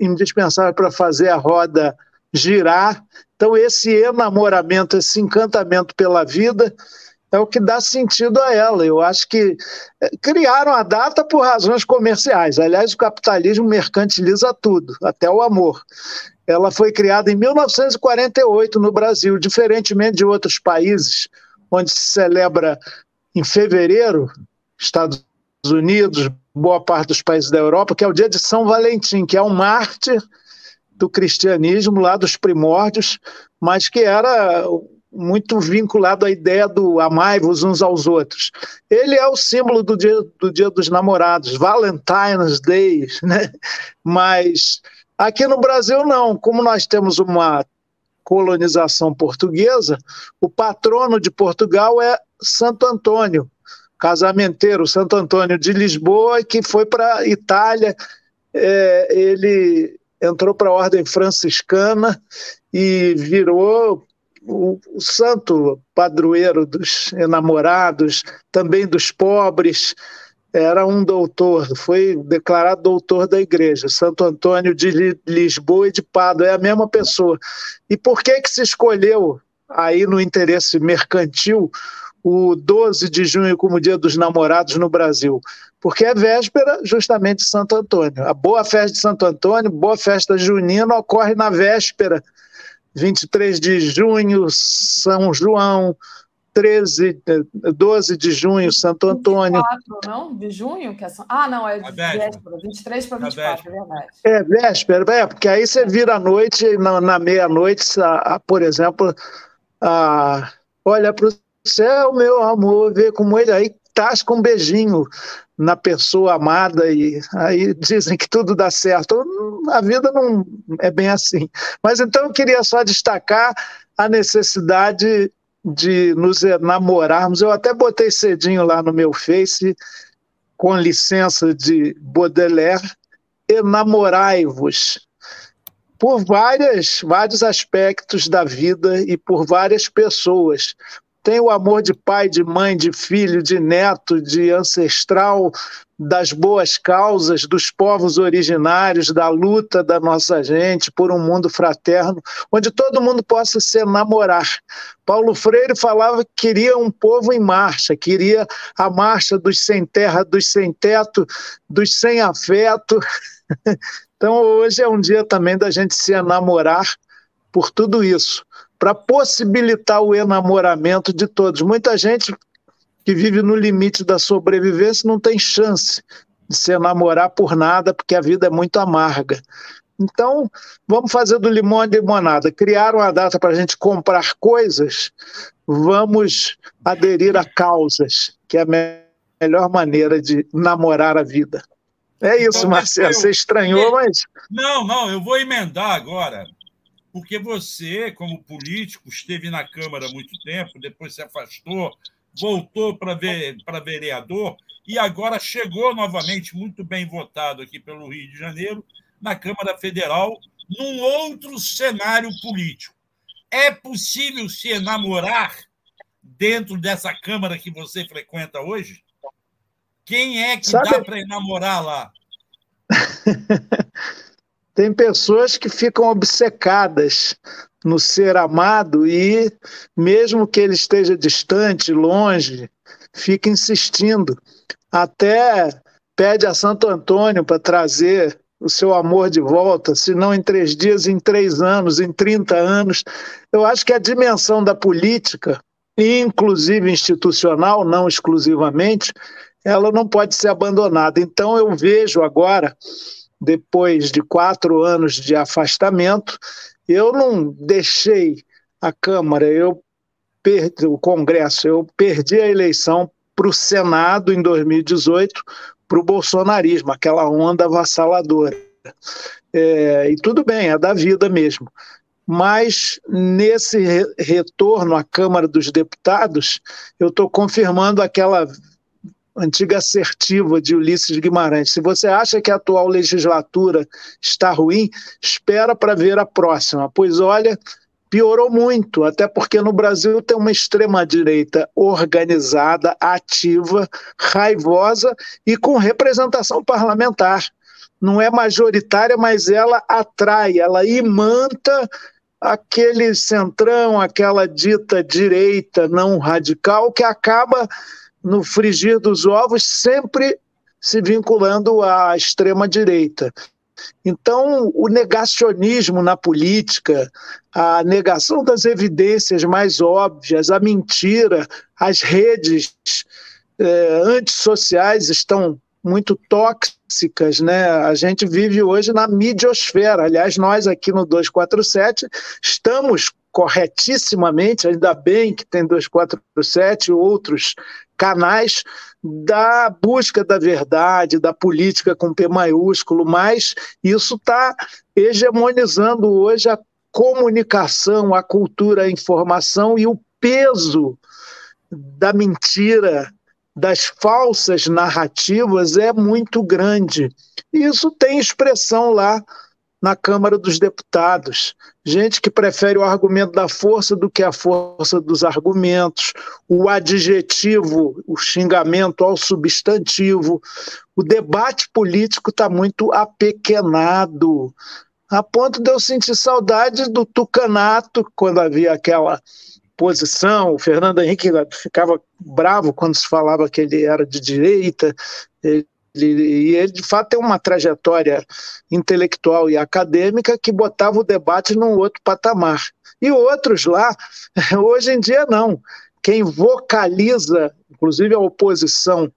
I: indispensáveis para fazer a roda girar. Então, esse enamoramento, esse encantamento pela vida é o que dá sentido a ela. Eu acho que é, criaram a data por razões comerciais. Aliás, o capitalismo mercantiliza tudo, até o amor. Ela foi criada em 1948 no Brasil, diferentemente de outros países, onde se celebra em fevereiro, Estados Unidos, boa parte dos países da Europa, que é o dia de São Valentim, que é um mártir do cristianismo lá dos primórdios, mas que era muito vinculado à ideia do amai-vos uns aos outros. Ele é o símbolo do dia, do dia dos namorados, Valentine's Day, né? Mas aqui no Brasil não, como nós temos uma colonização portuguesa, o patrono de Portugal é Santo Antônio, casamenteiro Santo Antônio de Lisboa, que foi para Itália. É, ele entrou para a ordem franciscana e virou o, o, santo padroeiro dos enamorados, também dos pobres. Era um doutor, foi declarado doutor da igreja, Santo Antônio de Lisboa e de Pádua, é a mesma pessoa. E por que, que se escolheu aí no interesse mercantil o 12 de junho como Dia dos Namorados no Brasil? Porque é véspera justamente de Santo Antônio. A boa festa de Santo Antônio, boa festa junina, ocorre na véspera, 23 de junho, São João, 13, 12 de junho, Santo Antônio.
E: 24, não? De junho? Que é... Ah, não, é de véspera, 23 para 24, é verdade.
I: É, véspera, é, porque aí você vira à noite, na, na meia-noite, por exemplo, a, olha para o céu, meu amor, vê como ele aí tasca um beijinho na pessoa amada e aí dizem que tudo dá certo. A vida não é bem assim. Mas então eu queria só destacar a necessidade de nos namorarmos. Eu até botei cedinho lá no meu Face, com licença de Baudelaire, enamorai-vos por várias, vários aspectos da vida e por várias pessoas tem o amor de pai, de mãe, de filho, de neto, de ancestral, das boas causas, dos povos originários, da luta da nossa gente por um mundo fraterno, onde todo mundo possa se namorar. Paulo Freire falava que queria um povo em marcha, queria a marcha dos sem terra, dos sem teto, dos sem afeto. Então hoje é um dia também da gente se enamorar por tudo isso para possibilitar o enamoramento de todos. Muita gente que vive no limite da sobrevivência não tem chance de se enamorar por nada, porque a vida é muito amarga. Então, vamos fazer do limão a limonada. Criaram a data para a gente comprar coisas, vamos aderir a causas, que é a melhor maneira de namorar a vida. É isso, então, Marcelo. Você estranhou, mas.
H: Não, não, eu vou emendar agora porque você, como político, esteve na Câmara há muito tempo, depois se afastou, voltou para ver, vereador e agora chegou novamente, muito bem votado aqui pelo Rio de Janeiro, na Câmara Federal, num outro cenário político. É possível se enamorar dentro dessa Câmara que você frequenta hoje? Quem é que Sabe... dá para enamorar lá?
I: Tem pessoas que ficam obcecadas no ser amado e, mesmo que ele esteja distante, longe, fica insistindo. Até pede a Santo Antônio para trazer o seu amor de volta, se não em três dias, em três anos, em 30 anos. Eu acho que a dimensão da política, inclusive institucional, não exclusivamente, ela não pode ser abandonada. Então eu vejo agora depois de quatro anos de afastamento, eu não deixei a Câmara, eu perdi o Congresso, eu perdi a eleição para o Senado em 2018 para o bolsonarismo, aquela onda avassaladora. É, e tudo bem, é da vida mesmo. Mas nesse re retorno à Câmara dos Deputados, eu estou confirmando aquela antiga assertiva de Ulisses Guimarães. Se você acha que a atual legislatura está ruim, espera para ver a próxima. Pois olha, piorou muito, até porque no Brasil tem uma extrema-direita organizada, ativa, raivosa e com representação parlamentar. Não é majoritária, mas ela atrai, ela imanta aquele centrão, aquela dita direita não radical que acaba no frigir dos ovos sempre se vinculando à extrema direita. Então, o negacionismo na política, a negação das evidências mais óbvias, a mentira, as redes eh, antissociais estão muito tóxicas, né? A gente vive hoje na midiosfera. Aliás, nós aqui no 247 estamos corretissimamente, ainda bem que tem 247 e outros canais da busca da verdade, da política com P maiúsculo, mas isso está hegemonizando hoje a comunicação, a cultura, a informação e o peso da mentira, das falsas narrativas é muito grande. Isso tem expressão lá na Câmara dos Deputados. Gente que prefere o argumento da força do que a força dos argumentos, o adjetivo, o xingamento ao substantivo. O debate político está muito apequenado, a ponto de eu sentir saudade do tucanato, quando havia aquela posição. O Fernando Henrique ficava bravo quando se falava que ele era de direita, ele e ele, de fato, tem uma trajetória intelectual e acadêmica que botava o debate num outro patamar. E outros lá, hoje em dia, não. Quem vocaliza, inclusive a oposição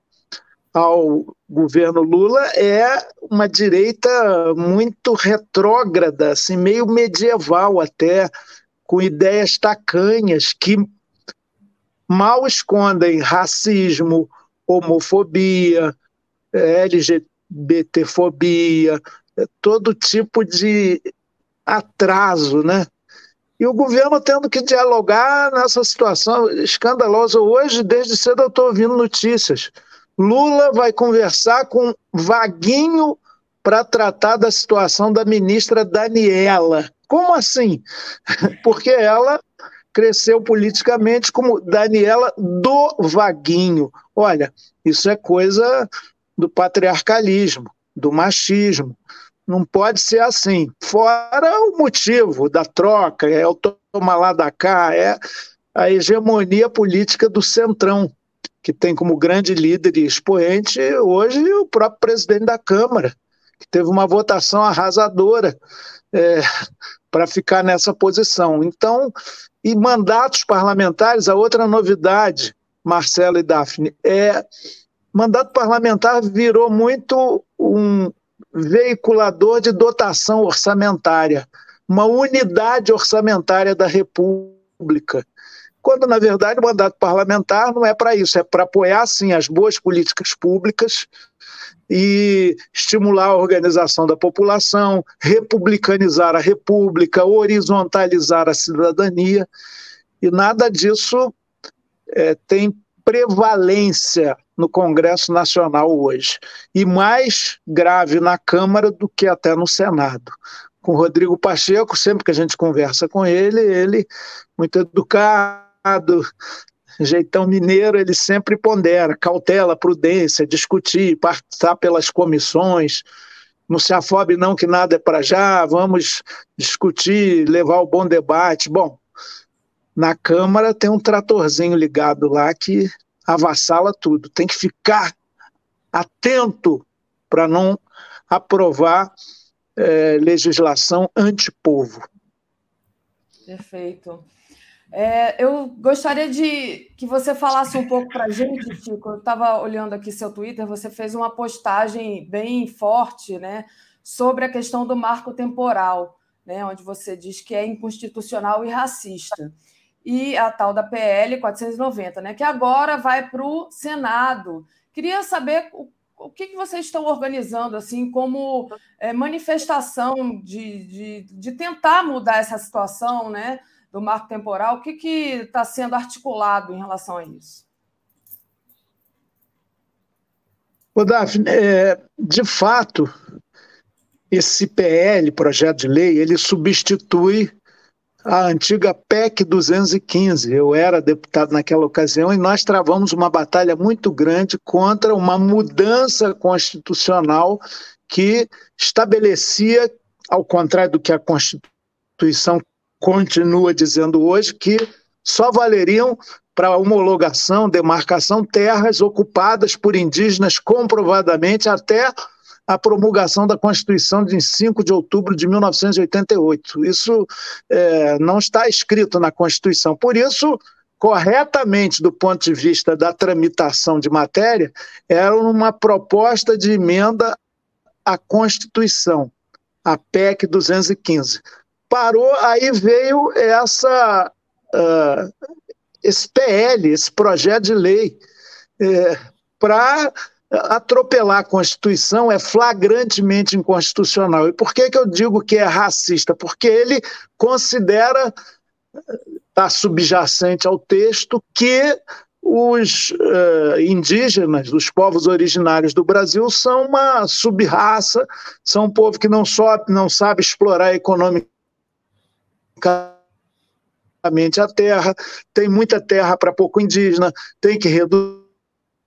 I: ao governo Lula, é uma direita muito retrógrada, assim, meio medieval até, com ideias tacanhas que mal escondem racismo, homofobia, LGBTfobia, todo tipo de atraso, né? E o governo tendo que dialogar nessa situação escandalosa. Hoje, desde cedo, eu estou ouvindo notícias. Lula vai conversar com Vaguinho para tratar da situação da ministra Daniela. Como assim? Porque ela cresceu politicamente como Daniela do Vaguinho. Olha, isso é coisa do patriarcalismo, do machismo. Não pode ser assim. Fora o motivo da troca, é o toma lá da cá, é a hegemonia política do Centrão, que tem como grande líder e expoente hoje o próprio presidente da Câmara, que teve uma votação arrasadora é, para ficar nessa posição. Então, e mandatos parlamentares, a outra novidade, Marcelo e Daphne, é mandato parlamentar virou muito um veiculador de dotação orçamentária, uma unidade orçamentária da República. Quando, na verdade, o mandato parlamentar não é para isso, é para apoiar, sim, as boas políticas públicas e estimular a organização da população, republicanizar a República, horizontalizar a cidadania, e nada disso é, tem prevalência no Congresso Nacional hoje, e mais grave na Câmara do que até no Senado. Com Rodrigo Pacheco, sempre que a gente conversa com ele, ele, muito educado, jeitão mineiro, ele sempre pondera cautela, prudência, discutir, passar pelas comissões, não se afobe não que nada é para já, vamos discutir, levar o bom debate. Bom, na Câmara tem um tratorzinho ligado lá que avassala tudo. Tem que ficar atento para não aprovar é, legislação antipovo.
E: Perfeito. É, eu gostaria de que você falasse um pouco para a gente, Chico. Eu estava olhando aqui seu Twitter, você fez uma postagem bem forte né, sobre a questão do marco temporal, né, onde você diz que é inconstitucional e racista e a tal da PL 490, né, que agora vai para o Senado. Queria saber o que, que vocês estão organizando assim como é, manifestação de, de, de, tentar mudar essa situação né, do marco temporal? O que está sendo articulado em relação a isso?
I: Ô, Daphne, é, de fato, esse PL, projeto de lei, ele substitui a antiga PEC 215. Eu era deputado naquela ocasião e nós travamos uma batalha muito grande contra uma mudança constitucional que estabelecia, ao contrário do que a Constituição continua dizendo hoje, que só valeriam para homologação, demarcação, terras ocupadas por indígenas comprovadamente até a promulgação da Constituição de 5 de outubro de 1988. Isso é, não está escrito na Constituição. Por isso, corretamente, do ponto de vista da tramitação de matéria, era uma proposta de emenda à Constituição, a PEC 215. Parou, aí veio essa, uh, esse PL, esse projeto de lei, é, para atropelar a Constituição é flagrantemente inconstitucional. E por que, que eu digo que é racista? Porque ele considera, está subjacente ao texto, que os uh, indígenas, os povos originários do Brasil, são uma subraça, são um povo que não, só, não sabe explorar economicamente a terra, tem muita terra para pouco indígena, tem que reduzir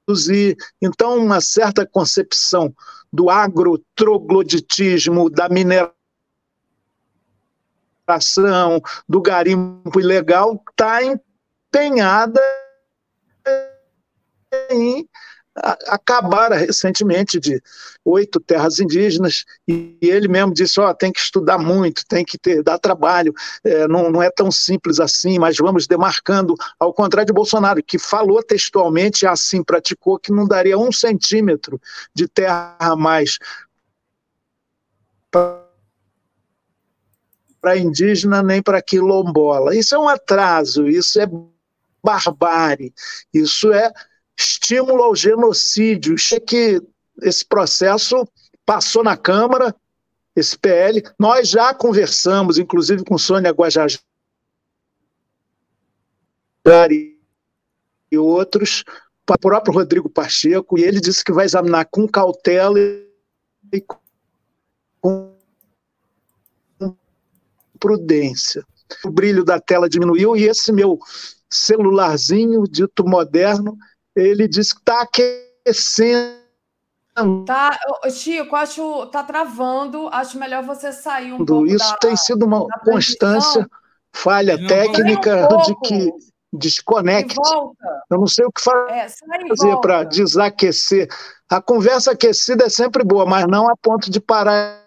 I: produzir. Então, uma certa concepção do agrotrogloditismo, da mineração, do garimpo ilegal, está empenhada em acabaram recentemente de oito terras indígenas e ele mesmo disse, ó, oh, tem que estudar muito, tem que ter, dar trabalho, é, não, não é tão simples assim, mas vamos demarcando, ao contrário de Bolsonaro, que falou textualmente assim praticou que não daria um centímetro de terra a mais para indígena nem para quilombola. Isso é um atraso, isso é barbárie, isso é estímulo ao genocídio. É que esse processo passou na Câmara, esse PL. Nós já conversamos, inclusive com Sônia Guajajara e outros, o próprio Rodrigo Pacheco, e ele disse que vai examinar com cautela e com prudência. O brilho da tela diminuiu e esse meu celularzinho dito moderno ele disse que está aquecendo.
E: Tá, Chico, acho tá travando. Acho melhor você sair um pouco.
I: Isso
E: da,
I: tem sido uma constância, falha não, técnica um de que desconecte. Eu não sei o que é, fazer para desaquecer. A conversa aquecida é sempre boa, mas não a ponto de parar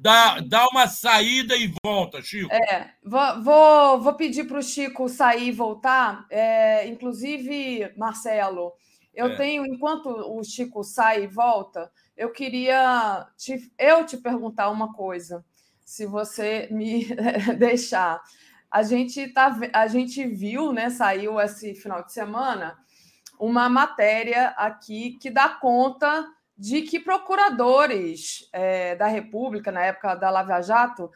H: Dá, dá uma saída e volta, Chico.
E: É, vou, vou, vou pedir para o Chico sair e voltar. É, inclusive, Marcelo, eu é. tenho, enquanto o Chico sai e volta, eu queria te, eu te perguntar uma coisa, se você me deixar. A gente, tá, a gente viu, né? Saiu esse final de semana uma matéria aqui que dá conta de que procuradores é, da República, na época da Lava Jato,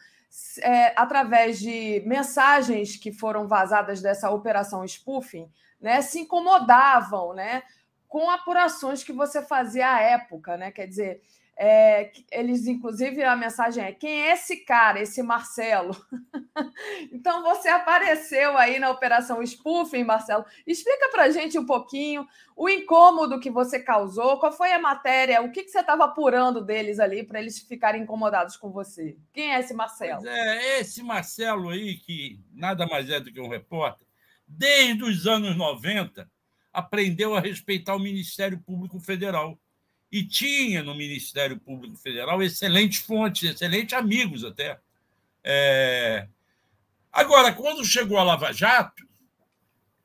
E: é, através de mensagens que foram vazadas dessa operação spoofing, né, se incomodavam né, com apurações que você fazia à época. Né? Quer dizer, é, eles, inclusive, a mensagem é: quem é esse cara, esse Marcelo? então, você apareceu aí na Operação Spoofing, Marcelo. Explica para gente um pouquinho o incômodo que você causou, qual foi a matéria, o que, que você estava apurando deles ali para eles ficarem incomodados com você. Quem é esse Marcelo?
H: Pois é, esse Marcelo aí, que nada mais é do que um repórter, desde os anos 90, aprendeu a respeitar o Ministério Público Federal e tinha no Ministério Público Federal excelentes fontes, excelentes amigos até. É... Agora, quando chegou a Lava Jato,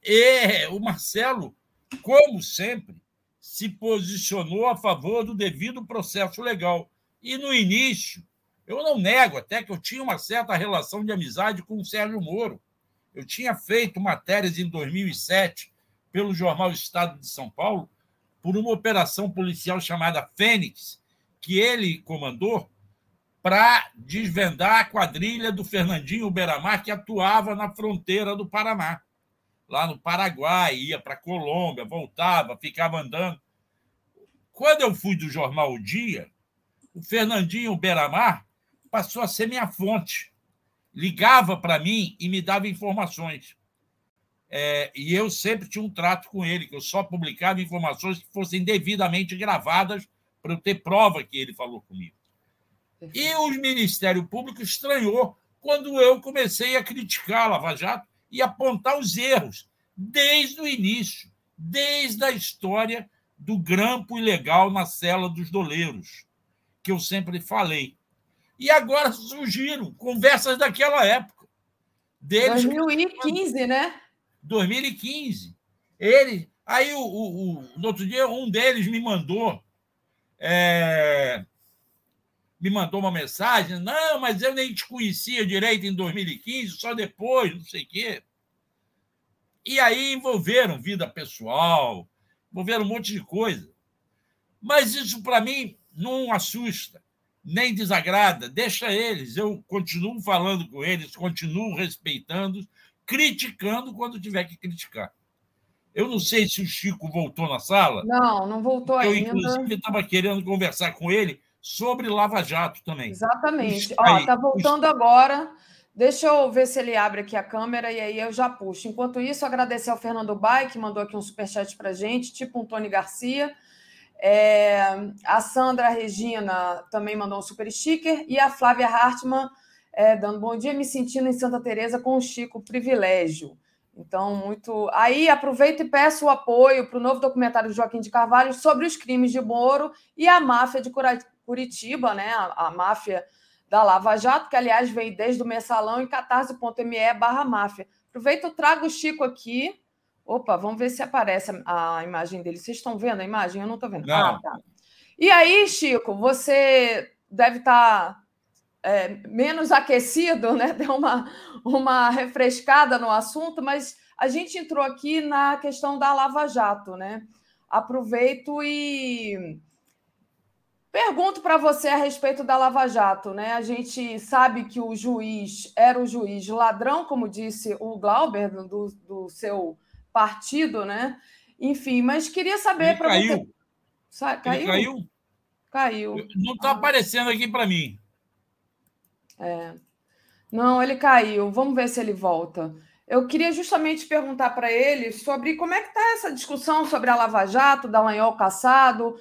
H: é, o Marcelo, como sempre, se posicionou a favor do devido processo legal. E no início, eu não nego até que eu tinha uma certa relação de amizade com o Sérgio Moro. Eu tinha feito matérias em 2007 pelo jornal Estado de São Paulo por uma operação policial chamada Fênix, que ele comandou para desvendar a quadrilha do Fernandinho Beramar, que atuava na fronteira do Paraná, lá no Paraguai, ia para Colômbia, voltava, ficava andando. Quando eu fui do jornal O Dia, o Fernandinho Beramar passou a ser minha fonte. Ligava para mim e me dava informações. É, e eu sempre tinha um trato com ele, que eu só publicava informações que fossem devidamente gravadas para eu ter prova que ele falou comigo. E o Ministério Público estranhou quando eu comecei a criticar a Lava Jato e apontar os erros, desde o início, desde a história do grampo ilegal na cela dos doleiros, que eu sempre falei. E agora surgiram conversas daquela época.
E: Deles 2015, né?
H: 2015. Ele. Aí, o, o, o, no outro dia, um deles me mandou. É, me mandou uma mensagem. Não, mas eu nem te conhecia direito em 2015, só depois, não sei o quê. E aí envolveram vida pessoal, envolveram um monte de coisa. Mas isso, para mim, não assusta, nem desagrada. Deixa eles. Eu continuo falando com eles, continuo respeitando, criticando quando tiver que criticar. Eu não sei se o Chico voltou na sala.
E: Não, não voltou
H: eu,
E: ainda.
H: Eu, inclusive, estava querendo conversar com ele sobre Lava Jato também.
E: Exatamente. Está voltando os... agora. Deixa eu ver se ele abre aqui a câmera e aí eu já puxo. Enquanto isso, agradecer ao Fernando Bai, que mandou aqui um superchat para gente, tipo um Tony Garcia. É, a Sandra Regina também mandou um super sticker. E a Flávia Hartmann é, dando bom dia, me sentindo em Santa Teresa com o Chico, privilégio. Então, muito. Aí aproveito e peço o apoio para o novo documentário de Joaquim de Carvalho sobre os crimes de Moro e a máfia de Curitiba, né? A, a máfia da Lava Jato, que aliás vem desde o mensalão em catarse.me barra máfia. Aproveito trago o Chico aqui. Opa, vamos ver se aparece a, a imagem dele. Vocês estão vendo a imagem? Eu não estou vendo.
H: Não.
E: Ah, tá. E aí, Chico, você deve estar tá é, menos aquecido, né? Deu uma, uma refrescada no assunto, mas a gente entrou aqui na questão da Lava Jato, né? Aproveito e pergunto para você a respeito da Lava Jato, né? A gente sabe que o juiz era o juiz ladrão, como disse o Glauber, do, do seu partido, né? Enfim, mas queria saber para
H: você.
E: Caiu?
H: Ele caiu?
E: Caiu.
H: Não está ah. aparecendo aqui para mim.
E: É. Não, ele caiu. Vamos ver se ele volta. Eu queria justamente perguntar para ele sobre como é que está essa discussão sobre a Lava Jato, Dallagnol caçado,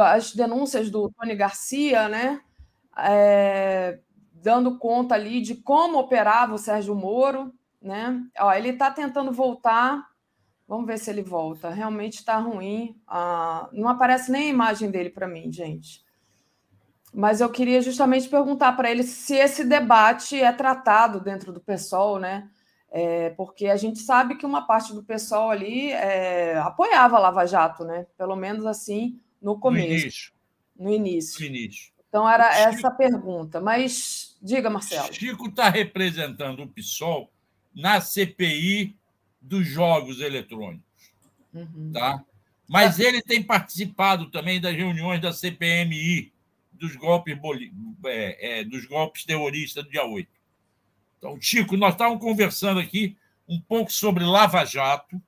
E: as denúncias do Tony Garcia, né? É, dando conta ali de como operava o Sérgio Moro, né? Ó, ele está tentando voltar. Vamos ver se ele volta. Realmente está ruim. Ah, não aparece nem a imagem dele para mim, gente mas eu queria justamente perguntar para ele se esse debate é tratado dentro do PSOL, né? É, porque a gente sabe que uma parte do PSOL ali é, apoiava a Lava Jato, né? Pelo menos assim no começo. No
H: início.
E: No início.
H: No início.
E: Então era Chico, essa a pergunta. Mas diga, Marcelo.
H: Chico está representando o PSOL na CPI dos jogos eletrônicos. Uhum. Tá? Mas ele tem participado também das reuniões da CPMI, dos golpes, é, é, dos golpes terroristas do dia 8. Então, Chico, nós estávamos conversando aqui um pouco sobre Lava Jato,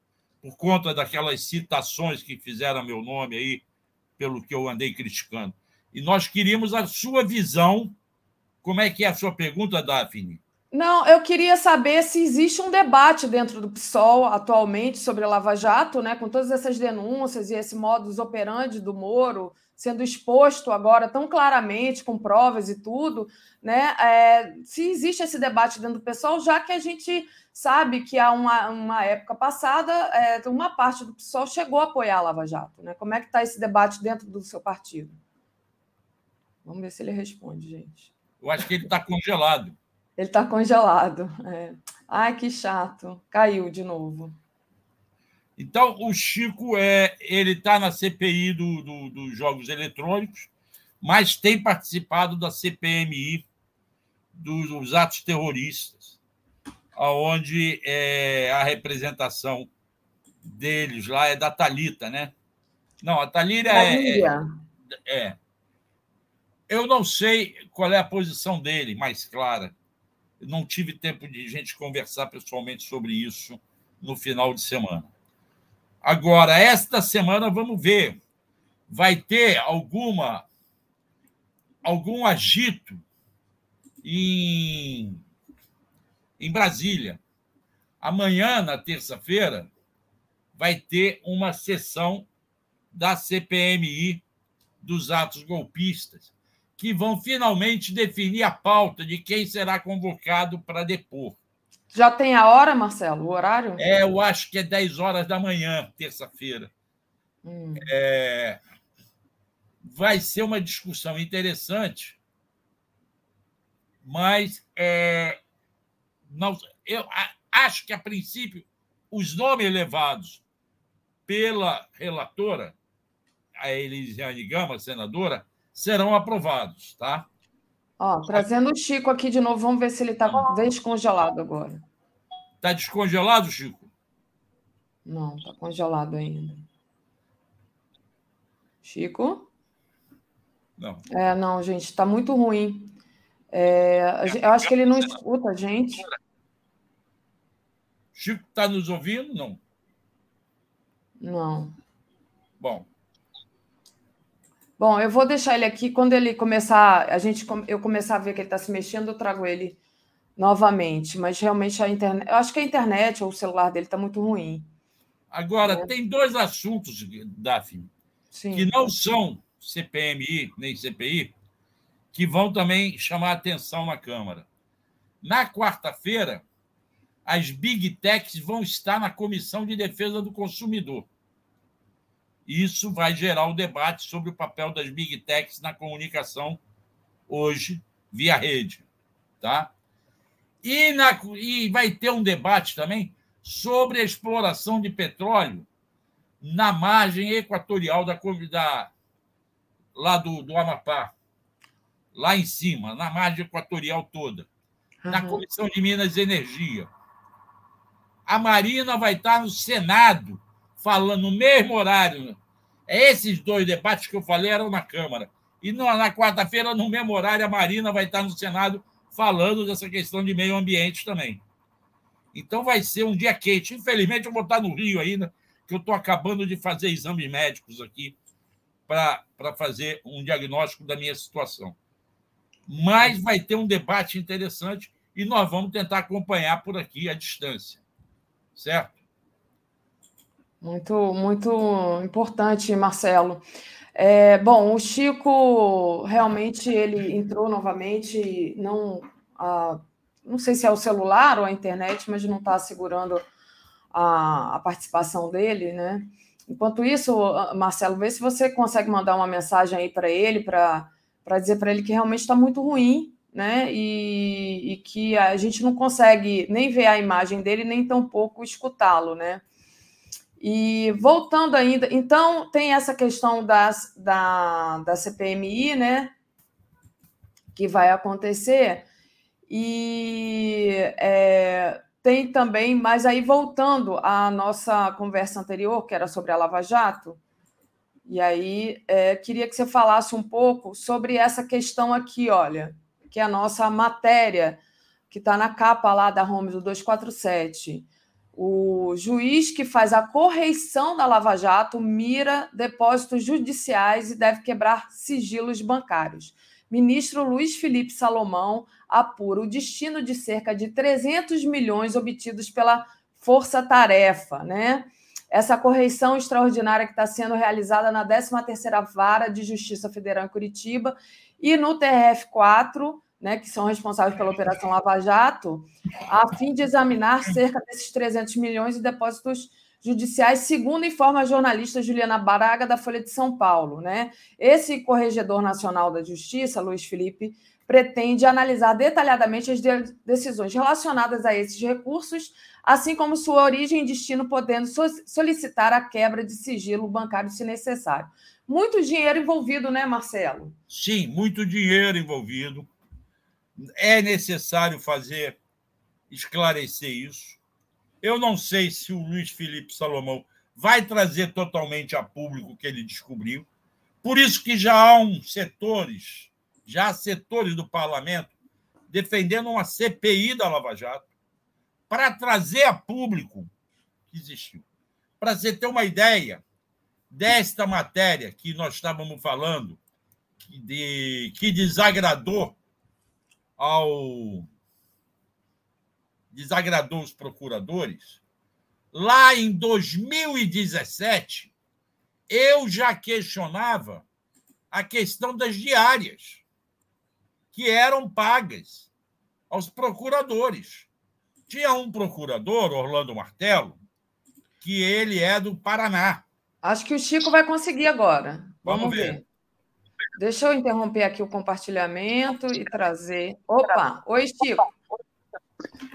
H: por conta daquelas citações que fizeram meu nome aí, pelo que eu andei criticando. E nós queríamos a sua visão. Como é que é a sua pergunta, Daphne?
E: Não, eu queria saber se existe um debate dentro do PSOL atualmente sobre a Lava Jato, né, com todas essas denúncias e esse modus operandi do Moro, sendo exposto agora tão claramente, com provas e tudo, né? É, se existe esse debate dentro do pessoal, já que a gente sabe que há uma, uma época passada, é, uma parte do pessoal chegou a apoiar a Lava Jato, né? Como é que está esse debate dentro do seu partido? Vamos ver se ele responde, gente.
H: Eu acho que ele está congelado.
E: Ele está congelado. É. Ai, que chato. Caiu de novo.
H: Então, o Chico é, ele está na CPI do, do, dos jogos eletrônicos, mas tem participado da CPMI dos, dos atos terroristas, onde é, a representação deles lá é da Talita, né? Não, a Talíria é, é, é. Eu não sei qual é a posição dele, mais clara. Eu não tive tempo de gente conversar pessoalmente sobre isso no final de semana. Agora, esta semana, vamos ver. Vai ter alguma algum agito em, em Brasília. Amanhã, na terça-feira, vai ter uma sessão da CPMI dos atos golpistas, que vão finalmente definir a pauta de quem será convocado para depor.
E: Já tem a hora, Marcelo, o horário?
H: É, eu acho que é 10 horas da manhã, terça-feira. Hum. É, vai ser uma discussão interessante, mas é, não, eu acho que, a princípio, os nomes levados pela relatora, a Elisiane Gama, senadora, serão aprovados, tá?
E: Ó, trazendo o Chico aqui de novo, vamos ver se ele está descongelado agora.
H: Está descongelado, Chico?
E: Não, está congelado ainda. Chico?
H: Não.
E: É, não, gente, está muito ruim. É, eu acho que ele não escuta a gente.
H: Chico está nos ouvindo? Não.
E: Não.
H: Bom.
E: Bom, eu vou deixar ele aqui. Quando ele começar, a gente, eu começar a ver que ele está se mexendo, eu trago ele novamente. Mas realmente a internet. Eu acho que a internet ou o celular dele está muito ruim.
H: Agora, é. tem dois assuntos, Daphne, Sim. que não são CPMI nem CPI, que vão também chamar atenção na Câmara. Na quarta-feira, as big techs vão estar na Comissão de Defesa do Consumidor. Isso vai gerar um debate sobre o papel das big techs na comunicação hoje via rede, tá? E, na, e vai ter um debate também sobre a exploração de petróleo na margem equatorial da, da lá do, do Amapá, lá em cima, na margem equatorial toda, uhum. na Comissão de Minas e Energia. A Marina vai estar no Senado, falando no mesmo horário. Esses dois debates que eu falei eram na Câmara. E na quarta-feira, no mesmo horário, a Marina vai estar no Senado falando dessa questão de meio ambiente também. Então vai ser um dia quente. Infelizmente, eu vou estar no Rio ainda, que eu estou acabando de fazer exames médicos aqui para fazer um diagnóstico da minha situação. Mas vai ter um debate interessante e nós vamos tentar acompanhar por aqui à distância certo?
E: Muito, muito importante, Marcelo. É, bom, o Chico realmente ele entrou novamente, não, a, não sei se é o celular ou a internet, mas não está segurando a, a, participação dele, né? Enquanto isso, Marcelo, vê se você consegue mandar uma mensagem aí para ele, para dizer para ele que realmente está muito ruim né? E, e, que a gente não consegue nem ver a imagem dele, nem tampouco escutá-lo, né? E voltando ainda, então tem essa questão das, da, da CPMI, né? Que vai acontecer, e é, tem também, mas aí voltando à nossa conversa anterior, que era sobre a Lava Jato, e aí é, queria que você falasse um pouco sobre essa questão aqui, olha que é a nossa matéria, que está na capa lá da Home do 247. O juiz que faz a correição da Lava Jato mira depósitos judiciais e deve quebrar sigilos bancários. Ministro Luiz Felipe Salomão apura o destino de cerca de 300 milhões obtidos pela Força Tarefa, né? Essa correição extraordinária que está sendo realizada na 13ª Vara de Justiça Federal em Curitiba e no TRF4 né, que são responsáveis pela Operação Lava Jato, a fim de examinar cerca desses 300 milhões de depósitos judiciais, segundo informa a jornalista Juliana Baraga, da Folha de São Paulo. Né? Esse Corregedor Nacional da Justiça, Luiz Felipe, pretende analisar detalhadamente as decisões relacionadas a esses recursos, assim como sua origem e destino, podendo solicitar a quebra de sigilo bancário se necessário. Muito dinheiro envolvido, né, Marcelo?
H: Sim, muito dinheiro envolvido é necessário fazer, esclarecer isso. Eu não sei se o Luiz Felipe Salomão vai trazer totalmente a público o que ele descobriu. Por isso que já há um setores, já há setores do parlamento defendendo uma CPI da Lava Jato para trazer a público que existiu. Para você ter uma ideia desta matéria que nós estávamos falando, que, de, que desagradou ao desagradou os procuradores, lá em 2017, eu já questionava a questão das diárias que eram pagas aos procuradores. Tinha um procurador, Orlando Martelo, que ele é do Paraná.
E: Acho que o Chico vai conseguir agora. Vamos, Vamos ver. ver. Deixa eu interromper aqui o compartilhamento e trazer. Opa! Oi, Chico.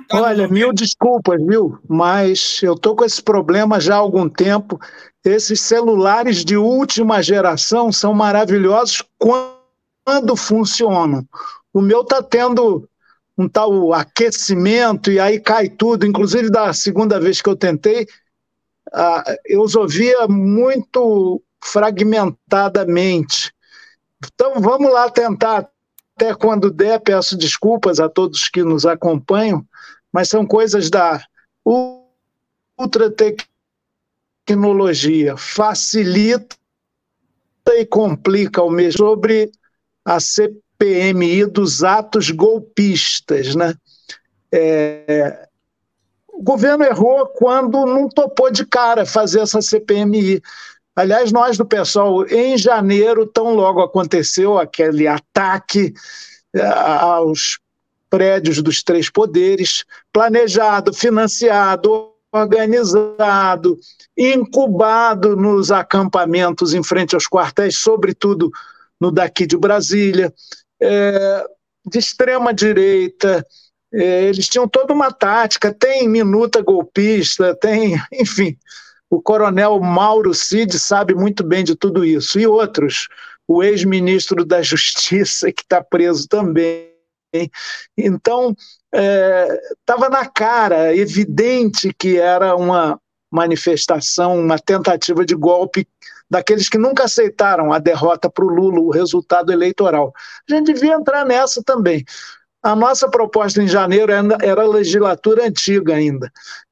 I: Tá Olha, mil desculpas, viu? Mas eu estou com esse problema já há algum tempo. Esses celulares de última geração são maravilhosos quando funcionam. O meu está tendo um tal aquecimento e aí cai tudo. Inclusive, da segunda vez que eu tentei, eu os ouvia muito fragmentadamente. Então, vamos lá tentar. Até quando der, peço desculpas a todos que nos acompanham, mas são coisas da ultra tecnologia. Facilita e complica o mesmo sobre a CPMI dos atos golpistas, né? É, o governo errou quando não topou de cara fazer essa CPMI. Aliás, nós do pessoal, em janeiro, tão logo aconteceu aquele ataque eh, aos prédios dos três poderes, planejado, financiado, organizado, incubado nos acampamentos em frente aos quartéis, sobretudo no daqui de Brasília, é, de extrema direita. É, eles tinham toda uma tática, tem minuta golpista, tem, enfim, o coronel Mauro Cid sabe muito bem de tudo isso. E outros, o ex-ministro da Justiça, que está preso também. Então, estava é, na cara, evidente que era uma manifestação, uma tentativa de golpe daqueles que nunca aceitaram a derrota para o Lula, o resultado eleitoral. A gente devia entrar nessa também. A nossa proposta em janeiro era a legislatura antiga ainda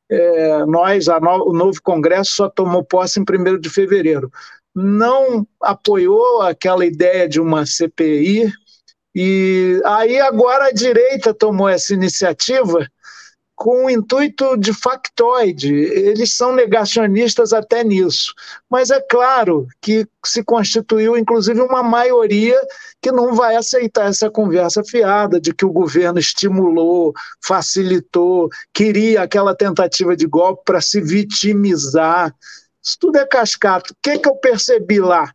I: é, nós, no, o novo Congresso só tomou posse em 1 de fevereiro. Não apoiou aquela ideia de uma CPI, e aí agora a direita tomou essa iniciativa com o intuito de factoide. Eles são negacionistas até nisso. Mas é claro que se constituiu, inclusive, uma maioria que não vai aceitar essa conversa fiada de que o governo estimulou, facilitou, queria aquela tentativa de golpe para se vitimizar. Isso tudo é cascato. O que, que eu percebi lá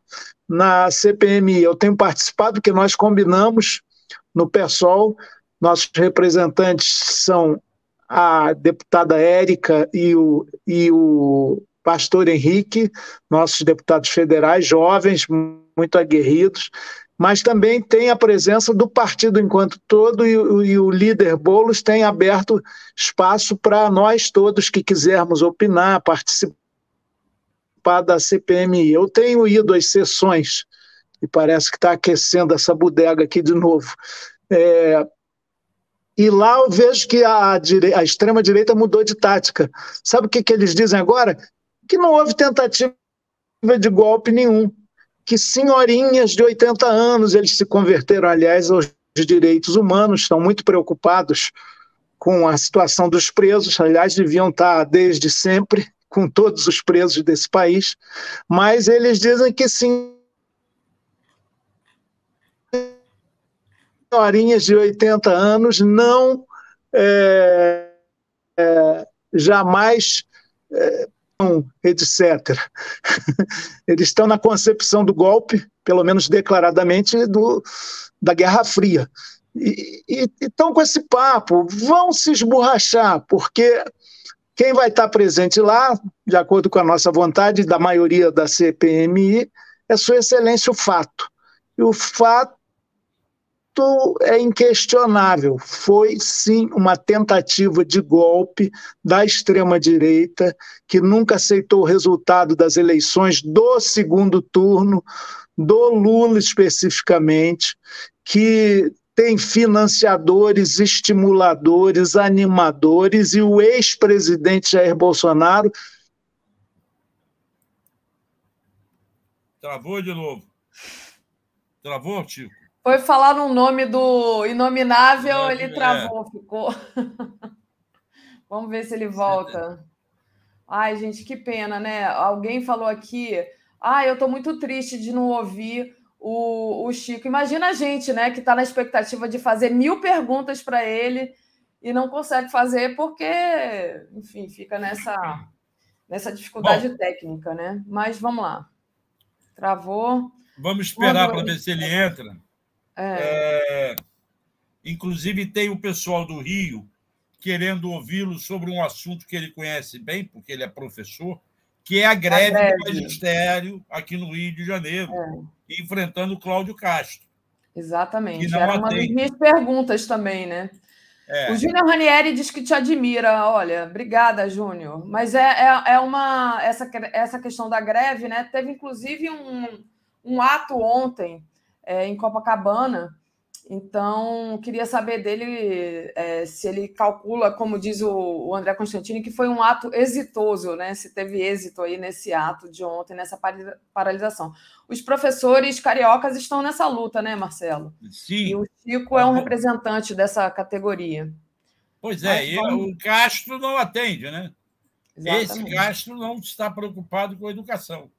I: na CPMI? Eu tenho participado, porque nós combinamos no PSOL, nossos representantes são a deputada Érica e o, e o pastor Henrique, nossos deputados federais, jovens, muito aguerridos, mas também tem a presença do partido enquanto todo e, e o líder Bolos tem aberto espaço para nós todos que quisermos opinar, participar da CPMI. Eu tenho ido às sessões e parece que está aquecendo essa bodega aqui de novo. É, e lá eu vejo que a, a extrema-direita mudou de tática. Sabe o que, que eles dizem agora? Que não houve tentativa de golpe nenhum. Que senhorinhas de 80 anos, eles se converteram, aliás, aos direitos humanos, estão muito preocupados com a situação dos presos, aliás, deviam estar desde sempre com todos os presos desse país, mas eles dizem que sim, senhorinhas de 80 anos não é, é, jamais é, etc. Eles estão na concepção do golpe, pelo menos declaradamente, do, da Guerra Fria. E estão com esse papo, vão se esborrachar, porque quem vai estar presente lá, de acordo com a nossa vontade, da maioria da CPMI, é Sua Excelência o Fato. E o fato fato é inquestionável. Foi sim uma tentativa de golpe da extrema-direita, que nunca aceitou o resultado das eleições do segundo turno, do Lula especificamente, que tem financiadores, estimuladores, animadores, e o ex-presidente Jair Bolsonaro.
H: Travou de novo. Travou, Chico?
E: Foi falar no nome do Inominável, ele travou, é. ficou. Vamos ver se ele volta. Ai, gente, que pena, né? Alguém falou aqui. Ah, eu estou muito triste de não ouvir o, o Chico. Imagina a gente, né, que está na expectativa de fazer mil perguntas para ele e não consegue fazer porque, enfim, fica nessa, nessa dificuldade Bom, técnica, né? Mas vamos lá. Travou.
H: Vamos esperar para ver se ele entra. É. É, inclusive, tem o pessoal do Rio querendo ouvi-lo sobre um assunto que ele conhece bem, porque ele é professor, que é a greve, a greve. do magistério aqui no Rio de Janeiro, é. enfrentando o Cláudio Castro.
E: Exatamente. Era uma das minhas perguntas também, né? É. O Júnior Ranieri diz que te admira. Olha, obrigada, Júnior. Mas é, é, é, uma. Essa, essa questão da greve, né? Teve inclusive um, um ato ontem é, em Copacabana. Então, queria saber dele é, se ele calcula, como diz o, o, André Constantini, que foi um ato exitoso, né? Se teve êxito aí nesse ato de ontem, nessa paralisação. Os professores cariocas estão nessa luta, né, Marcelo?
H: Sim.
E: E o Chico é um representante dessa categoria.
H: Pois é, e o Castro não atende, né? Exatamente. Esse Castro não está preocupado com a educação.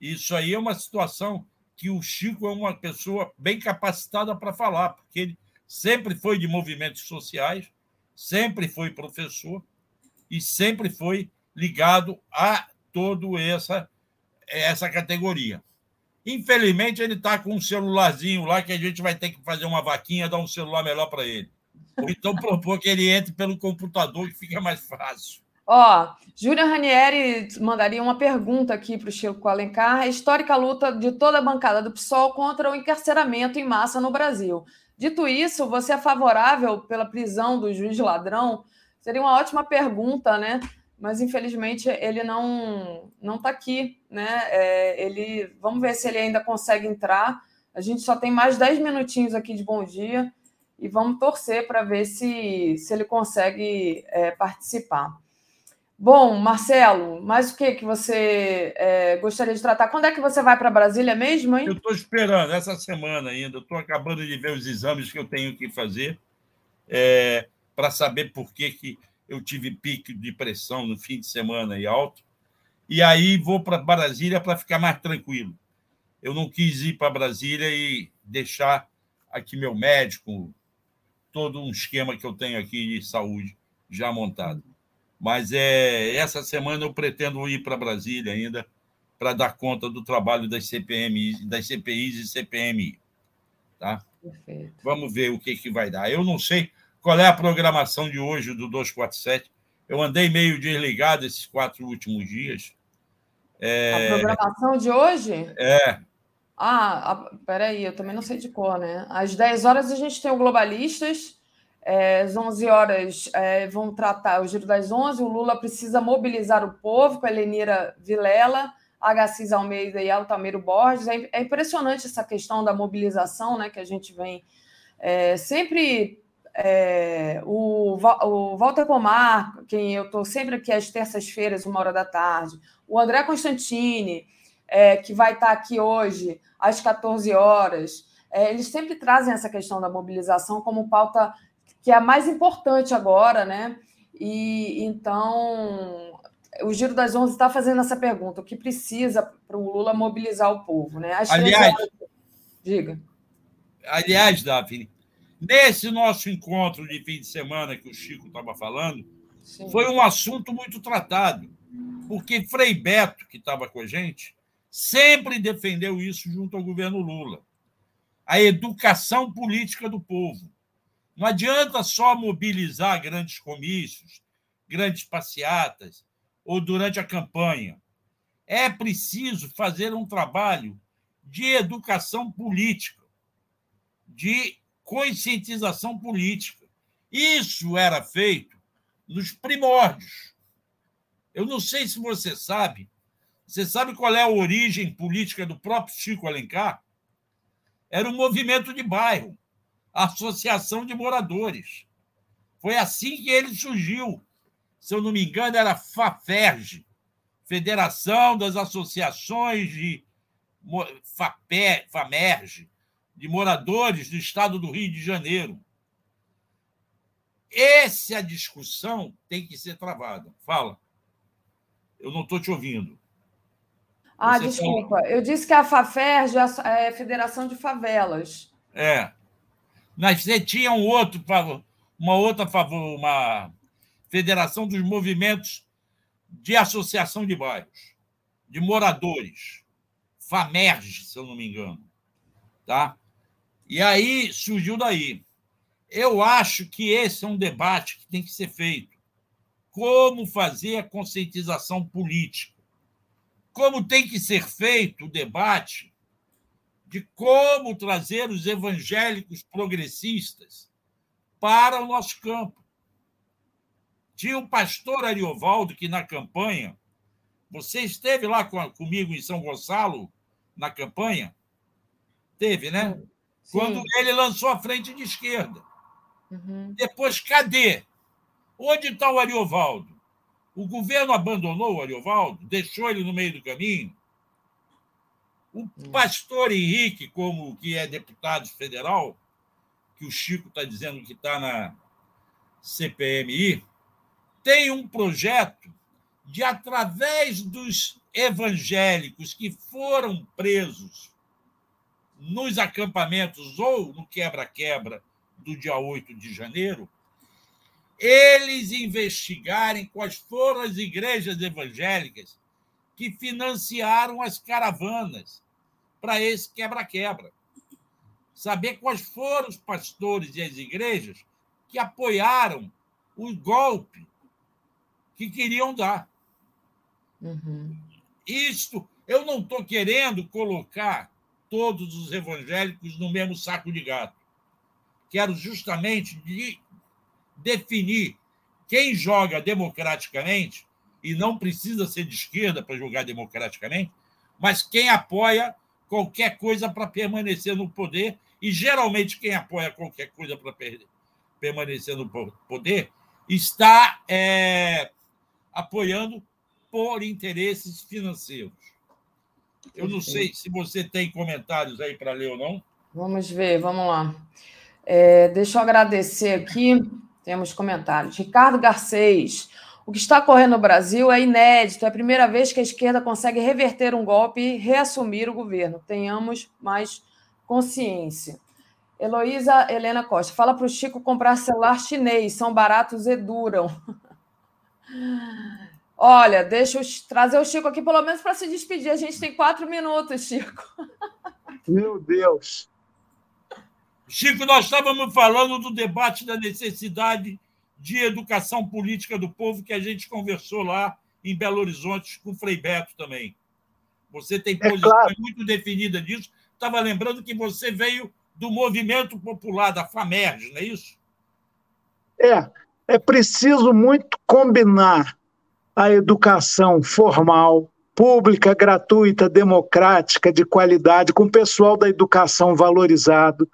H: Isso aí é uma situação que o Chico é uma pessoa bem capacitada para falar, porque ele sempre foi de movimentos sociais, sempre foi professor e sempre foi ligado a toda essa, essa categoria. Infelizmente, ele está com um celularzinho lá que a gente vai ter que fazer uma vaquinha, dar um celular melhor para ele. Ou então propor que ele entre pelo computador, que fica mais fácil.
E: Ó, Júlia Ranieri mandaria uma pergunta aqui para o Chico Alencar. A histórica luta de toda a bancada do PSOL contra o encarceramento em massa no Brasil. Dito isso, você é favorável pela prisão do juiz ladrão? Seria uma ótima pergunta, né? Mas infelizmente ele não não está aqui, né? É, ele, vamos ver se ele ainda consegue entrar. A gente só tem mais 10 minutinhos aqui de bom dia e vamos torcer para ver se, se ele consegue é, participar. Bom, Marcelo, mais o que que você é, gostaria de tratar? Quando é que você vai para Brasília mesmo, hein?
H: Eu estou esperando essa semana ainda. Estou acabando de ver os exames que eu tenho que fazer é, para saber por que, que eu tive pique de pressão no fim de semana e alto. E aí vou para Brasília para ficar mais tranquilo. Eu não quis ir para Brasília e deixar aqui meu médico, todo um esquema que eu tenho aqui de saúde já montado. Mas é, essa semana eu pretendo ir para Brasília ainda para dar conta do trabalho das CPMI, das CPIs e CPMI. Tá? Perfeito. Vamos ver o que, que vai dar. Eu não sei qual é a programação de hoje do 247. Eu andei meio desligado esses quatro últimos dias.
E: É... A programação de hoje?
H: É.
E: Ah, a... peraí, eu também não sei de cor, né? Às 10 horas a gente tem o Globalistas, é, às 11 horas é, vão tratar o Giro das 11. O Lula precisa mobilizar o povo com a Helenira Vilela, H6 Almeida e Altamiro Borges. É, é, impressionante essa questão da mobilização, né, que a gente vem é, sempre. É, o, o Walter Pomar, quem eu estou sempre aqui às terças-feiras, uma hora da tarde, o André Constantini, é, que vai estar aqui hoje às 14 horas, eles sempre trazem essa questão da mobilização como pauta que é a mais importante agora, né? E então o Giro das Onze está fazendo essa pergunta: o que precisa para o Lula mobilizar o povo, né?
H: As aliás,
E: diga.
H: Aliás, Daphne, nesse nosso encontro de fim de semana que o Chico estava falando, Sim. foi um assunto muito tratado, porque Frei Beto, que estava com a gente, sempre defendeu isso junto ao governo Lula. A educação política do povo. Não adianta só mobilizar grandes comícios, grandes passeatas ou durante a campanha. É preciso fazer um trabalho de educação política, de conscientização política. Isso era feito nos primórdios. Eu não sei se você sabe. Você sabe qual é a origem política do próprio Chico Alencar? Era um movimento de bairro, associação de moradores. Foi assim que ele surgiu. Se eu não me engano, era FAFERJ, Federação das Associações de FAMERJ, de moradores do estado do Rio de Janeiro. Essa discussão tem que ser travada. Fala. Eu não estou te ouvindo.
E: Ah, Você desculpa. Eu disse que a FAFERJ é a Federação de Favelas.
H: É. Mas você tinha um outro, uma outra favor, uma Federação dos Movimentos de Associação de Bairros, de moradores. FAMERJ, se eu não me engano. Tá? E aí surgiu daí. Eu acho que esse é um debate que tem que ser feito. Como fazer a conscientização política? Como tem que ser feito o debate de como trazer os evangélicos progressistas para o nosso campo. Tinha o pastor Ariovaldo que, na campanha, você esteve lá comigo em São Gonçalo, na campanha? Teve, né? Sim. Quando ele lançou a frente de esquerda. Uhum. Depois, cadê? Onde está o Ariovaldo? O governo abandonou o Ariovaldo? Deixou ele no meio do caminho? O hum. pastor Henrique, como que é deputado federal, que o Chico está dizendo que está na CPMI, tem um projeto de, através dos evangélicos que foram presos nos acampamentos ou no quebra-quebra do dia 8 de janeiro, eles investigarem quais foram as igrejas evangélicas que financiaram as caravanas para esse quebra-quebra. Saber quais foram os pastores e as igrejas que apoiaram o golpe que queriam dar. Uhum. Isto, eu não estou querendo colocar todos os evangélicos no mesmo saco de gato. Quero justamente de definir quem joga democraticamente, e não precisa ser de esquerda para jogar democraticamente, mas quem apoia qualquer coisa para permanecer no poder, e geralmente quem apoia qualquer coisa para permanecer no poder está é, apoiando por interesses financeiros. Eu não sei se você tem comentários aí para ler ou não.
E: Vamos ver, vamos lá. É, deixa eu agradecer aqui. Temos comentários. Ricardo Garcês. O que está ocorrendo no Brasil é inédito. É a primeira vez que a esquerda consegue reverter um golpe e reassumir o governo. Tenhamos mais consciência. Heloísa Helena Costa. Fala para o Chico comprar celular chinês. São baratos e duram. Olha, deixa eu trazer o Chico aqui pelo menos para se despedir. A gente tem quatro minutos, Chico.
I: Meu Deus.
H: Chico, nós estávamos falando do debate da necessidade de educação política do povo que a gente conversou lá em Belo Horizonte com o Frei Beto também. Você tem é posição claro. muito definida disso. Estava lembrando que você veio do movimento popular da FAMERG, não é isso?
I: É, é preciso muito combinar a educação formal, pública, gratuita, democrática, de qualidade, com o pessoal da educação valorizado.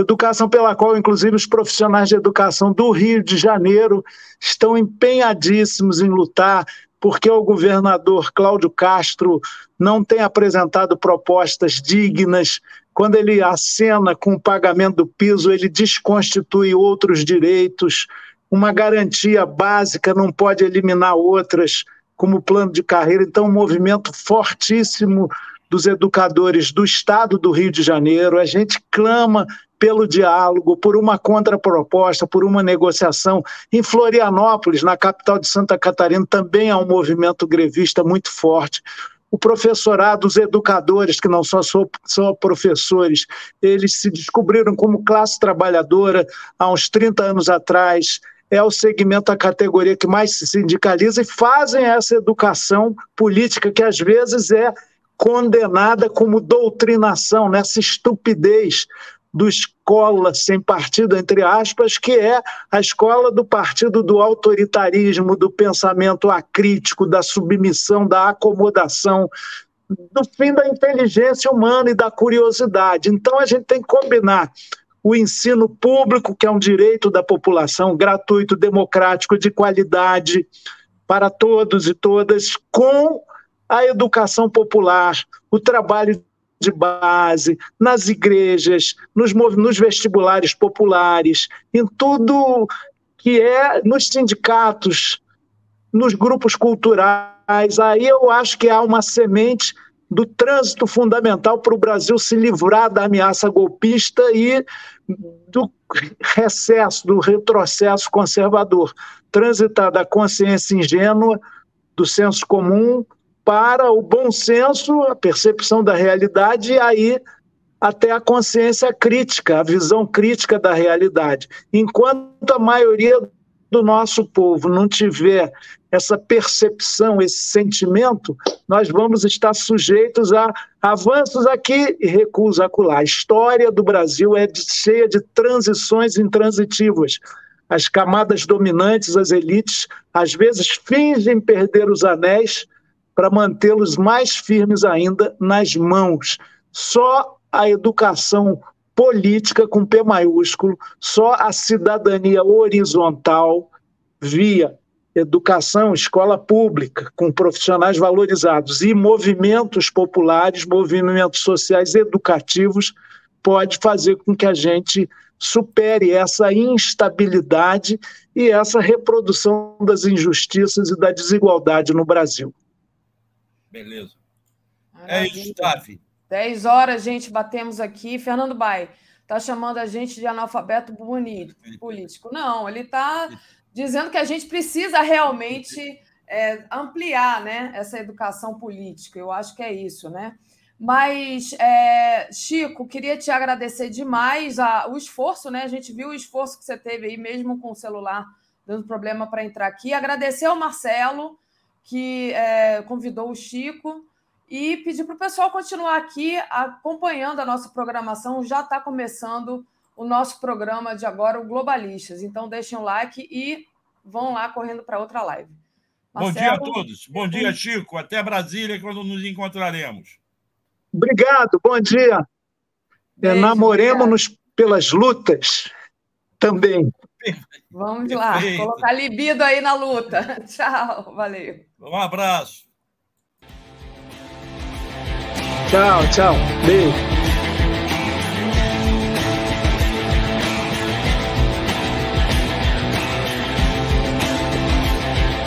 I: Educação pela qual, inclusive, os profissionais de educação do Rio de Janeiro estão empenhadíssimos em lutar, porque o governador Cláudio Castro não tem apresentado propostas dignas. Quando ele acena com o pagamento do piso, ele desconstitui outros direitos uma garantia básica não pode eliminar outras, como plano de carreira. Então, um movimento fortíssimo dos educadores do Estado do Rio de Janeiro. A gente clama pelo diálogo, por uma contraproposta, por uma negociação. Em Florianópolis, na capital de Santa Catarina, também há um movimento grevista muito forte. O professorado, os educadores, que não são só, professores, eles se descobriram como classe trabalhadora há uns 30 anos atrás é o segmento, a categoria que mais se sindicaliza e fazem essa educação política que às vezes é condenada como doutrinação, nessa estupidez do escola sem partido, entre aspas, que é a escola do partido do autoritarismo, do pensamento acrítico, da submissão, da acomodação, do fim da inteligência humana e da curiosidade. Então a gente tem que combinar o ensino público, que é um direito da população, gratuito, democrático, de qualidade para todos e todas, com a educação popular, o trabalho de base, nas igrejas, nos, nos vestibulares populares, em tudo que é nos sindicatos, nos grupos culturais. Aí eu acho que há uma semente do trânsito fundamental para o Brasil se livrar da ameaça golpista e do recesso, do retrocesso conservador. Transitar da consciência ingênua, do senso comum, para o bom senso, a percepção da realidade e aí até a consciência crítica, a visão crítica da realidade. Enquanto a maioria do nosso povo não tiver essa percepção, esse sentimento, nós vamos estar sujeitos a avanços aqui e recuos acolá. A história do Brasil é cheia de transições intransitivas. As camadas dominantes, as elites, às vezes fingem perder os anéis para mantê-los mais firmes ainda nas mãos. Só a educação política com P maiúsculo, só a cidadania horizontal via educação, escola pública, com profissionais valorizados e movimentos populares, movimentos sociais educativos, pode fazer com que a gente supere essa instabilidade e essa reprodução das injustiças e da desigualdade no Brasil.
H: Beleza. É isso, Tavi.
E: 10 horas, gente, batemos aqui. Fernando Bai está chamando a gente de analfabeto político. Não, ele está dizendo que a gente precisa realmente é, ampliar né, essa educação política. Eu acho que é isso, né? Mas, é, Chico, queria te agradecer demais a, o esforço, né? A gente viu o esforço que você teve aí, mesmo com o celular dando problema para entrar aqui. Agradecer ao Marcelo, que é, convidou o Chico e pedir para o pessoal continuar aqui acompanhando a nossa programação. Já está começando o nosso programa de agora, o Globalistas. Então, deixem o like e vão lá correndo para outra live.
H: Marcelo, Bom dia a todos. Bom dia, Chico. Até Brasília, quando nos encontraremos.
I: Obrigado. Bom dia. Namoremos-nos pelas lutas também.
E: Vamos lá, colocar libido aí na luta. Tchau, valeu.
H: Um abraço.
I: Tchau, tchau. Beijo.